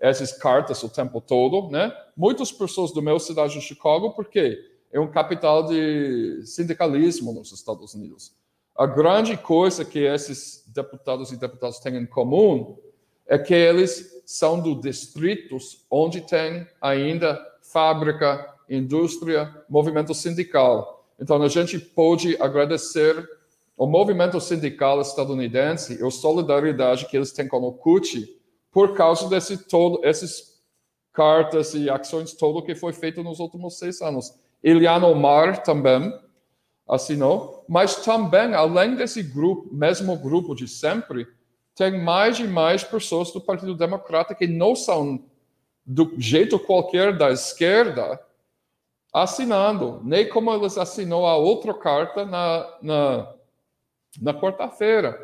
essas cartas o tempo todo, né? Muitas pessoas do meu cidade de Chicago, porque é um capital de sindicalismo nos Estados Unidos. A grande coisa que esses deputados e deputadas têm em comum é que eles são do distritos onde tem ainda fábrica, indústria, movimento sindical. Então a gente pode agradecer o movimento sindical estadunidense e a solidariedade que eles têm com o CUT por causa desse todo, esses cartas e ações todo que foi feito nos últimos seis anos. Eliano Mar também, assinou, mas também, além desse grupo, mesmo grupo de sempre, tem mais e mais pessoas do Partido Democrata que não são do jeito qualquer da esquerda assinando, nem como eles assinou a outra carta na, na, na quarta-feira.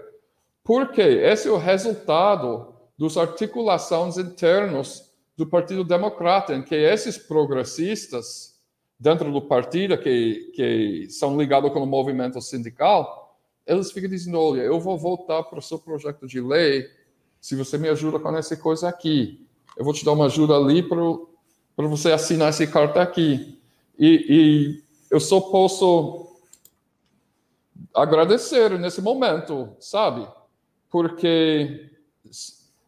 Porque esse é o resultado das articulações internas do Partido Democrata, em que esses progressistas dentro do partido que, que são ligados com o movimento sindical, eles ficam dizendo, olha, eu vou voltar para o seu projeto de lei se você me ajuda com essa coisa aqui. Eu vou te dar uma ajuda ali para, você assinar essa carta aqui. E, e eu só posso agradecer nesse momento, sabe? Porque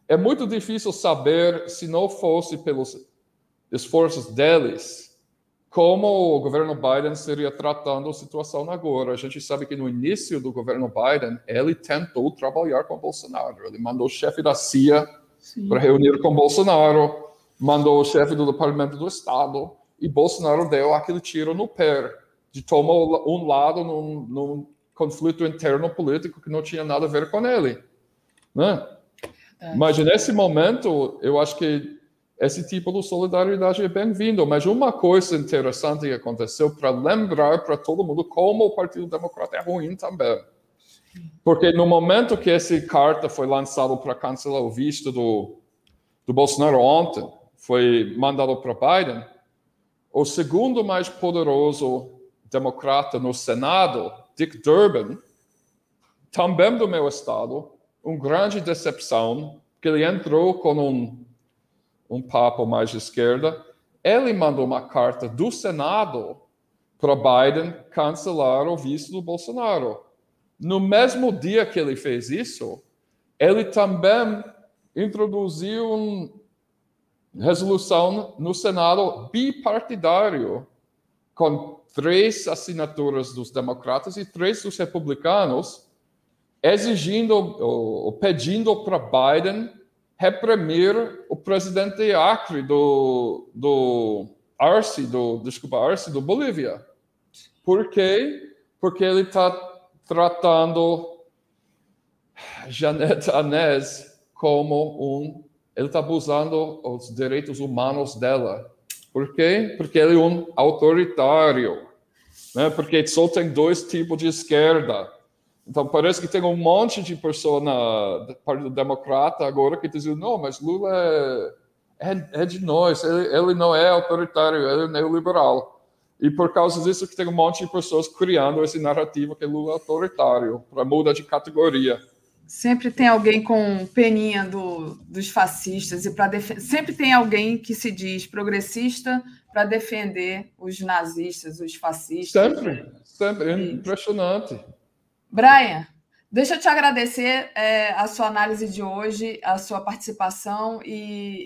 é muito difícil saber se não fosse pelos esforços deles como o governo Biden seria tratando a situação agora. A gente sabe que no início do governo Biden, ele tentou trabalhar com Bolsonaro. Ele mandou o chefe da CIA para reunir com Bolsonaro, mandou o chefe do Departamento do Estado, e Bolsonaro deu aquele tiro no pé, de tomar um lado num, num conflito interno político que não tinha nada a ver com ele. Né? Mas nesse momento, eu acho que esse tipo de solidariedade é bem-vindo. Mas uma coisa interessante que aconteceu para lembrar para todo mundo como o Partido Democrata é ruim também. Porque no momento que essa carta foi lançada para cancelar o visto do, do Bolsonaro ontem, foi mandado para Biden, o segundo mais poderoso democrata no Senado, Dick Durbin, também do meu estado, uma grande decepção, que ele entrou com um um papo mais de esquerda, ele mandou uma carta do Senado para Biden cancelar o visto do Bolsonaro. No mesmo dia que ele fez isso, ele também introduziu um, resolução no Senado bipartidário, com três assinaturas dos democratas e três dos republicanos, exigindo ou pedindo para Biden reprimir o presidente Acre do, do Arce, do, desculpa, Arce do Bolívia. Por quê? Porque ele está tratando Janete Anés como um ele está abusando os direitos humanos dela. Por quê? Porque ele é um autoritário. Né? Porque só tem dois tipos de esquerda. Então parece que tem um monte de pessoas na Partido Democrata agora que dizem, não, mas Lula é, é, é de nós, ele, ele, não é autoritário, ele é neoliberal. E por causa disso que tem um monte de pessoas criando esse narrativa que Lula é autoritário, para mudar de categoria. Sempre tem alguém com peninha do, dos fascistas e para sempre tem alguém que se diz progressista para defender os nazistas, os fascistas. Sempre, sempre, é impressionante. Brian, deixa eu te agradecer é, a sua análise de hoje, a sua participação e,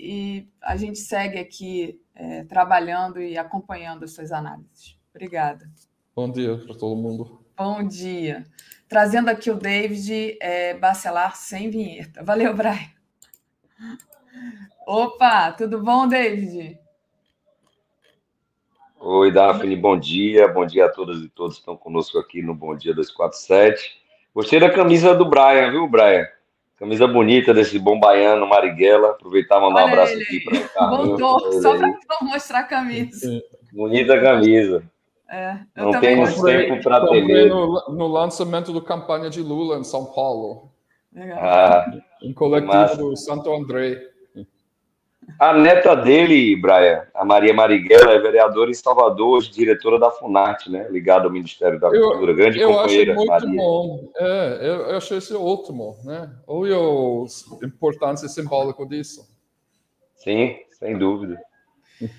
e a gente segue aqui é, trabalhando e acompanhando as suas análises. Obrigada. Bom dia para todo mundo. Bom dia trazendo aqui o David é, Bacelar sem vinheta. Valeu, Brian. Opa, tudo bom, David? Oi, Daphne, bom dia. Bom dia a todas e todos que estão conosco aqui no Bom Dia 247. Gostei da camisa do Brian, viu, Brian? Camisa bonita desse bom baiano, Marighella. Aproveitar e mandar Olha um abraço ele. aqui para o Carlinhos. Voltou, só para mostrar a camisa. Bonita camisa. É, não temos tempo para ter no, no, lançamento do campanha de Lula em São Paulo. Legal. Ah, em coletivo do Santo André. A neta dele, Brian, a Maria Marighella, é vereadora em Salvador, hoje diretora da FUNARTE, né? Ligada ao Ministério da Cultura. Grande eu companheira, acho muito Maria. bom. É, eu, eu achei isso ótimo, né? Olha a importância simbólica disso. Sim, sem dúvida.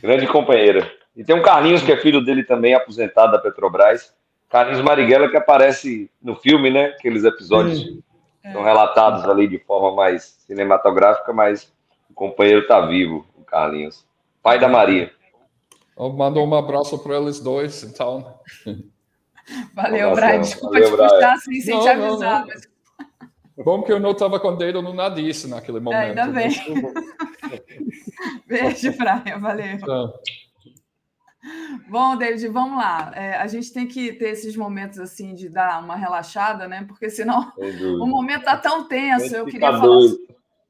Grande companheira. E tem um Carlinhos, que é filho dele também, aposentado da Petrobras. Carlinhos Marighella, que aparece no filme, né? Aqueles episódios hum. são relatados ali de forma mais cinematográfica, mas o companheiro está vivo, o Carlinhos. Pai da Maria. Mandou um abraço para eles dois, então. Valeu, Brian. Desculpa Valeu, te puxar assim sem não, te avisar. Não, não. Mas... Bom que eu não estava com o dedo no nariz naquele momento. É, ainda bem. Beijo, Brian. Valeu. Tchau. Bom, David, vamos lá. É, a gente tem que ter esses momentos assim de dar uma relaxada, né? Porque senão o momento está tão tenso. Eu queria falar.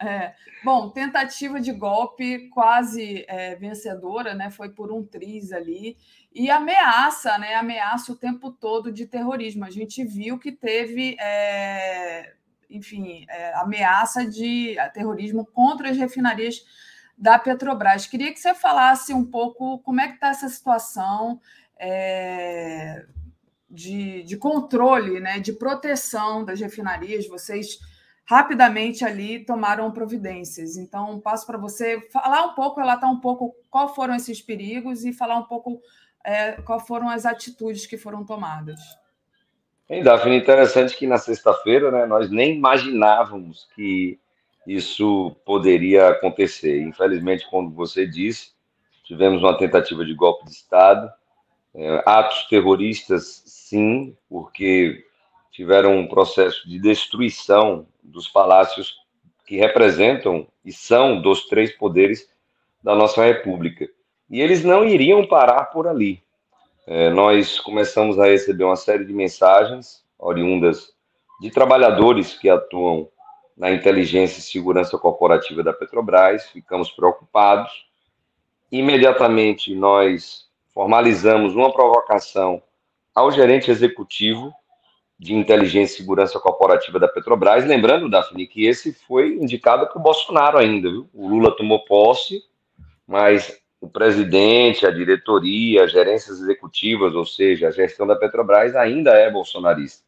É, bom, tentativa de golpe quase é, vencedora, né? Foi por um triz ali e ameaça, né? Ameaça o tempo todo de terrorismo. A gente viu que teve, é, enfim, é, ameaça de terrorismo contra as refinarias da Petrobras. Queria que você falasse um pouco como é que está essa situação é, de, de controle, né, de proteção das refinarias. Vocês rapidamente ali tomaram providências. Então, passo para você falar um pouco, relatar um pouco qual foram esses perigos e falar um pouco é, quais foram as atitudes que foram tomadas. Em Daphne, interessante que na sexta-feira né, nós nem imaginávamos que isso poderia acontecer. Infelizmente, como você disse, tivemos uma tentativa de golpe de Estado, é, atos terroristas, sim, porque tiveram um processo de destruição dos palácios que representam e são dos três poderes da nossa República. E eles não iriam parar por ali. É, nós começamos a receber uma série de mensagens oriundas de trabalhadores que atuam na inteligência e segurança corporativa da Petrobras, ficamos preocupados. Imediatamente nós formalizamos uma provocação ao gerente executivo de inteligência e segurança corporativa da Petrobras, lembrando, Daphne, que esse foi indicado para o Bolsonaro ainda, viu? O Lula tomou posse, mas o presidente, a diretoria, as gerências executivas, ou seja, a gestão da Petrobras ainda é bolsonarista.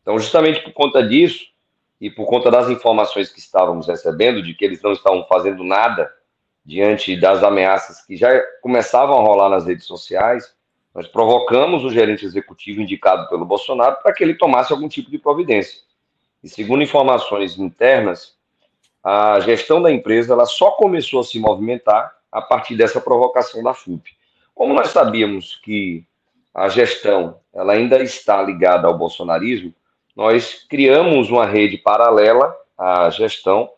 Então, justamente por conta disso, e por conta das informações que estávamos recebendo de que eles não estavam fazendo nada diante das ameaças que já começavam a rolar nas redes sociais, nós provocamos o gerente executivo indicado pelo Bolsonaro para que ele tomasse algum tipo de providência. E segundo informações internas, a gestão da empresa ela só começou a se movimentar a partir dessa provocação da FUP. Como nós sabíamos que a gestão ela ainda está ligada ao bolsonarismo, nós criamos uma rede paralela à gestão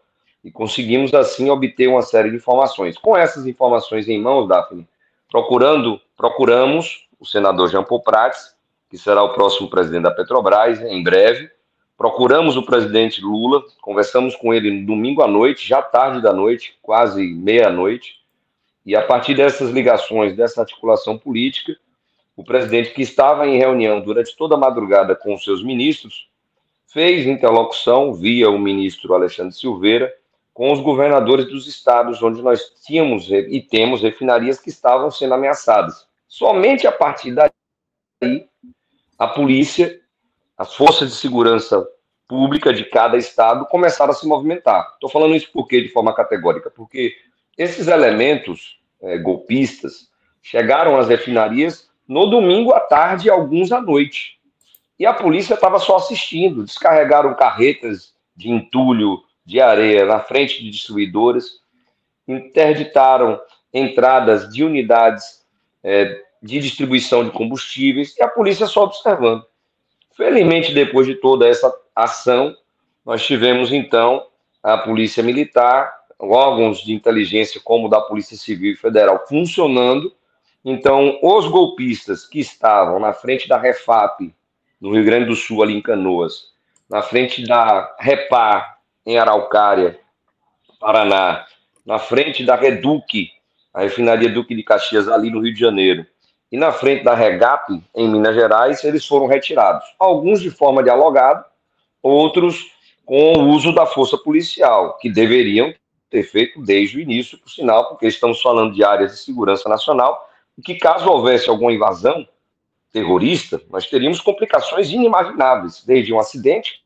e conseguimos assim obter uma série de informações. Com essas informações em mãos, Daphne, procurando, procuramos o senador Jean Paul Prats, que será o próximo presidente da Petrobras em breve. Procuramos o presidente Lula, conversamos com ele domingo à noite, já tarde da noite, quase meia-noite, e a partir dessas ligações, dessa articulação política, o presidente, que estava em reunião durante toda a madrugada com os seus ministros, fez interlocução via o ministro Alexandre Silveira com os governadores dos estados onde nós tínhamos e temos refinarias que estavam sendo ameaçadas. Somente a partir daí, a polícia, as forças de segurança pública de cada estado começaram a se movimentar. Estou falando isso porque de forma categórica, porque esses elementos é, golpistas chegaram às refinarias no domingo à tarde e alguns à noite. E a polícia estava só assistindo. Descarregaram carretas de entulho de areia na frente de distribuidoras, interditaram entradas de unidades é, de distribuição de combustíveis e a polícia só observando. Felizmente, depois de toda essa ação, nós tivemos então a Polícia Militar, órgãos de inteligência como da Polícia Civil Federal funcionando. Então, os golpistas que estavam na frente da Refap, no Rio Grande do Sul, ali em Canoas, na frente da Repar, em Araucária, Paraná, na frente da Reduc, a refinaria Duque de Caxias, ali no Rio de Janeiro, e na frente da Regap, em Minas Gerais, eles foram retirados. Alguns de forma dialogada, outros com o uso da força policial, que deveriam ter feito desde o início, por sinal, porque estamos falando de áreas de segurança nacional, e que caso houvesse alguma invasão terrorista, nós teríamos complicações inimagináveis, desde um acidente,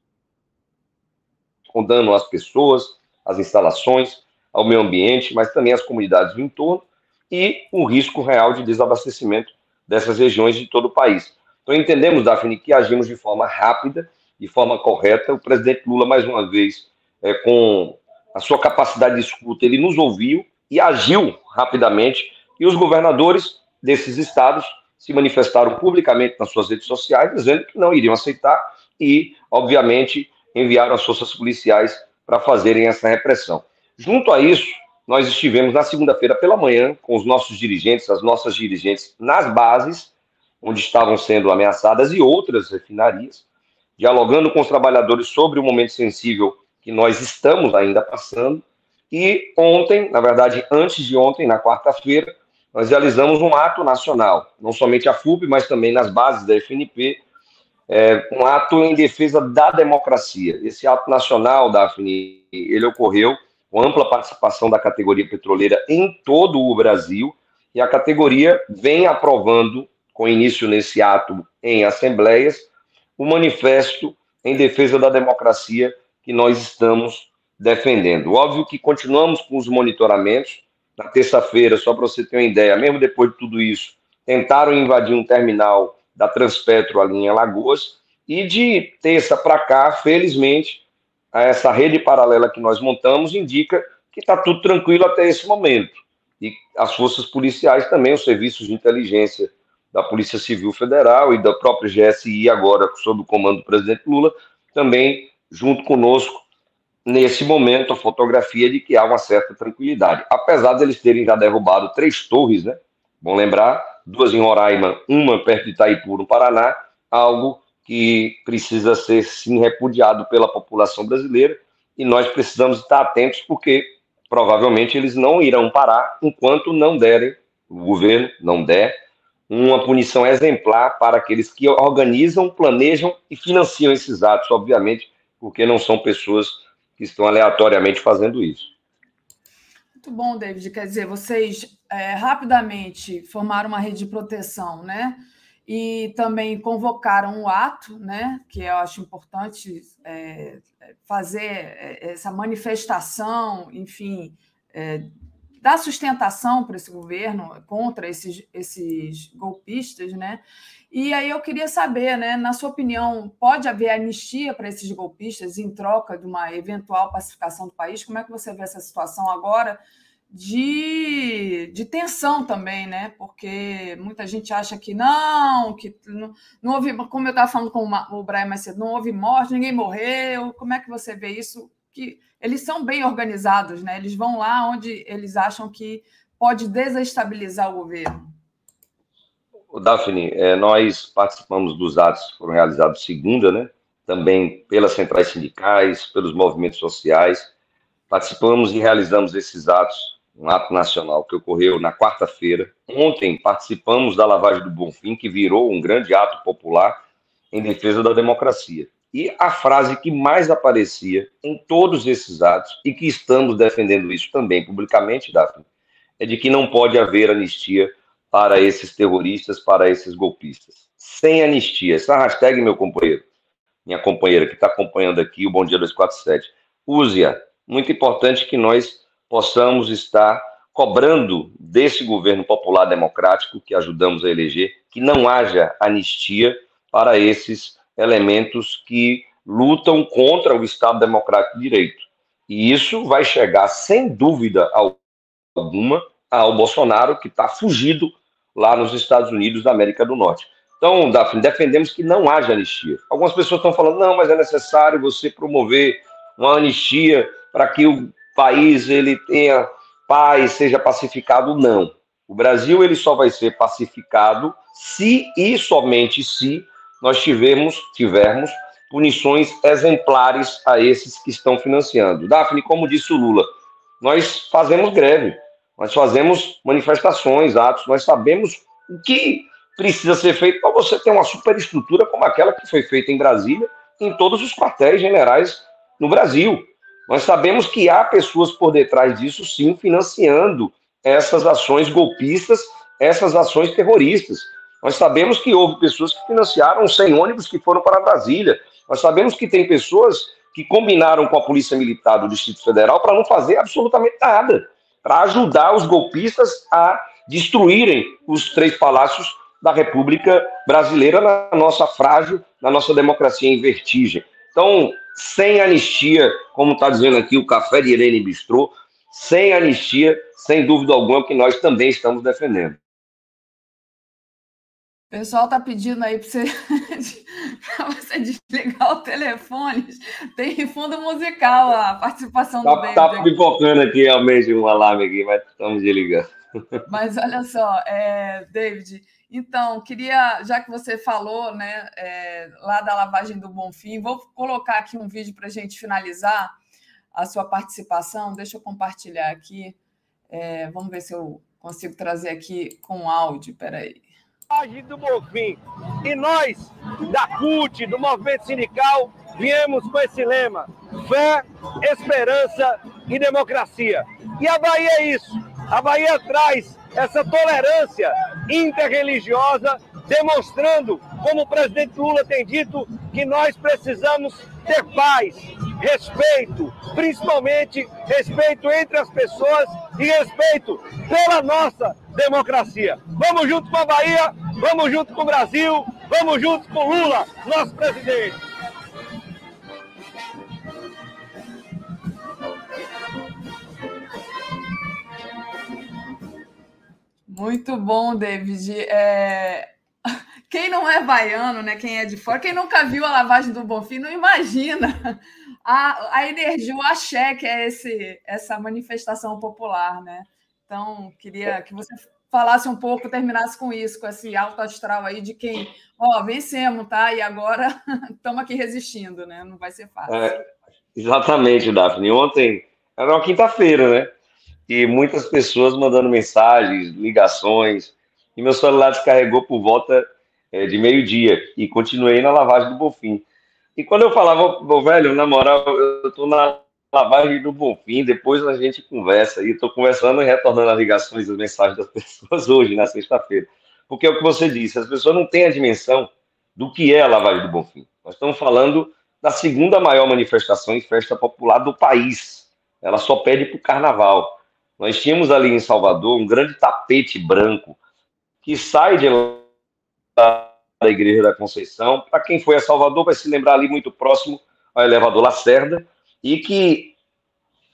com dano às pessoas, às instalações, ao meio ambiente, mas também às comunidades do entorno e o risco real de desabastecimento dessas regiões de todo o país. Então entendemos, Daphne, que agimos de forma rápida, de forma correta. O presidente Lula, mais uma vez, é, com a sua capacidade de escuta, ele nos ouviu e agiu rapidamente. E os governadores desses estados se manifestaram publicamente nas suas redes sociais, dizendo que não iriam aceitar e, obviamente, enviaram as forças policiais para fazerem essa repressão. Junto a isso, nós estivemos na segunda-feira pela manhã com os nossos dirigentes, as nossas dirigentes nas bases, onde estavam sendo ameaçadas e outras refinarias, dialogando com os trabalhadores sobre o momento sensível que nós estamos ainda passando. E ontem, na verdade, antes de ontem, na quarta-feira, nós realizamos um ato nacional, não somente a FUP, mas também nas bases da FNP, é, um ato em defesa da democracia. Esse ato nacional, Daphne, ele ocorreu com ampla participação da categoria petroleira em todo o Brasil, e a categoria vem aprovando, com início nesse ato em assembleias, o manifesto em defesa da democracia que nós estamos defendendo. Óbvio que continuamos com os monitoramentos. Na terça-feira, só para você ter uma ideia, mesmo depois de tudo isso, tentaram invadir um terminal da Transpetro ali em Alagoas, e de terça para cá, felizmente, essa rede paralela que nós montamos indica que está tudo tranquilo até esse momento. E as forças policiais também, os serviços de inteligência da Polícia Civil Federal e da própria GSI, agora sob o comando do presidente Lula, também junto conosco, nesse momento, a fotografia de que há uma certa tranquilidade. Apesar de eles terem já derrubado três torres, né? Bom lembrar, duas em Roraima, uma perto de Itaipu, no Paraná, algo que precisa ser sim repudiado pela população brasileira e nós precisamos estar atentos porque provavelmente eles não irão parar enquanto não derem, o governo não der, uma punição exemplar para aqueles que organizam, planejam e financiam esses atos, obviamente, porque não são pessoas que estão aleatoriamente fazendo isso. Muito bom, David. Quer dizer, vocês é, rapidamente formaram uma rede de proteção, né? E também convocaram um ato, né? Que eu acho importante é, fazer é, essa manifestação, enfim, é, dar sustentação para esse governo contra esses, esses golpistas, né? E aí eu queria saber, né, na sua opinião, pode haver anistia para esses golpistas em troca de uma eventual pacificação do país? Como é que você vê essa situação agora? de, de tensão também, né? Porque muita gente acha que não, que não, não houve, como eu estava falando com o Brian mais cedo, não houve morte, ninguém morreu. Como é que você vê isso? Que eles são bem organizados, né? Eles vão lá onde eles acham que pode desestabilizar o governo. O Daphne, é, nós participamos dos atos que foram realizados segunda, né? Também pelas centrais sindicais, pelos movimentos sociais. Participamos e realizamos esses atos um ato nacional que ocorreu na quarta-feira. Ontem participamos da lavagem do Bonfim, que virou um grande ato popular em defesa da democracia. E a frase que mais aparecia em todos esses atos, e que estamos defendendo isso também publicamente, Daphne, é de que não pode haver anistia para esses terroristas, para esses golpistas. Sem anistia. Essa hashtag, meu companheiro, minha companheira que está acompanhando aqui o Bom Dia 247, use-a. Muito importante que nós possamos estar cobrando desse governo popular democrático que ajudamos a eleger que não haja anistia para esses elementos que lutam contra o Estado Democrático de Direito. E isso vai chegar, sem dúvida alguma, ao Bolsonaro, que está fugido lá nos Estados Unidos da América do Norte. Então, Daphne, defendemos que não haja anistia. Algumas pessoas estão falando, não, mas é necessário você promover uma anistia para que o país ele tenha paz, seja pacificado, não. O Brasil ele só vai ser pacificado se e somente se nós tivermos, tivermos punições exemplares a esses que estão financiando. Daphne, como disse o Lula, nós fazemos greve, nós fazemos manifestações, atos, nós sabemos o que precisa ser feito para você ter uma superestrutura como aquela que foi feita em Brasília, em todos os quartéis generais no Brasil. Nós sabemos que há pessoas por detrás disso, sim, financiando essas ações golpistas, essas ações terroristas. Nós sabemos que houve pessoas que financiaram 100 ônibus que foram para Brasília. Nós sabemos que tem pessoas que combinaram com a Polícia Militar do Distrito Federal para não fazer absolutamente nada, para ajudar os golpistas a destruírem os três palácios da República Brasileira na nossa frágil, na nossa democracia em vertigem. Então, sem anistia, como está dizendo aqui o Café de Irene Bistrô, sem anistia, sem dúvida alguma, que nós também estamos defendendo. O pessoal está pedindo aí para você, você desligar o telefone. Tem fundo musical a participação tá, do David. Está pipocando aqui realmente um alarme aqui, mas estamos desligando. Mas olha só, é, David, então, queria, já que você falou né, é, lá da lavagem do Bonfim, vou colocar aqui um vídeo para a gente finalizar a sua participação. Deixa eu compartilhar aqui. É, vamos ver se eu consigo trazer aqui com áudio. Peraí. Do Bonfim. E nós, da CUT, do Movimento Sindical, viemos com esse lema: fé, esperança e democracia. E a Bahia é isso. A Bahia traz essa tolerância interreligiosa, demonstrando, como o presidente Lula tem dito, que nós precisamos ter paz, respeito, principalmente respeito entre as pessoas e respeito pela nossa democracia. Vamos junto com a Bahia, vamos junto com o Brasil, vamos junto com Lula, nosso presidente. Muito bom, David. É... Quem não é baiano, né? Quem é de fora, quem nunca viu a lavagem do Bonfim, não imagina a, a energia, o axé que é esse, essa manifestação popular, né? Então, queria que você falasse um pouco, terminasse com isso, com esse alto astral aí de quem, ó, vencemos, tá? E agora estamos aqui resistindo, né? Não vai ser fácil. É, exatamente, Daphne. Ontem era uma quinta-feira, né? e muitas pessoas mandando mensagens, ligações, e meu celular descarregou por volta é, de meio-dia, e continuei na lavagem do Bonfim. E quando eu falava, velho, na moral, eu tô na lavagem do Bonfim, depois a gente conversa, e estou conversando e retornando as ligações, as mensagens das pessoas hoje, na sexta-feira. Porque é o que você disse, as pessoas não têm a dimensão do que é a lavagem do Bonfim. Nós estamos falando da segunda maior manifestação e festa popular do país. Ela só pede para o carnaval. Nós tínhamos ali em Salvador um grande tapete branco que sai de lá da Igreja da Conceição. Para quem foi a Salvador, vai se lembrar ali muito próximo ao elevador Lacerda, e que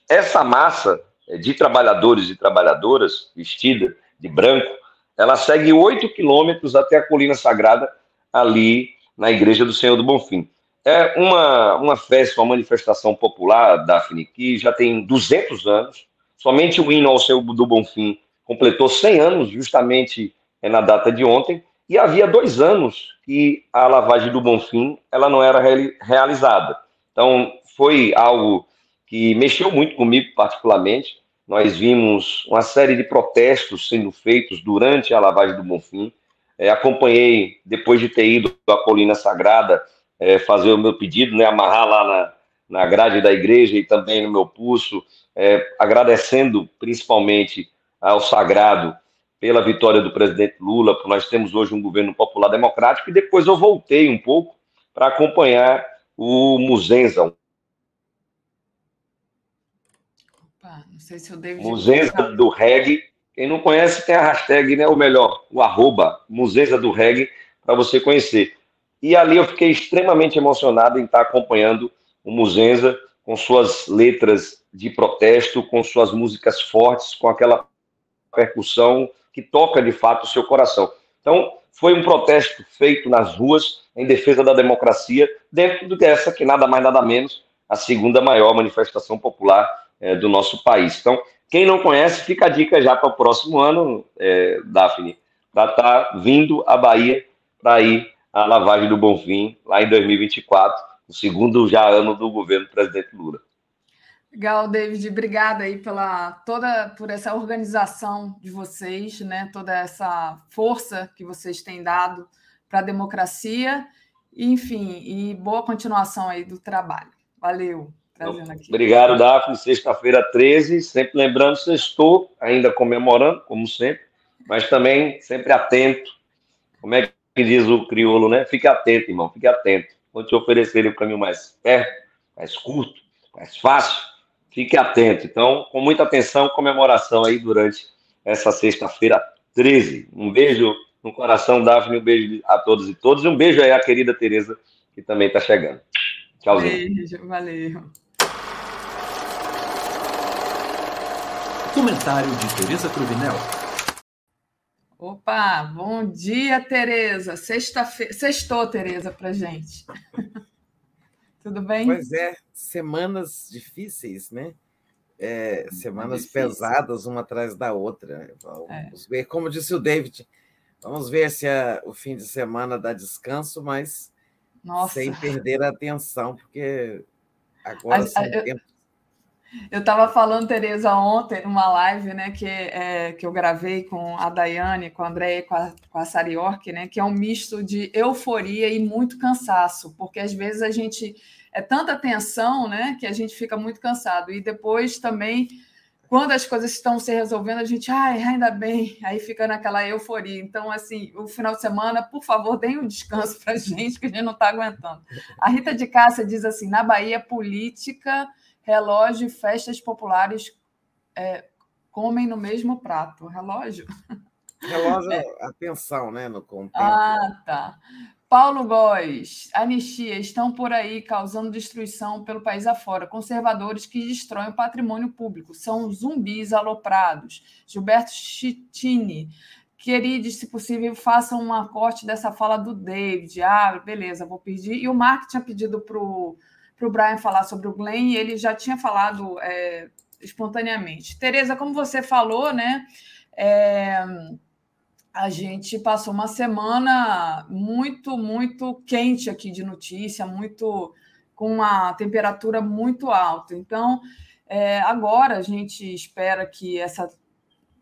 essa massa é, de trabalhadores e trabalhadoras, vestida de branco, ela segue oito quilômetros até a Colina Sagrada, ali na Igreja do Senhor do Bonfim. É uma, uma festa, uma manifestação popular, Daphne, que já tem 200 anos. Somente o hino ao Senhor do Bonfim completou 100 anos, justamente é na data de ontem. E havia dois anos que a lavagem do Bonfim ela não era realizada. Então, foi algo que mexeu muito comigo, particularmente. Nós vimos uma série de protestos sendo feitos durante a lavagem do Bonfim. É, acompanhei, depois de ter ido à Colina Sagrada, é, fazer o meu pedido, né, amarrar lá na, na grade da igreja e também no meu pulso, é, agradecendo principalmente ao Sagrado pela vitória do presidente Lula, porque nós temos hoje um governo popular democrático, e depois eu voltei um pouco para acompanhar o Muzenza. Opa, não sei se o David... Muzenza do reggae. Quem não conhece tem a hashtag, né, ou melhor, o arroba Muzenza do reggae, para você conhecer. E ali eu fiquei extremamente emocionado em estar acompanhando o Muzenza com suas letras de protesto, com suas músicas fortes, com aquela percussão que toca de fato o seu coração. Então, foi um protesto feito nas ruas em defesa da democracia, dentro dessa que nada mais nada menos a segunda maior manifestação popular é, do nosso país. Então, quem não conhece, fica a dica já para o próximo ano, é, Daphne, para estar tá vindo à Bahia para ir a lavagem do Bonfim, lá em 2024, o segundo já ano do governo do presidente Lula. Legal, David, obrigada aí pela toda por essa organização de vocês, né? Toda essa força que vocês têm dado para a democracia, enfim, e boa continuação aí do trabalho. Valeu. Aqui. Obrigado, Daphne. Sexta-feira 13, sempre lembrando, estou ainda comemorando, como sempre, mas também sempre atento. Como é que diz o crioulo, né? Fique atento, irmão, fique atento. Vou te oferecer o caminho mais perto, mais curto, mais fácil. Fique atento. Então, com muita atenção, comemoração aí durante essa sexta-feira 13. Um beijo no coração, Daphne, um beijo a todos e todas. E um beijo aí à querida Tereza, que também está chegando. Tchauzinho. Beijo, valeu. Comentário de Tereza Cruvinel. Opa, bom dia, Tereza. Sexta-feira, sextou, Tereza, para gente. Tudo bem? Pois é, semanas difíceis, né? É, semanas difícil. pesadas uma atrás da outra. Vamos é. ver, como disse o David, vamos ver se a, o fim de semana dá descanso, mas Nossa. sem perder a atenção, porque agora a, são a, tempos eu estava falando, Tereza, ontem, numa live né, que, é, que eu gravei com a Daiane, com a Andréia e com a, com a Sari York, né, que é um misto de euforia e muito cansaço, porque às vezes a gente é tanta tensão né, que a gente fica muito cansado. E depois também, quando as coisas estão se resolvendo, a gente, ai, ainda bem, aí fica naquela euforia. Então, assim, o final de semana, por favor, deem um descanso para a gente, que a gente não está aguentando. A Rita de Cássia diz assim: na Bahia, política relógio e festas populares é, comem no mesmo prato. Relógio? Relógio, é. atenção, né? No contexto. Ah, tá. Paulo Góes, anistia, estão por aí causando destruição pelo país afora. Conservadores que destroem o patrimônio público. São zumbis aloprados. Gilberto Chitini, queridos, se possível, façam uma corte dessa fala do David. Ah, beleza, vou pedir. E o Mark tinha pedido para o para o Brian falar sobre o Glenn e ele já tinha falado é, espontaneamente. Tereza, como você falou, né? É, a gente passou uma semana muito, muito quente aqui de notícia, muito com uma temperatura muito alta. Então, é, agora a gente espera que essa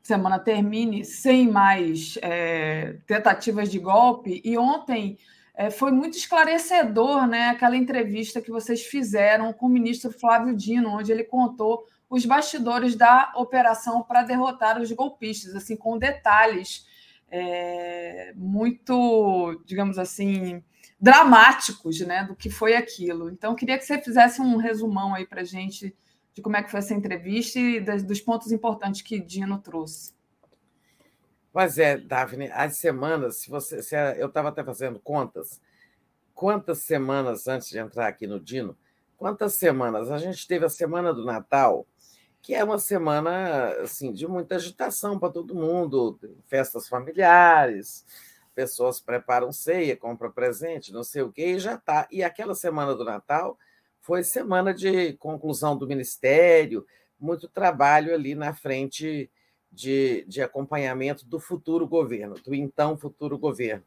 semana termine sem mais é, tentativas de golpe. E ontem é, foi muito esclarecedor né, aquela entrevista que vocês fizeram com o ministro Flávio Dino, onde ele contou os bastidores da operação para derrotar os golpistas, assim, com detalhes é, muito, digamos assim, dramáticos né, do que foi aquilo. Então, queria que você fizesse um resumão aí para a gente de como é que foi essa entrevista e dos pontos importantes que Dino trouxe. Pois é, Daphne, as semanas, se você. Se eu estava até fazendo contas, quantas semanas antes de entrar aqui no Dino, quantas semanas? A gente teve a semana do Natal que é uma semana assim de muita agitação para todo mundo, festas familiares, pessoas preparam ceia, compram presente, não sei o quê, e já está. E aquela semana do Natal foi semana de conclusão do ministério, muito trabalho ali na frente de, de acompanhamento do futuro governo, do então futuro governo.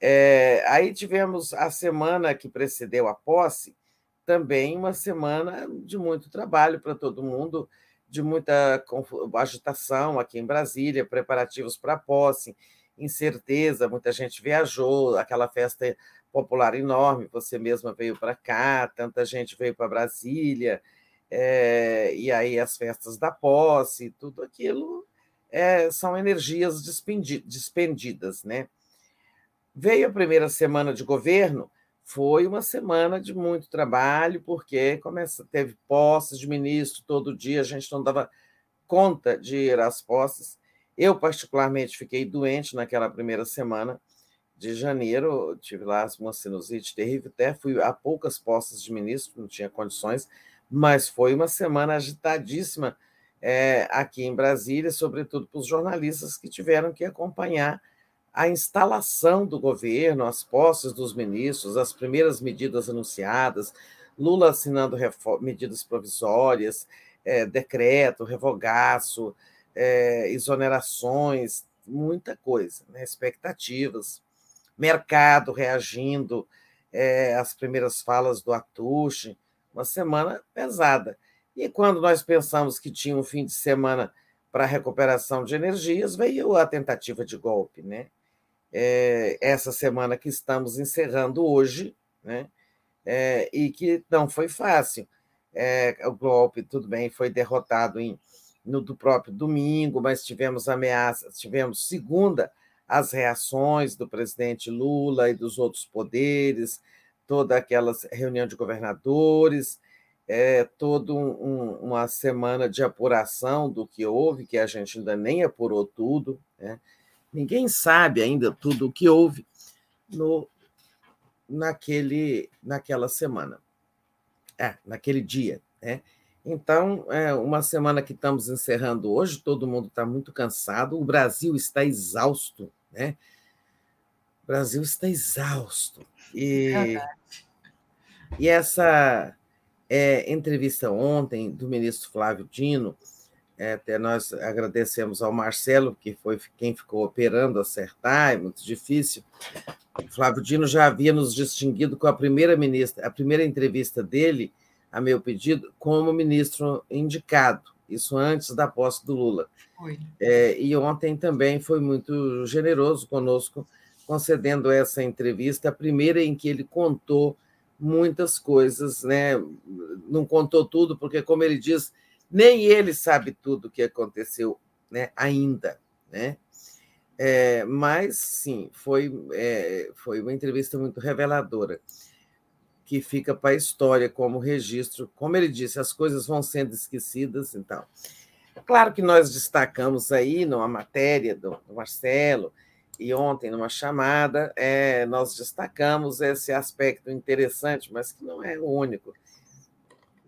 É, aí tivemos a semana que precedeu a posse, também uma semana de muito trabalho para todo mundo, de muita agitação aqui em Brasília, preparativos para a posse, incerteza, muita gente viajou, aquela festa popular enorme, você mesma veio para cá, tanta gente veio para Brasília, é, e aí as festas da posse, tudo aquilo é, são energias despendidas, né? Veio a primeira semana de governo, foi uma semana de muito trabalho, porque começa, teve posses de ministro todo dia, a gente não dava conta de ir às posses. Eu, particularmente, fiquei doente naquela primeira semana de janeiro, tive lá uma sinusite terrível, até fui a poucas posses de ministro, não tinha condições, mas foi uma semana agitadíssima é, aqui em Brasília, sobretudo para os jornalistas que tiveram que acompanhar a instalação do governo, as posses dos ministros, as primeiras medidas anunciadas, Lula assinando medidas provisórias, é, decreto, revogaço, é, exonerações, muita coisa, né? expectativas, mercado reagindo é, às primeiras falas do Atushi, uma semana pesada. E quando nós pensamos que tinha um fim de semana para recuperação de energias, veio a tentativa de golpe, né? é, essa semana que estamos encerrando hoje, né? É, e que não foi fácil. É, o golpe, tudo bem, foi derrotado em, no do próprio domingo, mas tivemos ameaças, tivemos segunda as reações do presidente Lula e dos outros poderes, toda aquela reunião de governadores, é, toda um, um, uma semana de apuração do que houve, que a gente ainda nem apurou tudo, né? Ninguém sabe ainda tudo o que houve no, naquele, naquela semana, é, naquele dia. Né? Então, é uma semana que estamos encerrando hoje, todo mundo está muito cansado, o Brasil está exausto, né? O Brasil está exausto. E, e essa é, entrevista ontem do ministro Flávio Dino, é, até nós agradecemos ao Marcelo, que foi quem ficou operando acertar, é muito difícil. O Flávio Dino já havia nos distinguido com a primeira ministra, a primeira entrevista dele, a meu pedido, como ministro indicado, isso antes da posse do Lula. É, e ontem também foi muito generoso conosco, concedendo essa entrevista, a primeira em que ele contou muitas coisas, né? Não contou tudo, porque, como ele diz, nem ele sabe tudo o que aconteceu né, ainda. Né? É, mas, sim, foi, é, foi uma entrevista muito reveladora, que fica para a história como registro. Como ele disse, as coisas vão sendo esquecidas. Então, claro que nós destacamos aí numa matéria do, do Marcelo, e ontem, numa chamada, é, nós destacamos esse aspecto interessante, mas que não é o único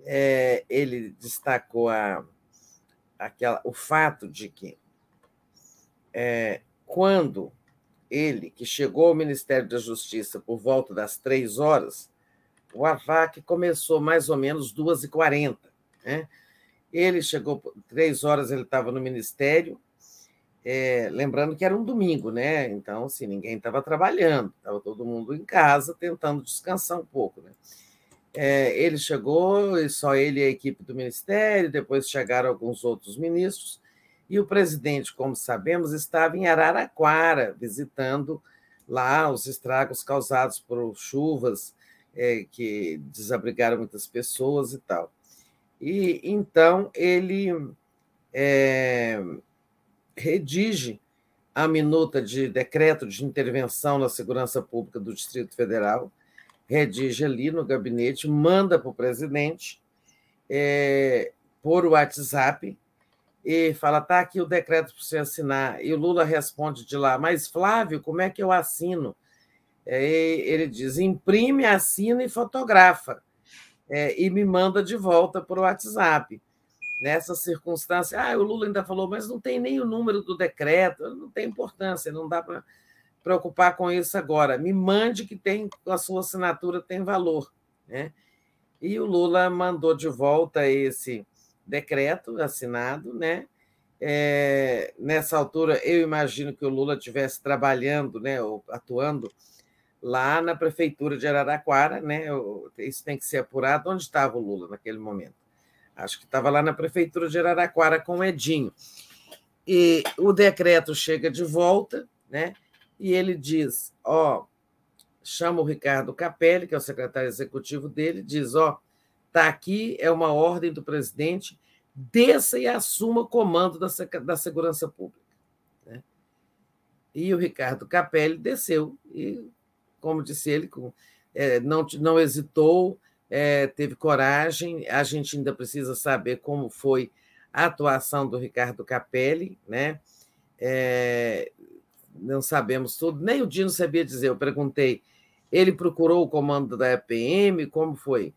é, ele destacou a, aquela, o fato de que, é, quando ele, que chegou ao Ministério da Justiça por volta das três horas, o AVAC começou mais ou menos duas e quarenta. Né? Ele chegou três horas, ele estava no Ministério, é, lembrando que era um domingo, né? Então, assim, ninguém estava trabalhando, estava todo mundo em casa tentando descansar um pouco, né? É, ele chegou, só ele e a equipe do ministério, depois chegaram alguns outros ministros, e o presidente, como sabemos, estava em Araraquara, visitando lá os estragos causados por chuvas é, que desabrigaram muitas pessoas e tal. E então ele é, redige a minuta de decreto de intervenção na segurança pública do Distrito Federal, redige ali no gabinete, manda para o presidente é, por WhatsApp e fala: tá aqui o decreto para você assinar. E o Lula responde de lá: mas Flávio, como é que eu assino? É, ele diz: imprime, assina e fotografa. É, e me manda de volta por WhatsApp. Nessa circunstância. Ah, o Lula ainda falou, mas não tem nem o número do decreto, não tem importância, não dá para preocupar com isso agora. Me mande que tem a sua assinatura tem valor, né? E o Lula mandou de volta esse decreto assinado, né? É, nessa altura, eu imagino que o Lula estivesse trabalhando, né, ou atuando lá na prefeitura de Araraquara, né? Isso tem que ser apurado. Onde estava o Lula naquele momento? Acho que estava lá na prefeitura de Araraquara com o Edinho. E o decreto chega de volta, né? E ele diz: ó, chama o Ricardo Capelli, que é o secretário executivo dele, diz: ó, tá aqui, é uma ordem do presidente, desça e assuma o comando da, da segurança pública. Né? E o Ricardo Capelli desceu e, como disse ele, é, não, não hesitou, é, teve coragem. A gente ainda precisa saber como foi a atuação do Ricardo Capelli, né? É, não sabemos tudo, nem o Dino sabia dizer. Eu perguntei, ele procurou o comando da EPM, como foi?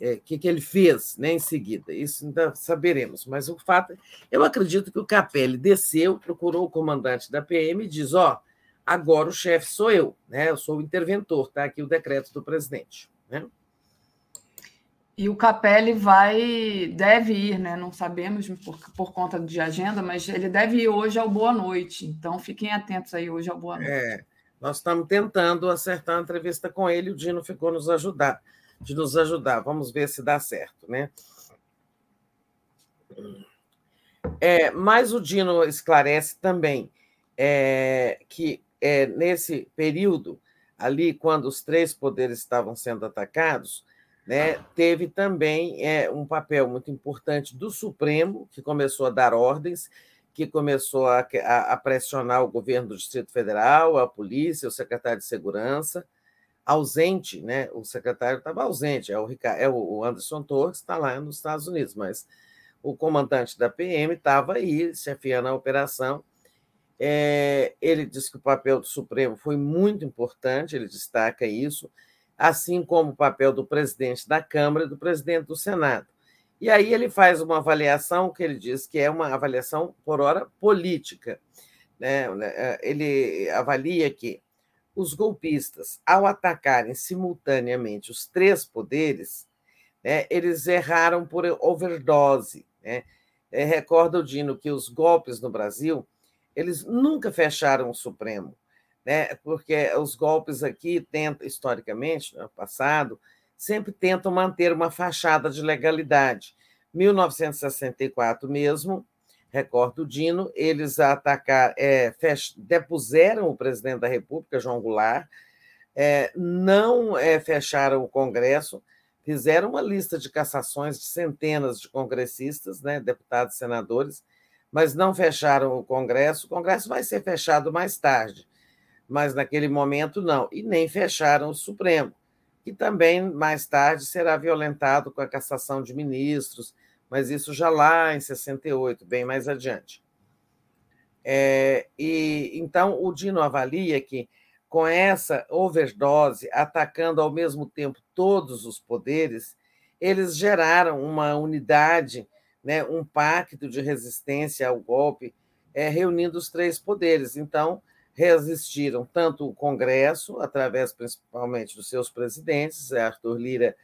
O é, que, que ele fez né, em seguida? Isso ainda saberemos. Mas o fato, eu acredito que o Capelli desceu, procurou o comandante da PM e diz: Ó, agora o chefe sou eu, né? Eu sou o interventor, tá aqui o decreto do presidente. Né? E o Capelli vai, deve ir, né? Não sabemos por, por conta de agenda, mas ele deve ir hoje ao Boa Noite. Então fiquem atentos aí hoje ao Boa Noite. É, nós estamos tentando acertar a entrevista com ele, o Dino ficou nos ajudar, de nos ajudar. Vamos ver se dá certo, né? É, mas o Dino esclarece também é, que é, nesse período, ali, quando os três poderes estavam sendo atacados, né, teve também é, um papel muito importante do Supremo, que começou a dar ordens, que começou a, a, a pressionar o governo do Distrito Federal, a polícia, o secretário de Segurança, ausente, né? O secretário estava ausente, é o, é o Anderson Torres, está lá nos Estados Unidos, mas o comandante da PM estava aí, chefiando a operação. É, ele disse que o papel do Supremo foi muito importante, ele destaca isso assim como o papel do presidente da Câmara e do presidente do Senado. E aí ele faz uma avaliação que ele diz que é uma avaliação, por hora, política. Né? Ele avalia que os golpistas, ao atacarem simultaneamente os três poderes, né, eles erraram por overdose. Né? É, recorda o Dino que os golpes no Brasil, eles nunca fecharam o Supremo né? porque os golpes aqui tentam, historicamente, no passado, sempre tentam manter uma fachada de legalidade. 1964 mesmo, recordo Dino, eles atacaram, é, depuseram o presidente da República, João Goulart, é, não é, fecharam o Congresso, fizeram uma lista de cassações de centenas de congressistas, né, deputados e senadores, mas não fecharam o Congresso. O Congresso vai ser fechado mais tarde mas naquele momento não. E nem fecharam o Supremo, que também mais tarde será violentado com a cassação de ministros, mas isso já lá em 68, bem mais adiante. É, e então o Dino avalia que com essa overdose, atacando ao mesmo tempo todos os poderes, eles geraram uma unidade, né, um pacto de resistência ao golpe, é, reunindo os três poderes. Então, resistiram tanto o Congresso, através principalmente dos seus presidentes, é Arthur Lira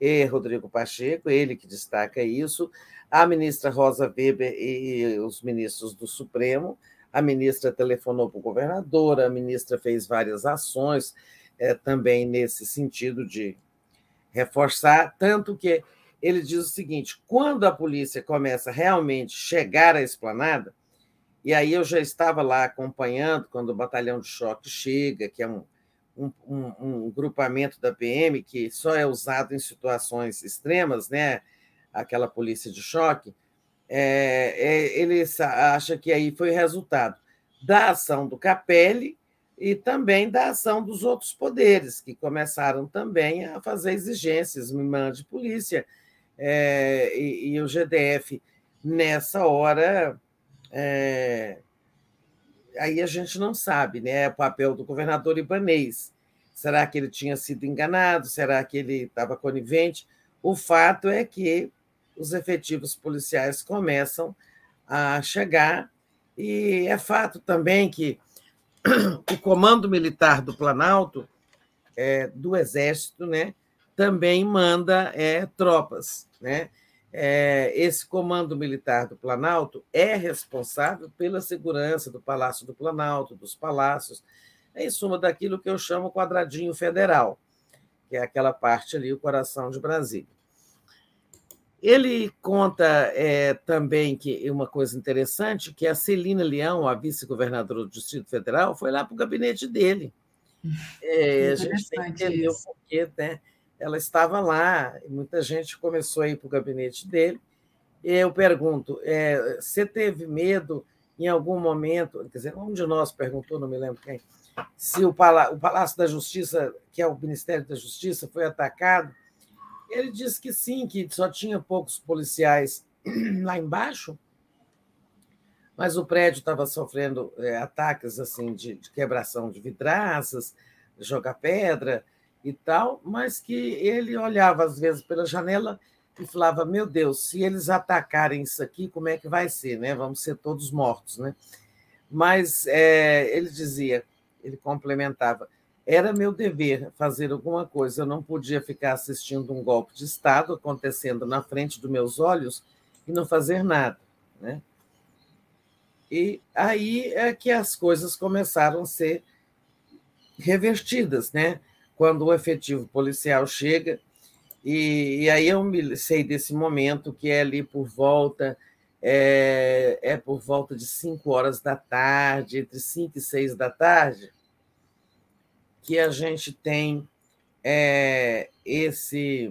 e Rodrigo Pacheco, ele que destaca isso, a ministra Rosa Weber e os ministros do Supremo. A ministra telefonou para o governador, a ministra fez várias ações é, também nesse sentido de reforçar, tanto que ele diz o seguinte: quando a polícia começa realmente a chegar à esplanada, e aí eu já estava lá acompanhando quando o batalhão de choque chega, que é um, um, um, um grupamento da PM que só é usado em situações extremas, né? aquela polícia de choque, é, é, ele acha que aí foi resultado da ação do Capelli e também da ação dos outros poderes, que começaram também a fazer exigências, me mande polícia, é, e, e o GDF, nessa hora, é... Aí a gente não sabe, né? O papel do governador Ibanês. Será que ele tinha sido enganado? Será que ele estava conivente? O fato é que os efetivos policiais começam a chegar, e é fato também que o Comando Militar do Planalto, é, do Exército, né, também manda é, tropas. Né? É, esse Comando Militar do Planalto é responsável pela segurança do Palácio do Planalto, dos palácios, em suma, daquilo que eu chamo quadradinho federal, que é aquela parte ali, o coração de Brasília. Ele conta é, também que uma coisa interessante, que a Celina Leão, a vice-governadora do Distrito Federal, foi lá para o gabinete dele. É, a gente tem que entender o porquê, né? Ela estava lá, muita gente começou a ir para o gabinete dele. Eu pergunto: é, você teve medo em algum momento? Quer dizer, um de nós perguntou, não me lembro quem, se o Palácio da Justiça, que é o Ministério da Justiça, foi atacado ele disse que sim, que só tinha poucos policiais lá embaixo, mas o prédio estava sofrendo é, ataques assim de, de, quebração de vidraças, jogar pedra e tal, mas que ele olhava às vezes pela janela e falava: Meu Deus, se eles atacarem isso aqui, como é que vai ser? Né? Vamos ser todos mortos. Né? Mas é, ele dizia, ele complementava: era meu dever fazer alguma coisa, eu não podia ficar assistindo um golpe de Estado acontecendo na frente dos meus olhos e não fazer nada. Né? E aí é que as coisas começaram a ser revertidas, né? Quando o efetivo policial chega, e, e aí eu me sei desse momento que é ali por volta é, é por volta de 5 horas da tarde, entre 5 e 6 da tarde, que a gente tem é, esse,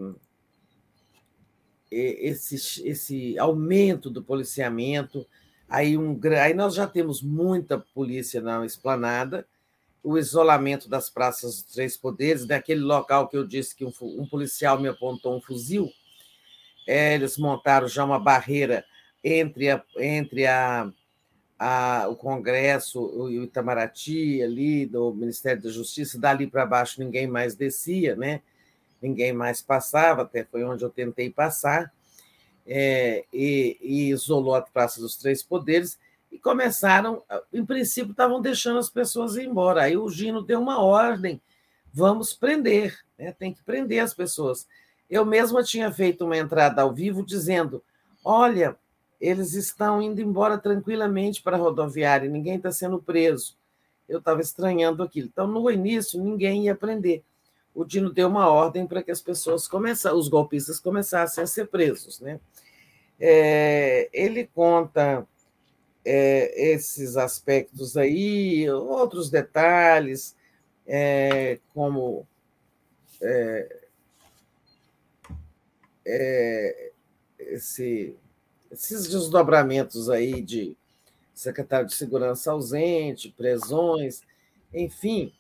esse, esse aumento do policiamento. Aí, um, aí nós já temos muita polícia na esplanada, o isolamento das praças dos três poderes, daquele local que eu disse que um, um policial me apontou um fuzil. É, eles montaram já uma barreira entre a, entre a, a, o Congresso e o Itamaraty ali do Ministério da Justiça, dali para baixo ninguém mais descia, né? ninguém mais passava, até foi onde eu tentei passar, é, e, e isolou a Praça dos Três Poderes, e começaram, em princípio, estavam deixando as pessoas ir embora. Aí o Gino deu uma ordem: vamos prender, né? tem que prender as pessoas. Eu mesma tinha feito uma entrada ao vivo dizendo: olha, eles estão indo embora tranquilamente para a rodoviária, ninguém está sendo preso. Eu estava estranhando aquilo. Então, no início, ninguém ia prender. O Dino deu uma ordem para que as pessoas começassem, os golpistas começassem a ser presos. Né? É, ele conta é, esses aspectos aí, outros detalhes, é, como é, é, esse esses desdobramentos aí de secretário de segurança ausente, prisões, enfim,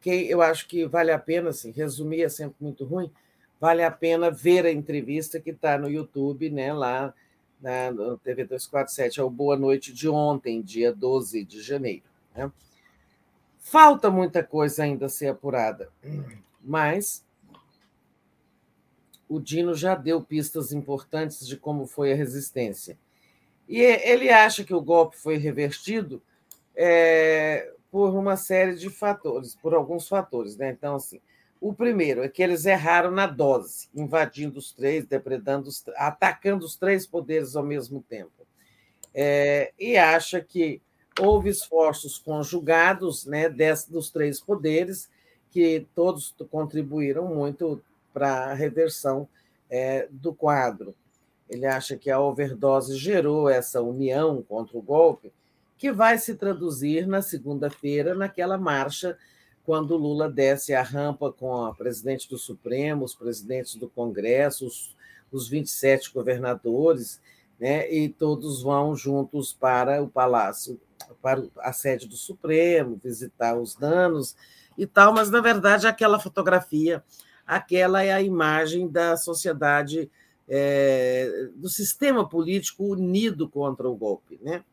que eu acho que vale a pena, assim, resumir é sempre muito ruim, vale a pena ver a entrevista que está no YouTube, né, lá na, no TV 247, é o Boa Noite de ontem, dia 12 de janeiro. Né? Falta muita coisa ainda a ser apurada, mas o Dino já deu pistas importantes de como foi a resistência. E ele acha que o golpe foi revertido é, por uma série de fatores, por alguns fatores. Né? Então, assim, o primeiro é que eles erraram na dose, invadindo os três, depredando, os, atacando os três poderes ao mesmo tempo. É, e acha que houve esforços conjugados né, desse, dos três poderes, que todos contribuíram muito para a reversão é, do quadro. Ele acha que a overdose gerou essa união contra o golpe, que vai se traduzir na segunda-feira, naquela marcha, quando Lula desce a rampa com a presidente do Supremo, os presidentes do Congresso, os, os 27 governadores, né, e todos vão juntos para o Palácio, para a sede do Supremo, visitar os danos e tal, mas, na verdade, aquela fotografia aquela é a imagem da sociedade, é, do sistema político unido contra o golpe. Né?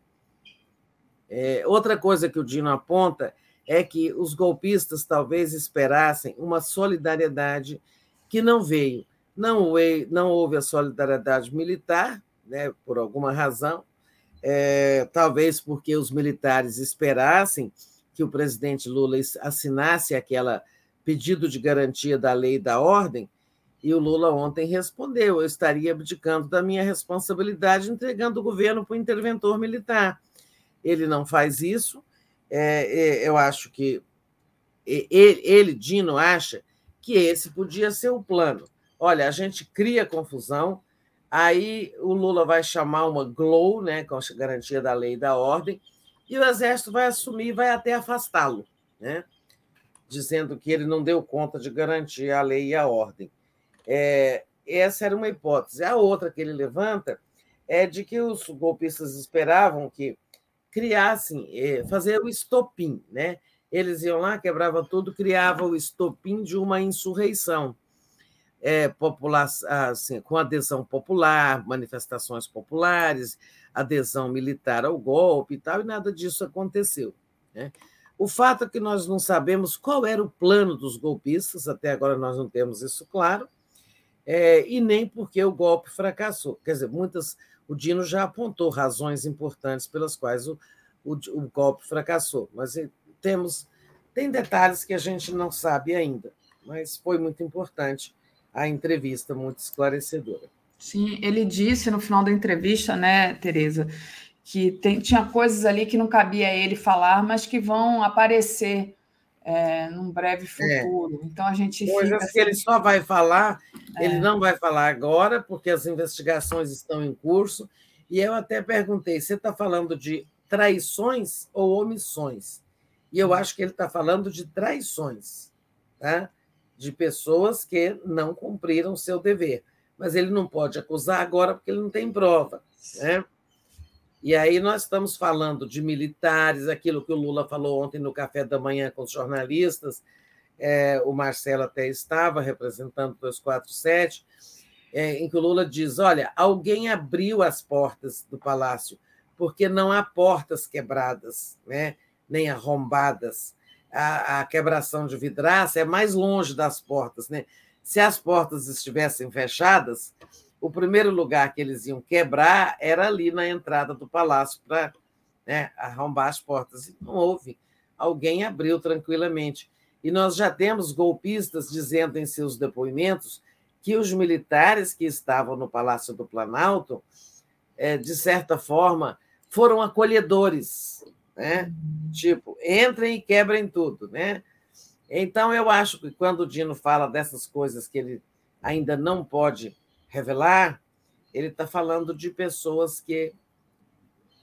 É, outra coisa que o Dino aponta é que os golpistas talvez esperassem uma solidariedade que não veio. não, não houve a solidariedade militar, né, por alguma razão, é, talvez porque os militares esperassem que o presidente Lula assinasse aquela pedido de garantia da lei e da ordem, e o Lula ontem respondeu: eu estaria abdicando da minha responsabilidade, entregando o governo para o interventor militar. Ele não faz isso. É, é, eu acho que ele, ele, Dino, acha que esse podia ser o plano. Olha, a gente cria confusão, aí o Lula vai chamar uma GLOW, né, com a garantia da lei e da ordem, e o Exército vai assumir vai até afastá-lo, né, dizendo que ele não deu conta de garantir a lei e a ordem. É, essa era uma hipótese. A outra que ele levanta é de que os golpistas esperavam que criassem, é, fazer o estopim, né? Eles iam lá, quebravam tudo, criavam o estopim de uma insurreição. É, popular, assim, com adesão popular, manifestações populares, adesão militar ao golpe e tal, e nada disso aconteceu. Né? O fato é que nós não sabemos qual era o plano dos golpistas, até agora nós não temos isso claro, é, e nem porque o golpe fracassou. Quer dizer, muitas. O Dino já apontou razões importantes pelas quais o, o, o golpe fracassou, mas temos tem detalhes que a gente não sabe ainda, mas foi muito importante a entrevista, muito esclarecedora. Sim, ele disse no final da entrevista, né, Tereza, que tem, tinha coisas ali que não cabia a ele falar, mas que vão aparecer é, num breve é. futuro. É. Então a gente coisas fica que ele só vai falar, é. ele não vai falar agora, porque as investigações estão em curso. E eu até perguntei: você está falando de traições ou omissões? E eu acho que ele está falando de traições, tá? de pessoas que não cumpriram o seu dever. Mas ele não pode acusar agora porque ele não tem prova. Né? E aí nós estamos falando de militares, aquilo que o Lula falou ontem no café da manhã com os jornalistas, é, o Marcelo até estava representando o 247, é, em que o Lula diz: olha, alguém abriu as portas do palácio, porque não há portas quebradas, né? nem arrombadas. A, a quebração de vidraça é mais longe das portas. Né? Se as portas estivessem fechadas, o primeiro lugar que eles iam quebrar era ali na entrada do palácio para né, arrombar as portas. E não houve. Alguém abriu tranquilamente. E nós já temos golpistas dizendo em seus depoimentos que os militares que estavam no Palácio do Planalto, é, de certa forma, foram acolhedores, né? Tipo, entrem e quebrem tudo, né? Então eu acho que quando o Dino fala dessas coisas que ele ainda não pode revelar, ele está falando de pessoas que,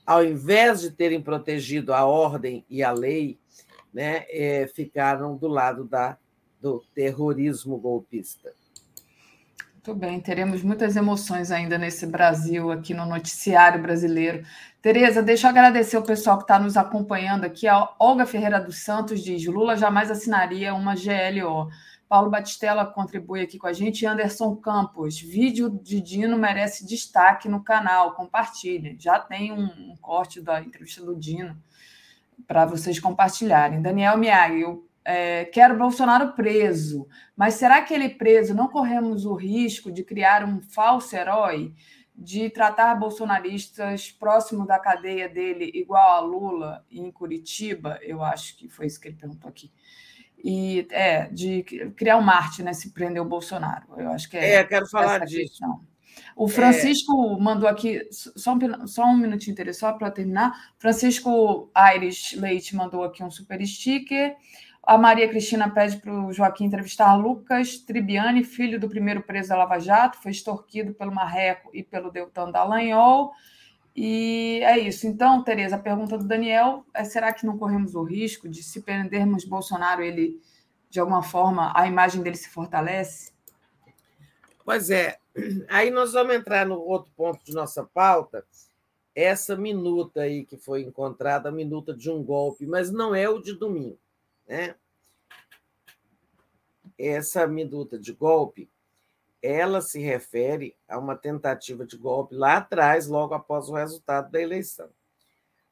ao invés de terem protegido a ordem e a lei, né, é, ficaram do lado da, do terrorismo golpista. Muito bem, teremos muitas emoções ainda nesse Brasil, aqui no noticiário brasileiro. Tereza, deixa eu agradecer o pessoal que está nos acompanhando aqui. A Olga Ferreira dos Santos diz: Lula jamais assinaria uma GLO. Paulo Batistella contribui aqui com a gente. Anderson Campos, vídeo de Dino merece destaque no canal. Compartilhem. Já tem um, um corte da entrevista do Dino para vocês compartilharem. Daniel Miag, eu é, quero Bolsonaro preso, mas será que ele preso não corremos o risco de criar um falso herói? De tratar bolsonaristas próximos da cadeia dele igual a Lula em Curitiba? Eu acho que foi isso que ele perguntou aqui e é de criar um Marte, né? Se prender o Bolsonaro. Eu acho que é. É, quero falar disso. Questão. O Francisco é... mandou aqui, só um, só um minutinho só para terminar. Francisco Aires Leite mandou aqui um super sticker. A Maria Cristina pede para o Joaquim entrevistar Lucas Tribiani, filho do primeiro preso da Lava Jato, foi extorquido pelo Marreco e pelo Deltan Dallagnol. E é isso. Então, Tereza, a pergunta do Daniel é: será que não corremos o risco de, se prendermos Bolsonaro, ele, de alguma forma, a imagem dele se fortalece? Pois é. Aí nós vamos entrar no outro ponto de nossa pauta, essa minuta aí que foi encontrada, a minuta de um golpe, mas não é o de domingo. Né? Essa minuta de golpe ela se refere a uma tentativa de golpe lá atrás, logo após o resultado da eleição.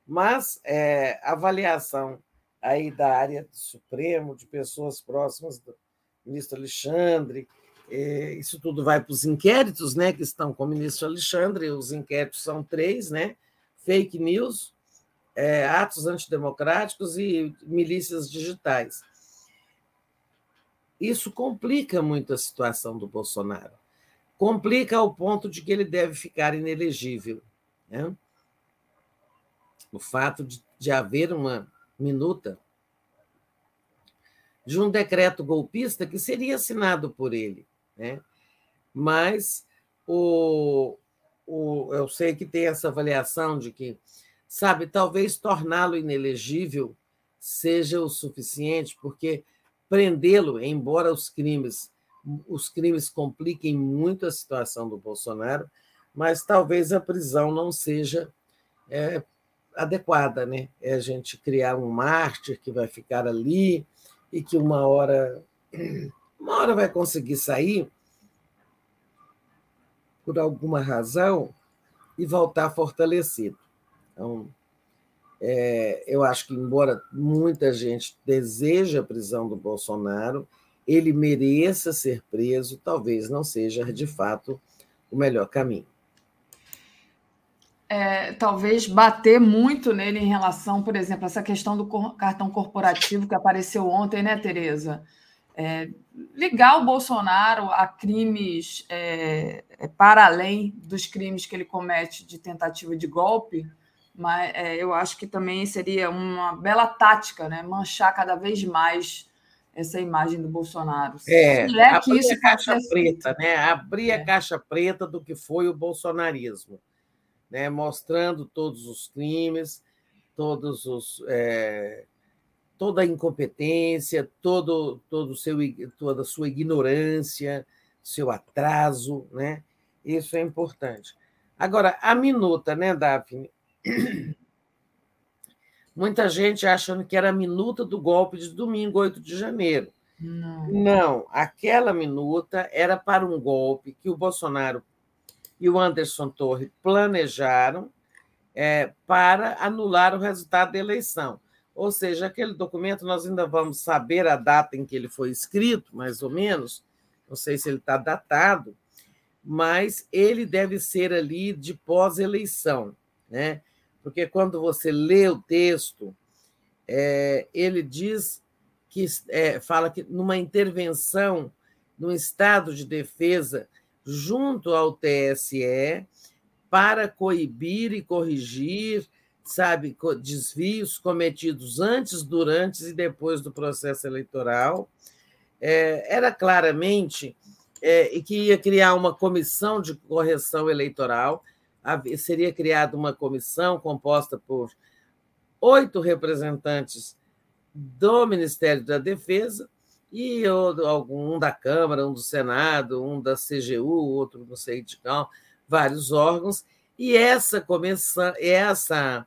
Mas é, a avaliação aí da área do Supremo, de pessoas próximas do ministro Alexandre, é, isso tudo vai para os inquéritos, né, que estão com o ministro Alexandre, os inquéritos são três, né, fake news, é, atos antidemocráticos e milícias digitais. Isso complica muito a situação do Bolsonaro. Complica ao ponto de que ele deve ficar inelegível. Né? O fato de, de haver uma minuta de um decreto golpista que seria assinado por ele. Né? Mas o, o, eu sei que tem essa avaliação de que, sabe, talvez torná-lo inelegível seja o suficiente, porque prendê-lo, embora os crimes os crimes compliquem muito a situação do Bolsonaro, mas talvez a prisão não seja é, adequada, né? É a gente criar um mártir que vai ficar ali e que uma hora uma hora vai conseguir sair por alguma razão e voltar fortalecido. Então, é, eu acho que, embora muita gente deseje a prisão do Bolsonaro, ele mereça ser preso, talvez não seja, de fato, o melhor caminho. É, talvez bater muito nele em relação, por exemplo, essa questão do cartão corporativo que apareceu ontem, né, Tereza? É, ligar o Bolsonaro a crimes é, é para além dos crimes que ele comete de tentativa de golpe, mas é, eu acho que também seria uma bela tática, né? Manchar cada vez mais essa imagem do Bolsonaro. É, é que isso a caixa preta, né? Abrir é. a caixa preta do que foi o bolsonarismo, né? Mostrando todos os crimes, todos os é, toda a incompetência, todo todo seu toda a sua ignorância, seu atraso, né? Isso é importante. Agora, a minuta, né, Daphne? Muita gente achando que era a minuta do golpe de domingo, 8 de janeiro. Não. Não, aquela minuta era para um golpe que o Bolsonaro e o Anderson Torre planejaram é, para anular o resultado da eleição. Ou seja, aquele documento nós ainda vamos saber a data em que ele foi escrito, mais ou menos. Não sei se ele está datado, mas ele deve ser ali de pós-eleição, né? porque quando você lê o texto, é, ele diz que é, fala que numa intervenção no estado de defesa junto ao TSE para coibir e corrigir, sabe, desvios cometidos antes, durante e depois do processo eleitoral. É, era claramente é, que ia criar uma comissão de correção eleitoral seria criada uma comissão composta por oito representantes do Ministério da Defesa e um da Câmara, um do Senado, um da CGU, outro não sei de qual, vários órgãos, e essa comissão, essa,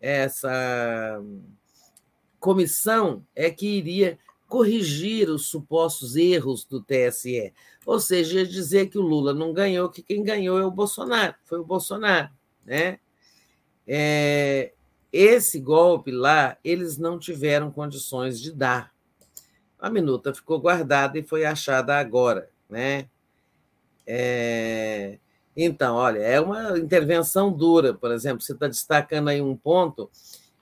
essa comissão é que iria corrigir os supostos erros do TSE. Ou seja, dizer que o Lula não ganhou, que quem ganhou é o Bolsonaro, foi o Bolsonaro. Né? É, esse golpe lá, eles não tiveram condições de dar. A minuta ficou guardada e foi achada agora. Né? É, então, olha, é uma intervenção dura, por exemplo, você está destacando aí um ponto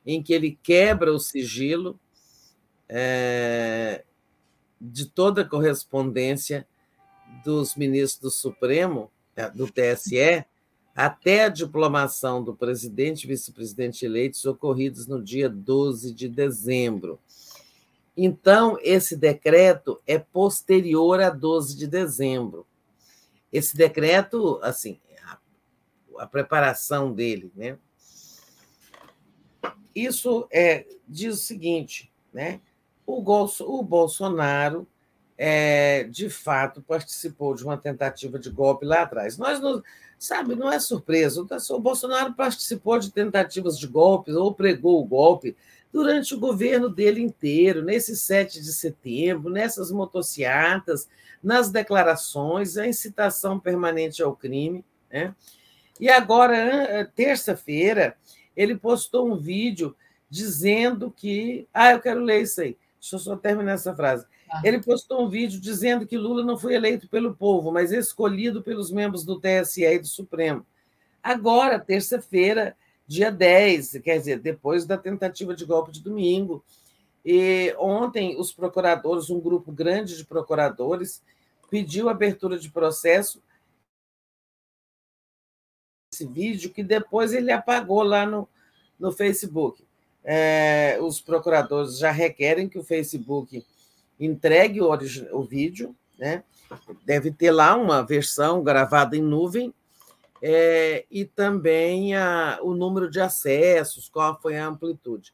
em que ele quebra o sigilo é, de toda correspondência dos ministros do Supremo, é, do TSE, até a diplomação do presidente e vice-presidente eleitos ocorridos no dia 12 de dezembro. Então, esse decreto é posterior a 12 de dezembro. Esse decreto, assim, a, a preparação dele, né? Isso é, diz o seguinte, né? O, o Bolsonaro é, de fato participou de uma tentativa de golpe lá atrás. Nós não, sabe, não é surpresa. O Bolsonaro participou de tentativas de golpes ou pregou o golpe durante o governo dele inteiro, nesse 7 de setembro, nessas motocicletas, nas declarações, a incitação permanente ao crime. Né? E agora, terça-feira, ele postou um vídeo dizendo que. Ah, eu quero ler isso aí. Deixa eu só terminar essa frase. Ele postou um vídeo dizendo que Lula não foi eleito pelo povo, mas escolhido pelos membros do TSE e do Supremo. Agora, terça-feira, dia 10, quer dizer, depois da tentativa de golpe de domingo. E ontem, os procuradores, um grupo grande de procuradores, pediu abertura de processo esse vídeo que depois ele apagou lá no, no Facebook. É, os procuradores já requerem que o Facebook entregue o, o vídeo, né? deve ter lá uma versão gravada em nuvem, é, e também a, o número de acessos, qual foi a amplitude.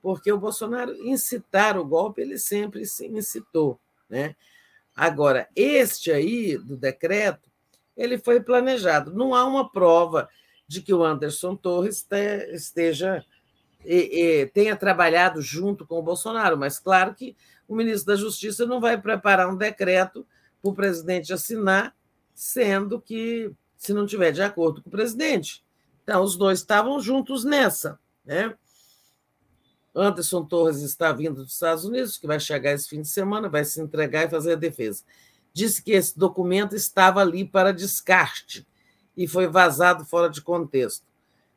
Porque o Bolsonaro incitar o golpe, ele sempre se incitou. Né? Agora, este aí do decreto, ele foi planejado. Não há uma prova de que o Anderson Torres esteja e, e, tenha trabalhado junto com o Bolsonaro, mas claro que o ministro da Justiça não vai preparar um decreto para o presidente assinar, sendo que se não tiver de acordo com o presidente. Então, os dois estavam juntos nessa. Né? Anderson Torres está vindo dos Estados Unidos, que vai chegar esse fim de semana, vai se entregar e fazer a defesa. Disse que esse documento estava ali para descarte e foi vazado fora de contexto.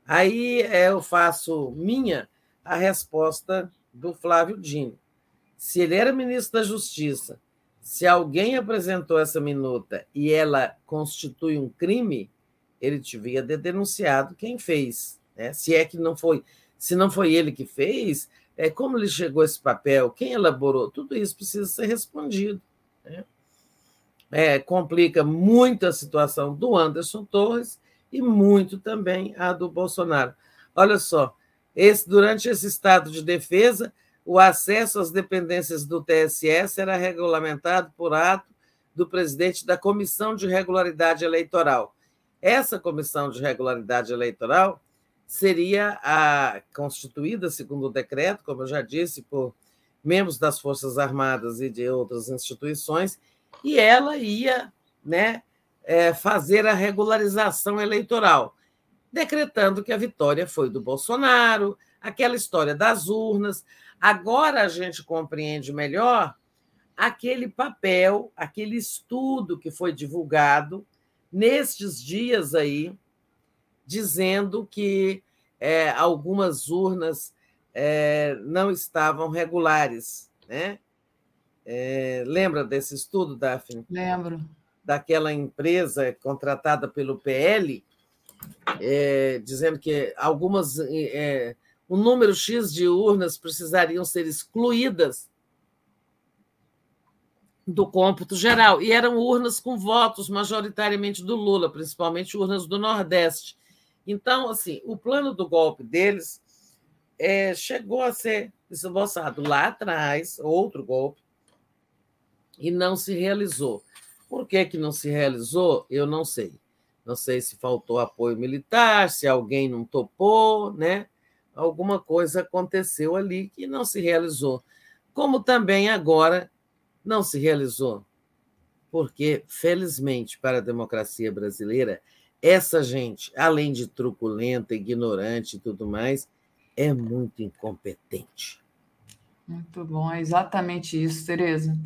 Aí é, eu faço minha a resposta do Flávio Dino. Se ele era ministro da Justiça, se alguém apresentou essa minuta e ela constitui um crime, ele devia ter denunciado quem fez. Né? Se é que não foi, se não foi ele que fez, é como ele chegou a esse papel, quem elaborou, tudo isso precisa ser respondido. Né? É, complica muito a situação do Anderson Torres e muito também a do Bolsonaro. Olha só, esse, durante esse estado de defesa, o acesso às dependências do TSE será regulamentado por ato do presidente da Comissão de Regularidade Eleitoral. Essa Comissão de Regularidade Eleitoral seria a constituída, segundo o decreto, como eu já disse, por membros das Forças Armadas e de outras instituições, e ela ia né, é, fazer a regularização eleitoral, decretando que a vitória foi do Bolsonaro, aquela história das urnas. Agora a gente compreende melhor aquele papel, aquele estudo que foi divulgado nestes dias aí, dizendo que é, algumas urnas é, não estavam regulares. Né? É, lembra desse estudo, Daphne? Lembro daquela empresa contratada pelo PL, é, dizendo que algumas. Um número X de urnas precisariam ser excluídas do cômputo geral. E eram urnas com votos majoritariamente do Lula, principalmente urnas do Nordeste. Então, assim, o plano do golpe deles é, chegou a ser esboçado lá atrás, outro golpe, e não se realizou. Por que, que não se realizou? Eu não sei. Não sei se faltou apoio militar, se alguém não topou, né? Alguma coisa aconteceu ali que não se realizou. Como também agora não se realizou. Porque, felizmente, para a democracia brasileira, essa gente, além de truculenta, ignorante e tudo mais, é muito incompetente. Muito bom, é exatamente isso, Tereza.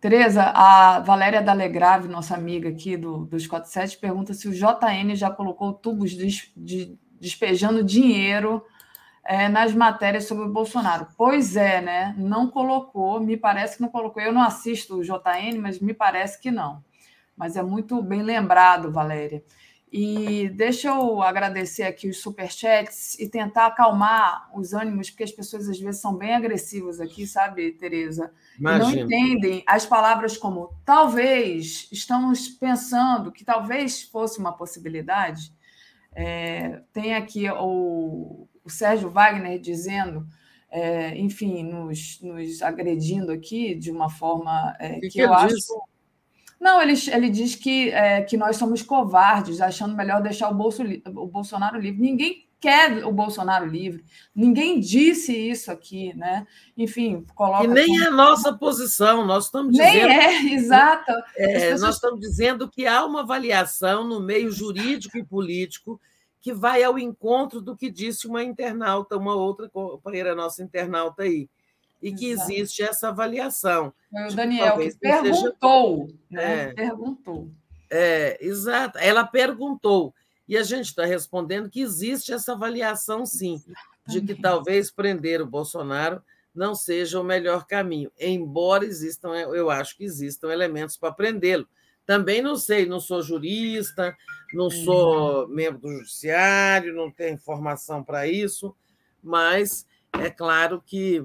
Tereza, a Valéria Dalegrave, nossa amiga aqui do, do 47, pergunta se o JN já colocou tubos de, de, despejando dinheiro é, nas matérias sobre o Bolsonaro. Pois é, né? Não colocou, me parece que não colocou. Eu não assisto o JN, mas me parece que não. Mas é muito bem lembrado, Valéria. E deixa eu agradecer aqui os superchats e tentar acalmar os ânimos, porque as pessoas às vezes são bem agressivas aqui, sabe, Tereza? Não entendem as palavras como talvez, estamos pensando que talvez fosse uma possibilidade. É, tem aqui o, o Sérgio Wagner dizendo, é, enfim, nos, nos agredindo aqui de uma forma é, que, que, eu acho. Não, ele, ele diz que, é, que nós somos covardes, achando melhor deixar o, Bolso, o Bolsonaro livre. Ninguém quer o Bolsonaro livre. Ninguém disse isso aqui, né? Enfim, coloca. E nem como... é a nossa posição, nós estamos nem dizendo. Nem é, exato. É, pessoas... Nós estamos dizendo que há uma avaliação no meio jurídico e político que vai ao encontro do que disse uma internauta, uma outra companheira nossa internauta aí. e que Exato. existe essa avaliação. Foi o Daniel que perguntou, seja... né? É, perguntou. É, exato. Ela perguntou. E a gente está respondendo que existe essa avaliação, sim, de que talvez prender o Bolsonaro não seja o melhor caminho, embora existam, eu acho que existam elementos para prendê-lo. Também não sei, não sou jurista, não sou membro do judiciário, não tenho informação para isso, mas é claro que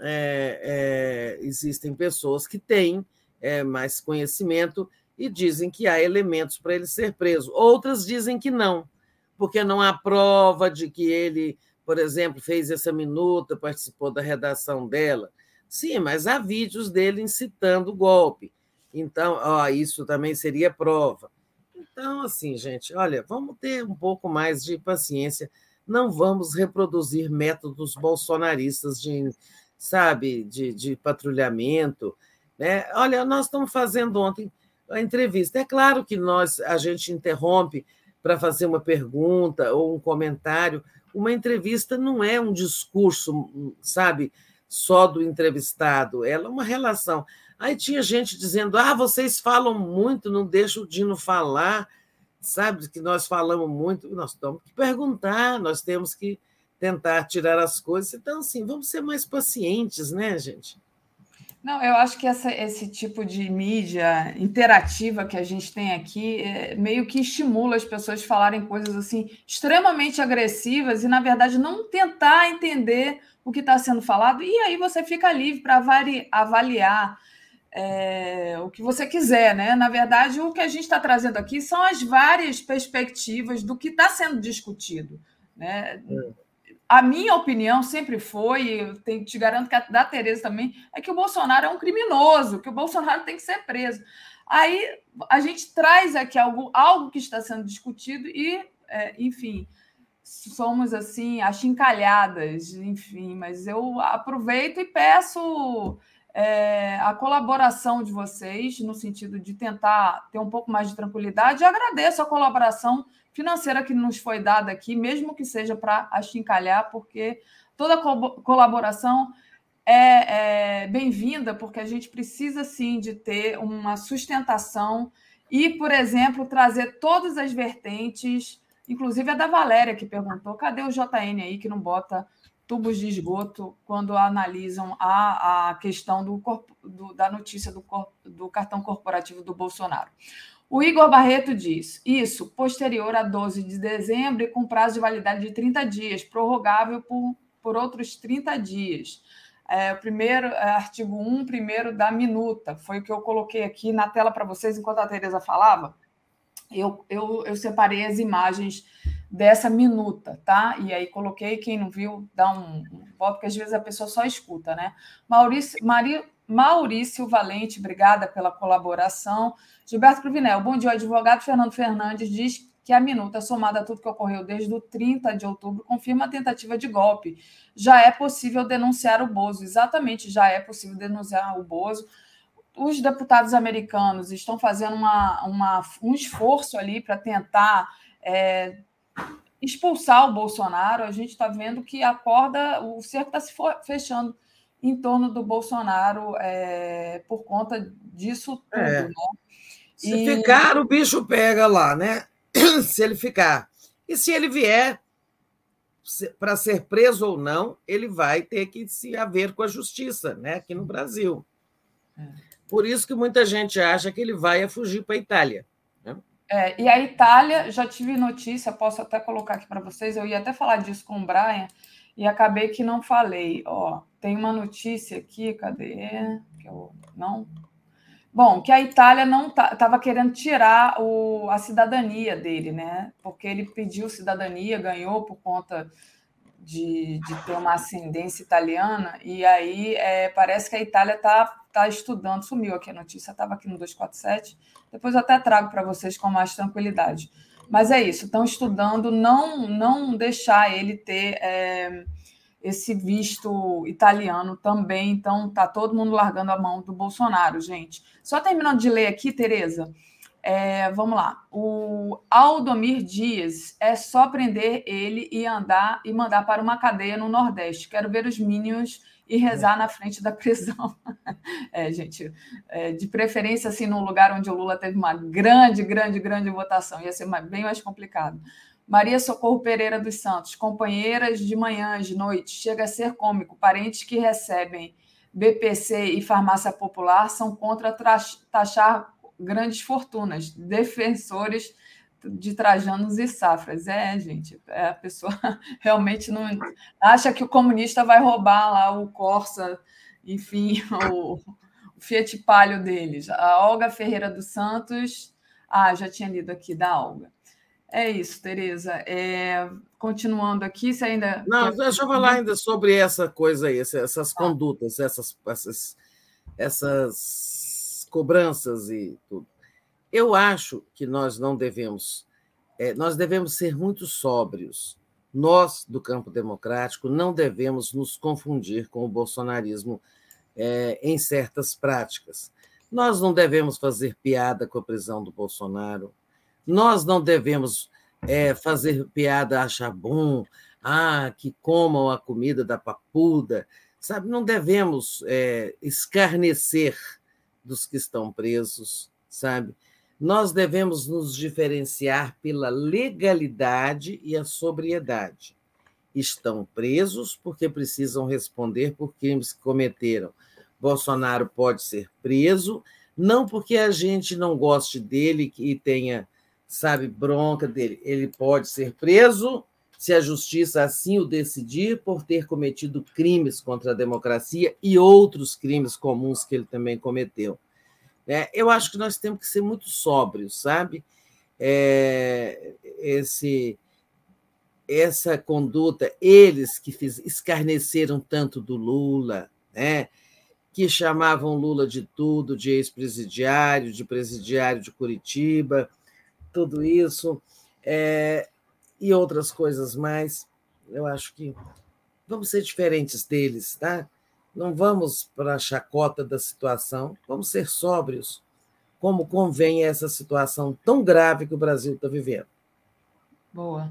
é, é, existem pessoas que têm é, mais conhecimento e dizem que há elementos para ele ser preso. Outras dizem que não, porque não há prova de que ele, por exemplo, fez essa minuta, participou da redação dela. Sim, mas há vídeos dele incitando o golpe. Então, ó, isso também seria prova. Então, assim, gente, olha, vamos ter um pouco mais de paciência. Não vamos reproduzir métodos bolsonaristas de, sabe, de, de patrulhamento. Né? Olha, nós estamos fazendo ontem a entrevista. É claro que nós a gente interrompe para fazer uma pergunta ou um comentário. Uma entrevista não é um discurso, sabe, só do entrevistado, ela é uma relação. Aí tinha gente dizendo: ah, vocês falam muito, não deixa o Dino falar, sabe? Que nós falamos muito. Nós temos que perguntar, nós temos que tentar tirar as coisas. Então, assim, vamos ser mais pacientes, né, gente? Não, eu acho que essa, esse tipo de mídia interativa que a gente tem aqui é, meio que estimula as pessoas a falarem coisas assim extremamente agressivas e, na verdade, não tentar entender o que está sendo falado, e aí você fica livre para avaliar é, o que você quiser, né? Na verdade, o que a gente está trazendo aqui são as várias perspectivas do que está sendo discutido. Né? É. A minha opinião sempre foi, eu te garanto que a da Tereza também, é que o Bolsonaro é um criminoso, que o Bolsonaro tem que ser preso. Aí a gente traz aqui algo, algo que está sendo discutido e, é, enfim, somos assim, achincalhadas, enfim, mas eu aproveito e peço é, a colaboração de vocês, no sentido de tentar ter um pouco mais de tranquilidade. E agradeço a colaboração financeira que nos foi dada aqui, mesmo que seja para achincalhar, porque toda co colaboração é, é bem-vinda, porque a gente precisa sim de ter uma sustentação e, por exemplo, trazer todas as vertentes, inclusive a da Valéria, que perguntou: cadê o JN aí que não bota tubos de esgoto quando analisam a, a questão do, do da notícia do, do cartão corporativo do Bolsonaro. O Igor Barreto diz: isso, posterior a 12 de dezembro e com prazo de validade de 30 dias, prorrogável por, por outros 30 dias. É, o primeiro, é, artigo 1, primeiro da minuta, foi o que eu coloquei aqui na tela para vocês enquanto a Tereza falava. Eu, eu, eu separei as imagens dessa minuta, tá? E aí coloquei, quem não viu, dá um, voto, porque às vezes a pessoa só escuta, né? Maurício, Maria, Maurício Valente, obrigada pela colaboração. Gilberto Cruvinel, bom dia. Advogado Fernando Fernandes diz que a minuta, somada a tudo que ocorreu desde o 30 de outubro, confirma a tentativa de golpe. Já é possível denunciar o Bozo. Exatamente, já é possível denunciar o Bozo. Os deputados americanos estão fazendo uma, uma um esforço ali para tentar é, expulsar o Bolsonaro, a gente está vendo que a corda, o cerco está se fechando em torno do Bolsonaro é, por conta disso tudo. É. Né? Se e... ficar, o bicho pega lá, né? se ele ficar. E se ele vier para ser preso ou não, ele vai ter que se haver com a justiça, né? Aqui no Brasil. É. Por isso que muita gente acha que ele vai fugir para a Itália. É, e a Itália, já tive notícia, posso até colocar aqui para vocês, eu ia até falar disso com o Brian e acabei que não falei. Ó, tem uma notícia aqui, cadê? Que eu não. Bom, que a Itália não estava tá, querendo tirar o, a cidadania dele, né? Porque ele pediu cidadania, ganhou por conta de, de ter uma ascendência italiana, e aí é, parece que a Itália está tá estudando, sumiu aqui a notícia, estava aqui no 247, depois eu até trago para vocês com mais tranquilidade. Mas é isso, estão estudando não, não deixar ele ter é, esse visto italiano também, então tá todo mundo largando a mão do Bolsonaro, gente. Só terminando de ler aqui, Tereza, é, vamos lá. O Aldomir Dias é só prender ele e andar e mandar para uma cadeia no Nordeste. Quero ver os Minions e rezar na frente da prisão. É, gente, é, de preferência, assim, num lugar onde o Lula teve uma grande, grande, grande votação, ia ser bem mais complicado. Maria Socorro Pereira dos Santos, companheiras de manhã, de noite, chega a ser cômico. Parentes que recebem BPC e farmácia popular são contra taxar grandes fortunas, defensores de Trajanos e Safras. É, gente, é, a pessoa realmente não acha que o comunista vai roubar lá o Corsa, enfim, o, o Fiat Palio deles. A Olga Ferreira dos Santos, ah, já tinha lido aqui da Olga. É isso, Tereza. É, continuando aqui, você ainda. Não, deixa eu falar ainda sobre essa coisa aí, essas condutas, essas, essas, essas cobranças e tudo. Eu acho que nós não devemos, é, nós devemos ser muito sóbrios. Nós, do campo democrático, não devemos nos confundir com o bolsonarismo é, em certas práticas. Nós não devemos fazer piada com a prisão do Bolsonaro. Nós não devemos é, fazer piada, achar bom, ah, que comam a comida da papuda, sabe? Não devemos é, escarnecer dos que estão presos, sabe? Nós devemos nos diferenciar pela legalidade e a sobriedade. Estão presos porque precisam responder por crimes que cometeram. Bolsonaro pode ser preso, não porque a gente não goste dele e tenha, sabe, bronca dele. Ele pode ser preso se a justiça assim o decidir por ter cometido crimes contra a democracia e outros crimes comuns que ele também cometeu. É, eu acho que nós temos que ser muito sóbrios, sabe? É, esse, essa conduta, eles que fiz, escarneceram tanto do Lula, né? que chamavam Lula de tudo, de ex-presidiário, de presidiário de Curitiba, tudo isso, é, e outras coisas mais. Eu acho que vamos ser diferentes deles, tá? Não vamos para a chacota da situação, vamos ser sóbrios, como convém essa situação tão grave que o Brasil está vivendo. Boa.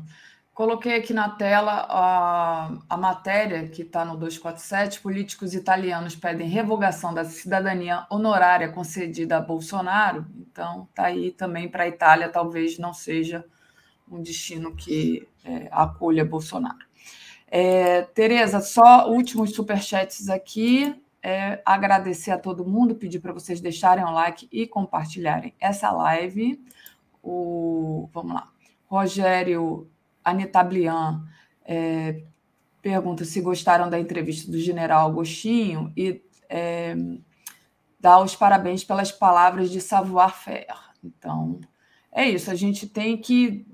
Coloquei aqui na tela a, a matéria que está no 247. Políticos italianos pedem revogação da cidadania honorária concedida a Bolsonaro. Então, está aí também para a Itália, talvez não seja um destino que é, acolha Bolsonaro. É, Tereza, só últimos superchats aqui. É, agradecer a todo mundo, pedir para vocês deixarem o like e compartilharem essa live. O, vamos lá. Rogério Anitablian é, pergunta se gostaram da entrevista do general Agostinho e é, dá os parabéns pelas palavras de savoir-faire. Então, é isso. A gente tem que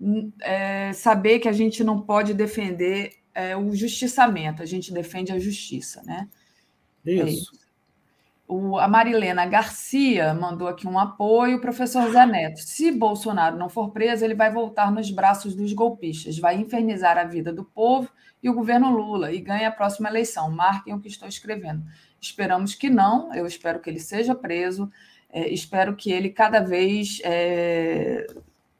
é, saber que a gente não pode defender é, o justiçamento, a gente defende a justiça, né? Isso. É isso. O, a Marilena Garcia mandou aqui um apoio, professor Zé Neto. Se Bolsonaro não for preso, ele vai voltar nos braços dos golpistas, vai infernizar a vida do povo e o governo Lula e ganha a próxima eleição. Marquem o que estou escrevendo. Esperamos que não, eu espero que ele seja preso, é, espero que ele cada vez é,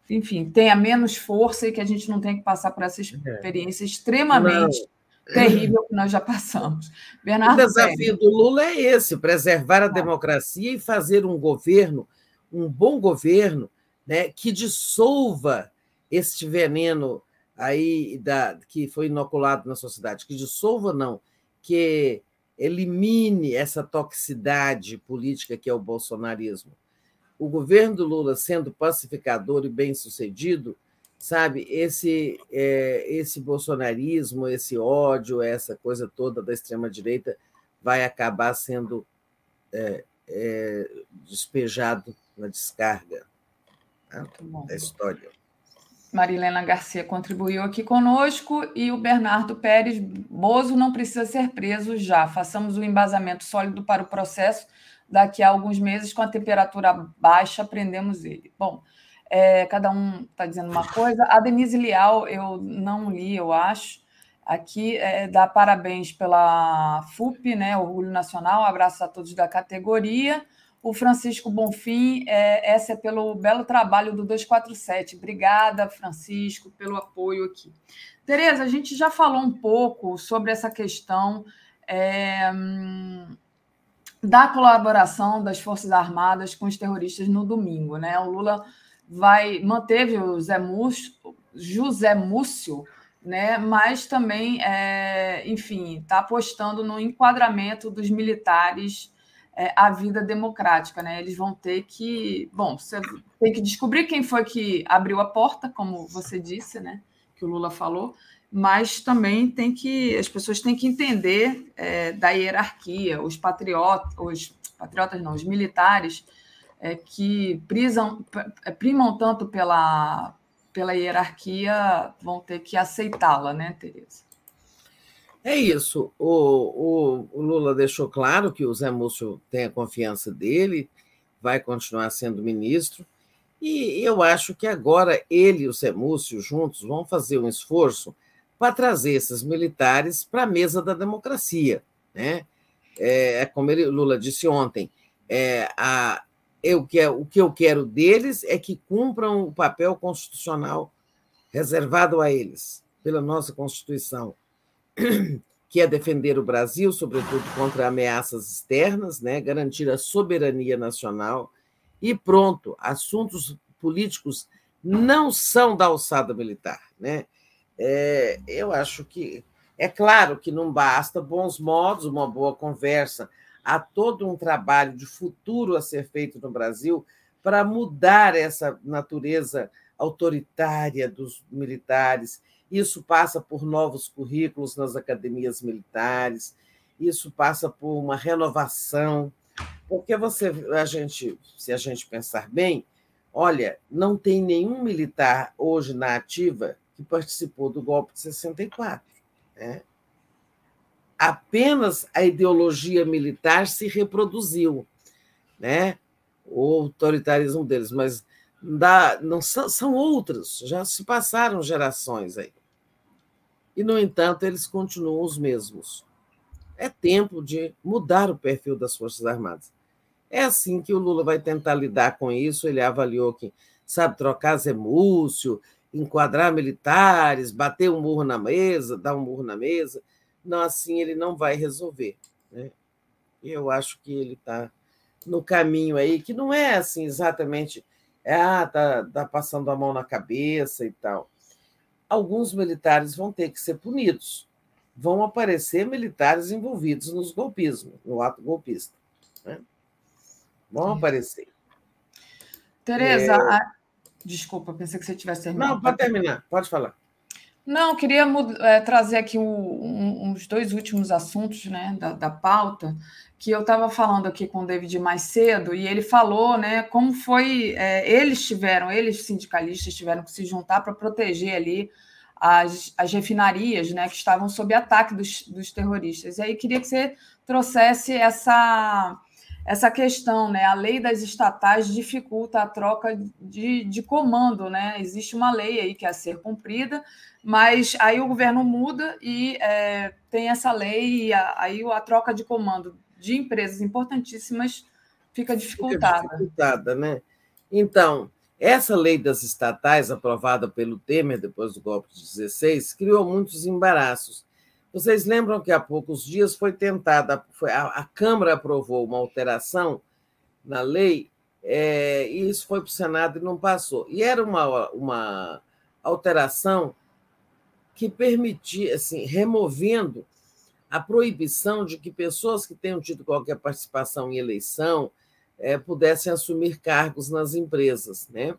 enfim, tenha menos força e que a gente não tenha que passar por essa é. experiência extremamente não. terrível que nós já passamos. Bernardo o desafio Pérez. do Lula é esse: preservar a democracia e fazer um governo, um bom governo, né, que dissolva este veneno aí da, que foi inoculado na sociedade, que dissolva não, que elimine essa toxicidade política que é o bolsonarismo o governo do Lula sendo pacificador e bem-sucedido, sabe, esse, é, esse bolsonarismo, esse ódio, essa coisa toda da extrema-direita vai acabar sendo é, é, despejado na descarga tá? da história. Marilena Garcia contribuiu aqui conosco e o Bernardo Pérez Bozo não precisa ser preso já. Façamos um embasamento sólido para o processo daqui a alguns meses, com a temperatura baixa, prendemos ele. Bom, é, cada um está dizendo uma coisa. A Denise Leal, eu não li, eu acho. Aqui é, dá parabéns pela FUP, né, Orgulho Nacional, abraço a todos da categoria. O Francisco Bonfim, é, essa é pelo belo trabalho do 247. Obrigada, Francisco, pelo apoio aqui. Tereza, a gente já falou um pouco sobre essa questão é, da colaboração das Forças Armadas com os terroristas no domingo. Né? O Lula vai manteve o Zé Múcio, José Múcio, né? mas também, é, enfim, está apostando no enquadramento dos militares é, à vida democrática. Né? Eles vão ter que. Bom, você tem que descobrir quem foi que abriu a porta, como você disse, né? que o Lula falou, mas também tem que as pessoas têm que entender é, da hierarquia, os patriotas, os patriotas não, os militares é, que prisam, é, primam tanto pela, pela hierarquia vão ter que aceitá-la, né, Tereza? É isso. O, o, o, Lula deixou claro que o Zé Múcio tem a confiança dele, vai continuar sendo ministro, e eu acho que agora ele e o Zé Múcio juntos vão fazer um esforço para trazer esses militares para a mesa da democracia. Né? É, é como ele, Lula disse ontem, é, a, eu, o que eu quero deles é que cumpram o papel constitucional reservado a eles pela nossa Constituição, que é defender o Brasil, sobretudo contra ameaças externas, né? garantir a soberania nacional e pronto, assuntos políticos não são da alçada militar. Né? É, eu acho que é claro que não basta bons modos, uma boa conversa, há todo um trabalho de futuro a ser feito no Brasil para mudar essa natureza autoritária dos militares. Isso passa por novos currículos nas academias militares, isso passa por uma renovação, porque você, a gente, se a gente pensar bem, olha, não tem nenhum militar hoje na ativa que participou do golpe de 64. Né? Apenas a ideologia militar se reproduziu, né? o autoritarismo deles, mas dá, não são, são outros, já se passaram gerações aí. E, no entanto, eles continuam os mesmos. É tempo de mudar o perfil das Forças Armadas. É assim que o Lula vai tentar lidar com isso. Ele avaliou que sabe trocar Zé Múcio, enquadrar militares, bater um murro na mesa, dar um murro na mesa. Não, assim ele não vai resolver. Né? Eu acho que ele está no caminho aí, que não é assim exatamente, é, ah, tá, tá passando a mão na cabeça e tal. Alguns militares vão ter que ser punidos. Vão aparecer militares envolvidos nos golpismos, no ato golpista. Né? Vão aparecer. Tereza, é... Desculpa, pensei que você tivesse terminado. Não, pode terminar, pode falar. Não, queria é, trazer aqui um, um, os dois últimos assuntos né, da, da pauta, que eu estava falando aqui com o David mais cedo, e ele falou né, como foi. É, eles tiveram, eles sindicalistas tiveram que se juntar para proteger ali as, as refinarias né, que estavam sob ataque dos, dos terroristas. E aí queria que você trouxesse essa essa questão, né? A lei das estatais dificulta a troca de, de comando, né? Existe uma lei aí que é a ser cumprida, mas aí o governo muda e é, tem essa lei e a, aí a troca de comando de empresas importantíssimas fica dificultada. Fica dificultada, né? Então, essa lei das estatais, aprovada pelo Temer depois do golpe de 16, criou muitos embaraços vocês lembram que há poucos dias foi tentada, foi, a, a Câmara aprovou uma alteração na lei, é, e isso foi para o Senado e não passou. E era uma, uma alteração que permitia, assim, removendo a proibição de que pessoas que tenham tido qualquer participação em eleição é, pudessem assumir cargos nas empresas. Né?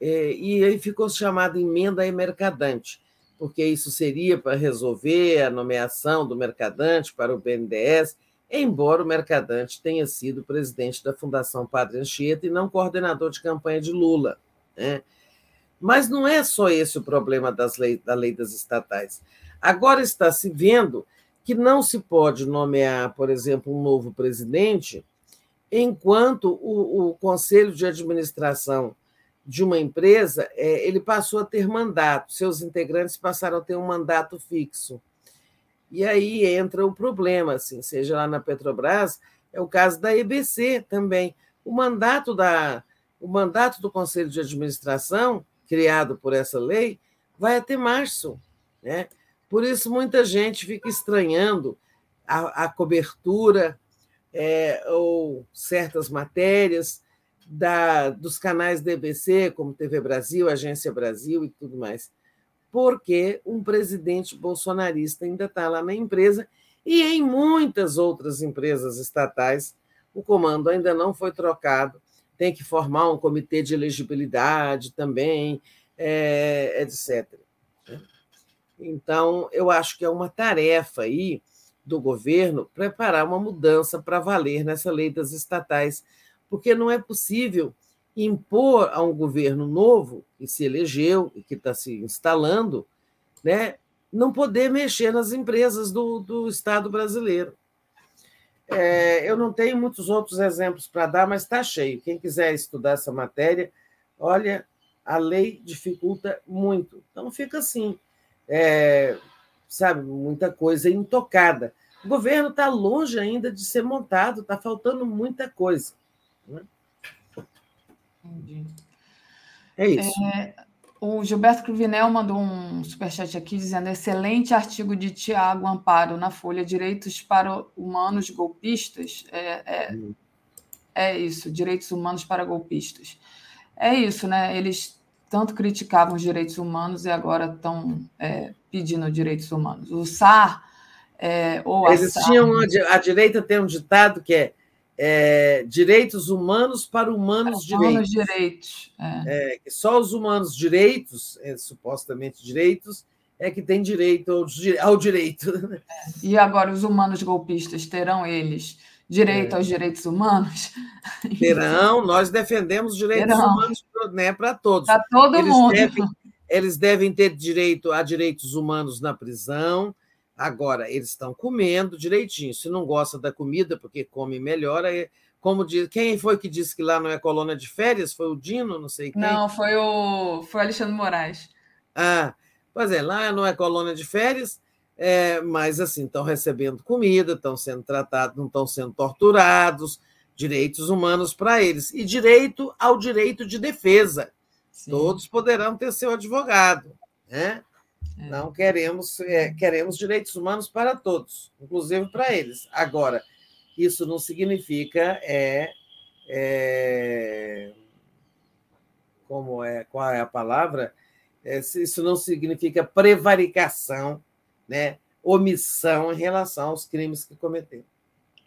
É, e aí ficou chamada emenda emercadante porque isso seria para resolver a nomeação do Mercadante para o BNDES, embora o Mercadante tenha sido presidente da Fundação Padre Anchieta e não coordenador de campanha de Lula. Né? Mas não é só esse o problema das lei, da lei das estatais. Agora está se vendo que não se pode nomear, por exemplo, um novo presidente enquanto o, o conselho de administração de uma empresa, é, ele passou a ter mandato, seus integrantes passaram a ter um mandato fixo. E aí entra o problema, assim, seja lá na Petrobras, é o caso da EBC também. O mandato, da, o mandato do Conselho de Administração, criado por essa lei, vai até março. Né? Por isso, muita gente fica estranhando a, a cobertura é, ou certas matérias da, dos canais DBC, como TV Brasil, Agência Brasil e tudo mais, porque um presidente bolsonarista ainda está lá na empresa e em muitas outras empresas estatais o comando ainda não foi trocado, tem que formar um comitê de elegibilidade também, é, etc. Então, eu acho que é uma tarefa aí do governo preparar uma mudança para valer nessa lei das estatais, porque não é possível impor a um governo novo, que se elegeu e que está se instalando, né, não poder mexer nas empresas do, do Estado brasileiro. É, eu não tenho muitos outros exemplos para dar, mas está cheio. Quem quiser estudar essa matéria, olha, a lei dificulta muito. Então fica assim, é, sabe, muita coisa intocada. O governo está longe ainda de ser montado, está faltando muita coisa. Né? Entendi. É isso. É, o Gilberto Cruvinel mandou um superchat aqui dizendo: excelente artigo de Tiago Amparo na Folha Direitos para Humanos Golpistas. É, é, é isso, direitos humanos para golpistas. É isso, né? Eles tanto criticavam os direitos humanos e agora estão é, pedindo direitos humanos. O SAR, é, ou Eles SAR, tinham, a direita tem um ditado que é é, direitos humanos para humanos para direitos. direitos. É. É, só os humanos direitos, é, supostamente direitos, é que tem direito ao, ao direito. E agora os humanos golpistas terão eles direito aos direitos humanos? Terão, nós defendemos direitos terão. humanos né, para todos. Para todo eles mundo. Devem, eles devem ter direito a direitos humanos na prisão, Agora, eles estão comendo direitinho. Se não gosta da comida, porque come melhor, aí, como diz, quem foi que disse que lá não é colônia de férias? Foi o Dino, não sei quem. Não, foi o, foi o Alexandre Moraes. Ah, pois é, lá não é colônia de férias, é, mas assim, estão recebendo comida, estão sendo tratados, não estão sendo torturados, direitos humanos para eles. E direito ao direito de defesa. Sim. Todos poderão ter seu advogado. Né? É. Não queremos, é, queremos direitos humanos para todos, inclusive para eles. Agora, isso não significa é, é como é qual é a palavra? É, isso não significa prevaricação, né? omissão em relação aos crimes que cometeram.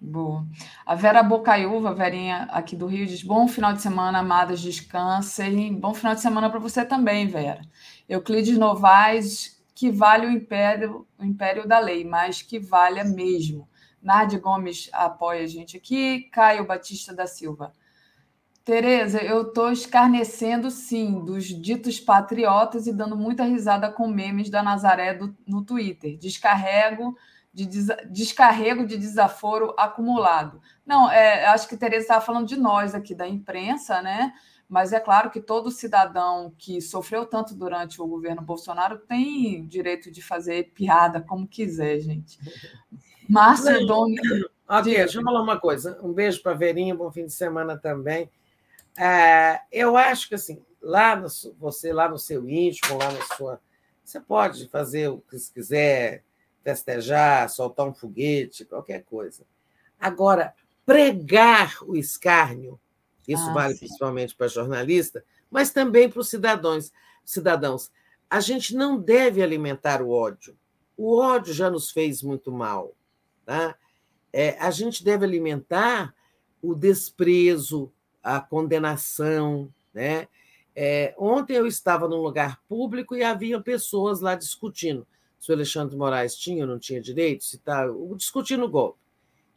Boa. A Vera Bocaiúva, Verinha, aqui do Rio, diz: bom final de semana, amadas, descansem. Bom final de semana para você também, Vera. Euclides Novaes que vale o império, o império da lei, mas que valha mesmo. Nardi Gomes apoia a gente aqui, Caio Batista da Silva. Tereza, eu estou escarnecendo, sim, dos ditos patriotas e dando muita risada com memes da Nazaré do, no Twitter. Descarrego de, descarrego de desaforo acumulado. Não, é, acho que Tereza estava falando de nós aqui, da imprensa, né? Mas é claro que todo cidadão que sofreu tanto durante o governo Bolsonaro tem direito de fazer piada como quiser, gente. Márcio Doni. Ok, deixa eu falar uma coisa. Um beijo para a Verinha, bom fim de semana também. É, eu acho que assim, lá no, você lá no seu íntimo, lá na sua. Você pode fazer o que você quiser, festejar, soltar um foguete, qualquer coisa. Agora, pregar o escárnio isso ah, vale sim. principalmente para jornalista, mas também para os cidadãos. cidadãos. A gente não deve alimentar o ódio. O ódio já nos fez muito mal. Tá? É, a gente deve alimentar o desprezo, a condenação. Né? É, ontem eu estava num lugar público e havia pessoas lá discutindo se o Alexandre Moraes tinha ou não tinha direito, se tá, discutindo o golpe.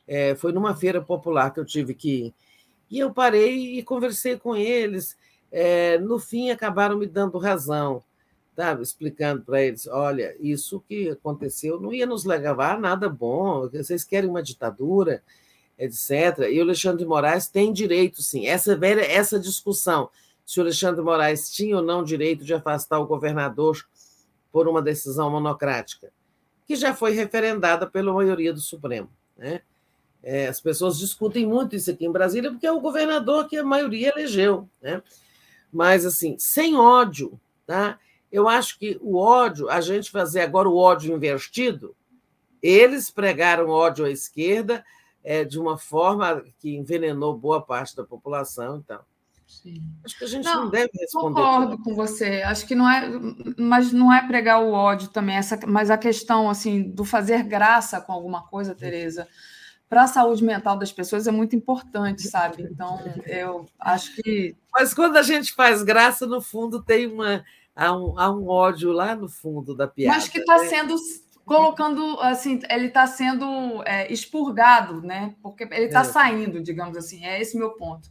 É, foi numa feira popular que eu tive que e eu parei e conversei com eles. É, no fim, acabaram me dando razão, sabe? explicando para eles: olha, isso que aconteceu não ia nos levar a nada bom, vocês querem uma ditadura, etc. E o Alexandre Moraes tem direito, sim. Essa, essa discussão, se o Alexandre Moraes tinha ou não direito de afastar o governador por uma decisão monocrática, que já foi referendada pela maioria do Supremo. Né? É, as pessoas discutem muito isso aqui em Brasília, porque é o governador que a maioria elegeu. Né? Mas, assim, sem ódio, tá? eu acho que o ódio, a gente fazer agora o ódio invertido, Eles pregaram ódio à esquerda é, de uma forma que envenenou boa parte da população. Então, Sim. acho que a gente não, não deve responder. Concordo com você. Acho que não é, mas não é pregar o ódio também. Essa, mas a questão assim do fazer graça com alguma coisa, Tereza, para a saúde mental das pessoas é muito importante, sabe? Então, eu acho que. Mas quando a gente faz graça, no fundo tem uma há um, há um ódio lá no fundo da piada. Mas que está né? sendo colocando assim, ele está sendo é, expurgado, né? Porque ele está é. saindo, digamos assim, é esse meu ponto.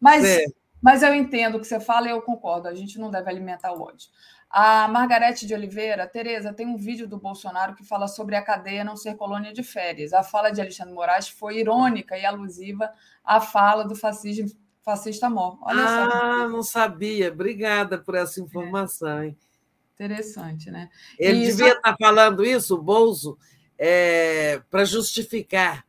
Mas, é. Mas eu entendo o que você fala e eu concordo, a gente não deve alimentar o ódio. A Margarete de Oliveira, Tereza, tem um vídeo do Bolsonaro que fala sobre a cadeia não ser colônia de férias. A fala de Alexandre Moraes foi irônica e alusiva à fala do fascismo, fascista mor. Olha ah, só. não sabia. Obrigada por essa informação. Hein? Interessante, né? Ele devia estar falando isso, o Bolso, é, para justificar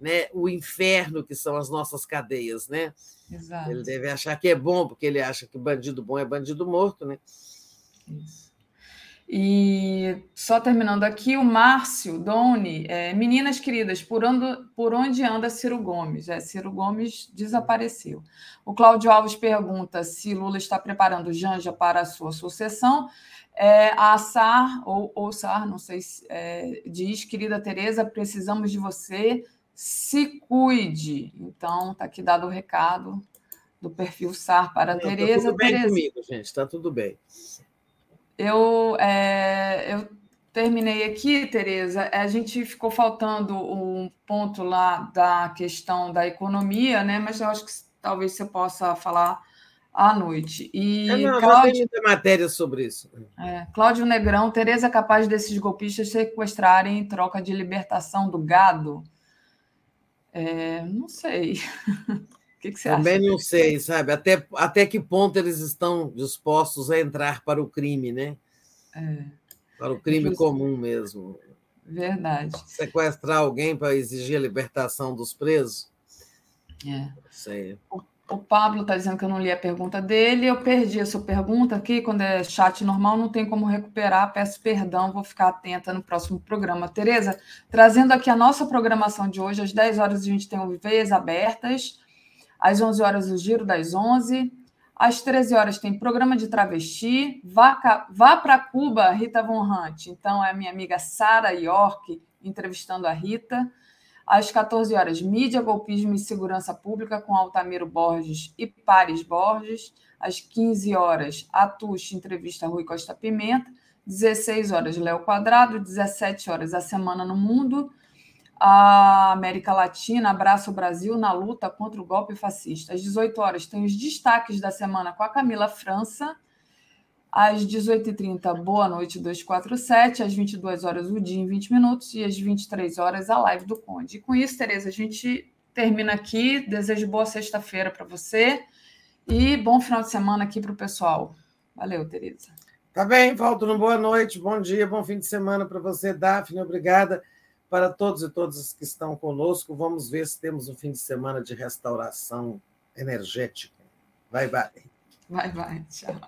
né, o inferno que são as nossas cadeias, né? Exato. Ele deve achar que é bom, porque ele acha que bandido bom é bandido morto, né? Isso. E só terminando aqui, o Márcio Doni, é, meninas queridas, por, ando, por onde anda Ciro Gomes? É, Ciro Gomes desapareceu. O Cláudio Alves pergunta se Lula está preparando Janja para a sua sucessão. É, a SAR, ou, ou SAR, não sei se é, diz, querida Tereza, precisamos de você, se cuide. Então, está aqui dado o recado do perfil SAR para a Tereza. Está tudo bem Tereza. comigo, gente, está tudo bem. Eu, é, eu terminei aqui, Tereza. A gente ficou faltando um ponto lá da questão da economia, né? Mas eu acho que talvez você possa falar à noite. E é, não, Cláudio, muita matéria sobre isso. É, Cláudio Negrão, Tereza é capaz desses golpistas sequestrarem em troca de libertação do gado? É, não sei. O que, que você Também acha? não sei, sabe? Até, até que ponto eles estão dispostos a entrar para o crime, né? É. Para o crime comum mesmo. Verdade. Sequestrar alguém para exigir a libertação dos presos? É. Sei. O, o Pablo está dizendo que eu não li a pergunta dele. Eu perdi a sua pergunta aqui. Quando é chat normal, não tem como recuperar. Peço perdão, vou ficar atenta no próximo programa. Tereza, trazendo aqui a nossa programação de hoje, às 10 horas a gente tem o Abertas. Às 11 horas, o Giro das 11. Às 13 horas tem programa de travesti. Vá, vá para Cuba, Rita Von Hunt. Então, é a minha amiga Sara York entrevistando a Rita. Às 14 horas, Mídia, Golpismo e Segurança Pública com Altamiro Borges e Pares Borges. Às 15 horas, Atush entrevista Rui Costa Pimenta. 16 horas, Léo Quadrado. 17 horas, A Semana no Mundo a América Latina abraça o Brasil na luta contra o golpe fascista. Às 18 horas tem os destaques da semana com a Camila França. Às 18h30, Boa Noite 247. Às 22 horas, o dia em 20 minutos. E às 23 horas, a live do Conde. E com isso, Tereza, a gente termina aqui. Desejo boa sexta-feira para você e bom final de semana aqui para o pessoal. Valeu, Tereza. Tá bem, volto no boa noite, bom dia, bom fim de semana para você, Daphne. Obrigada para todos e todas que estão conosco. Vamos ver se temos um fim de semana de restauração energética. Vai, vai. Vai, vai. Tchau.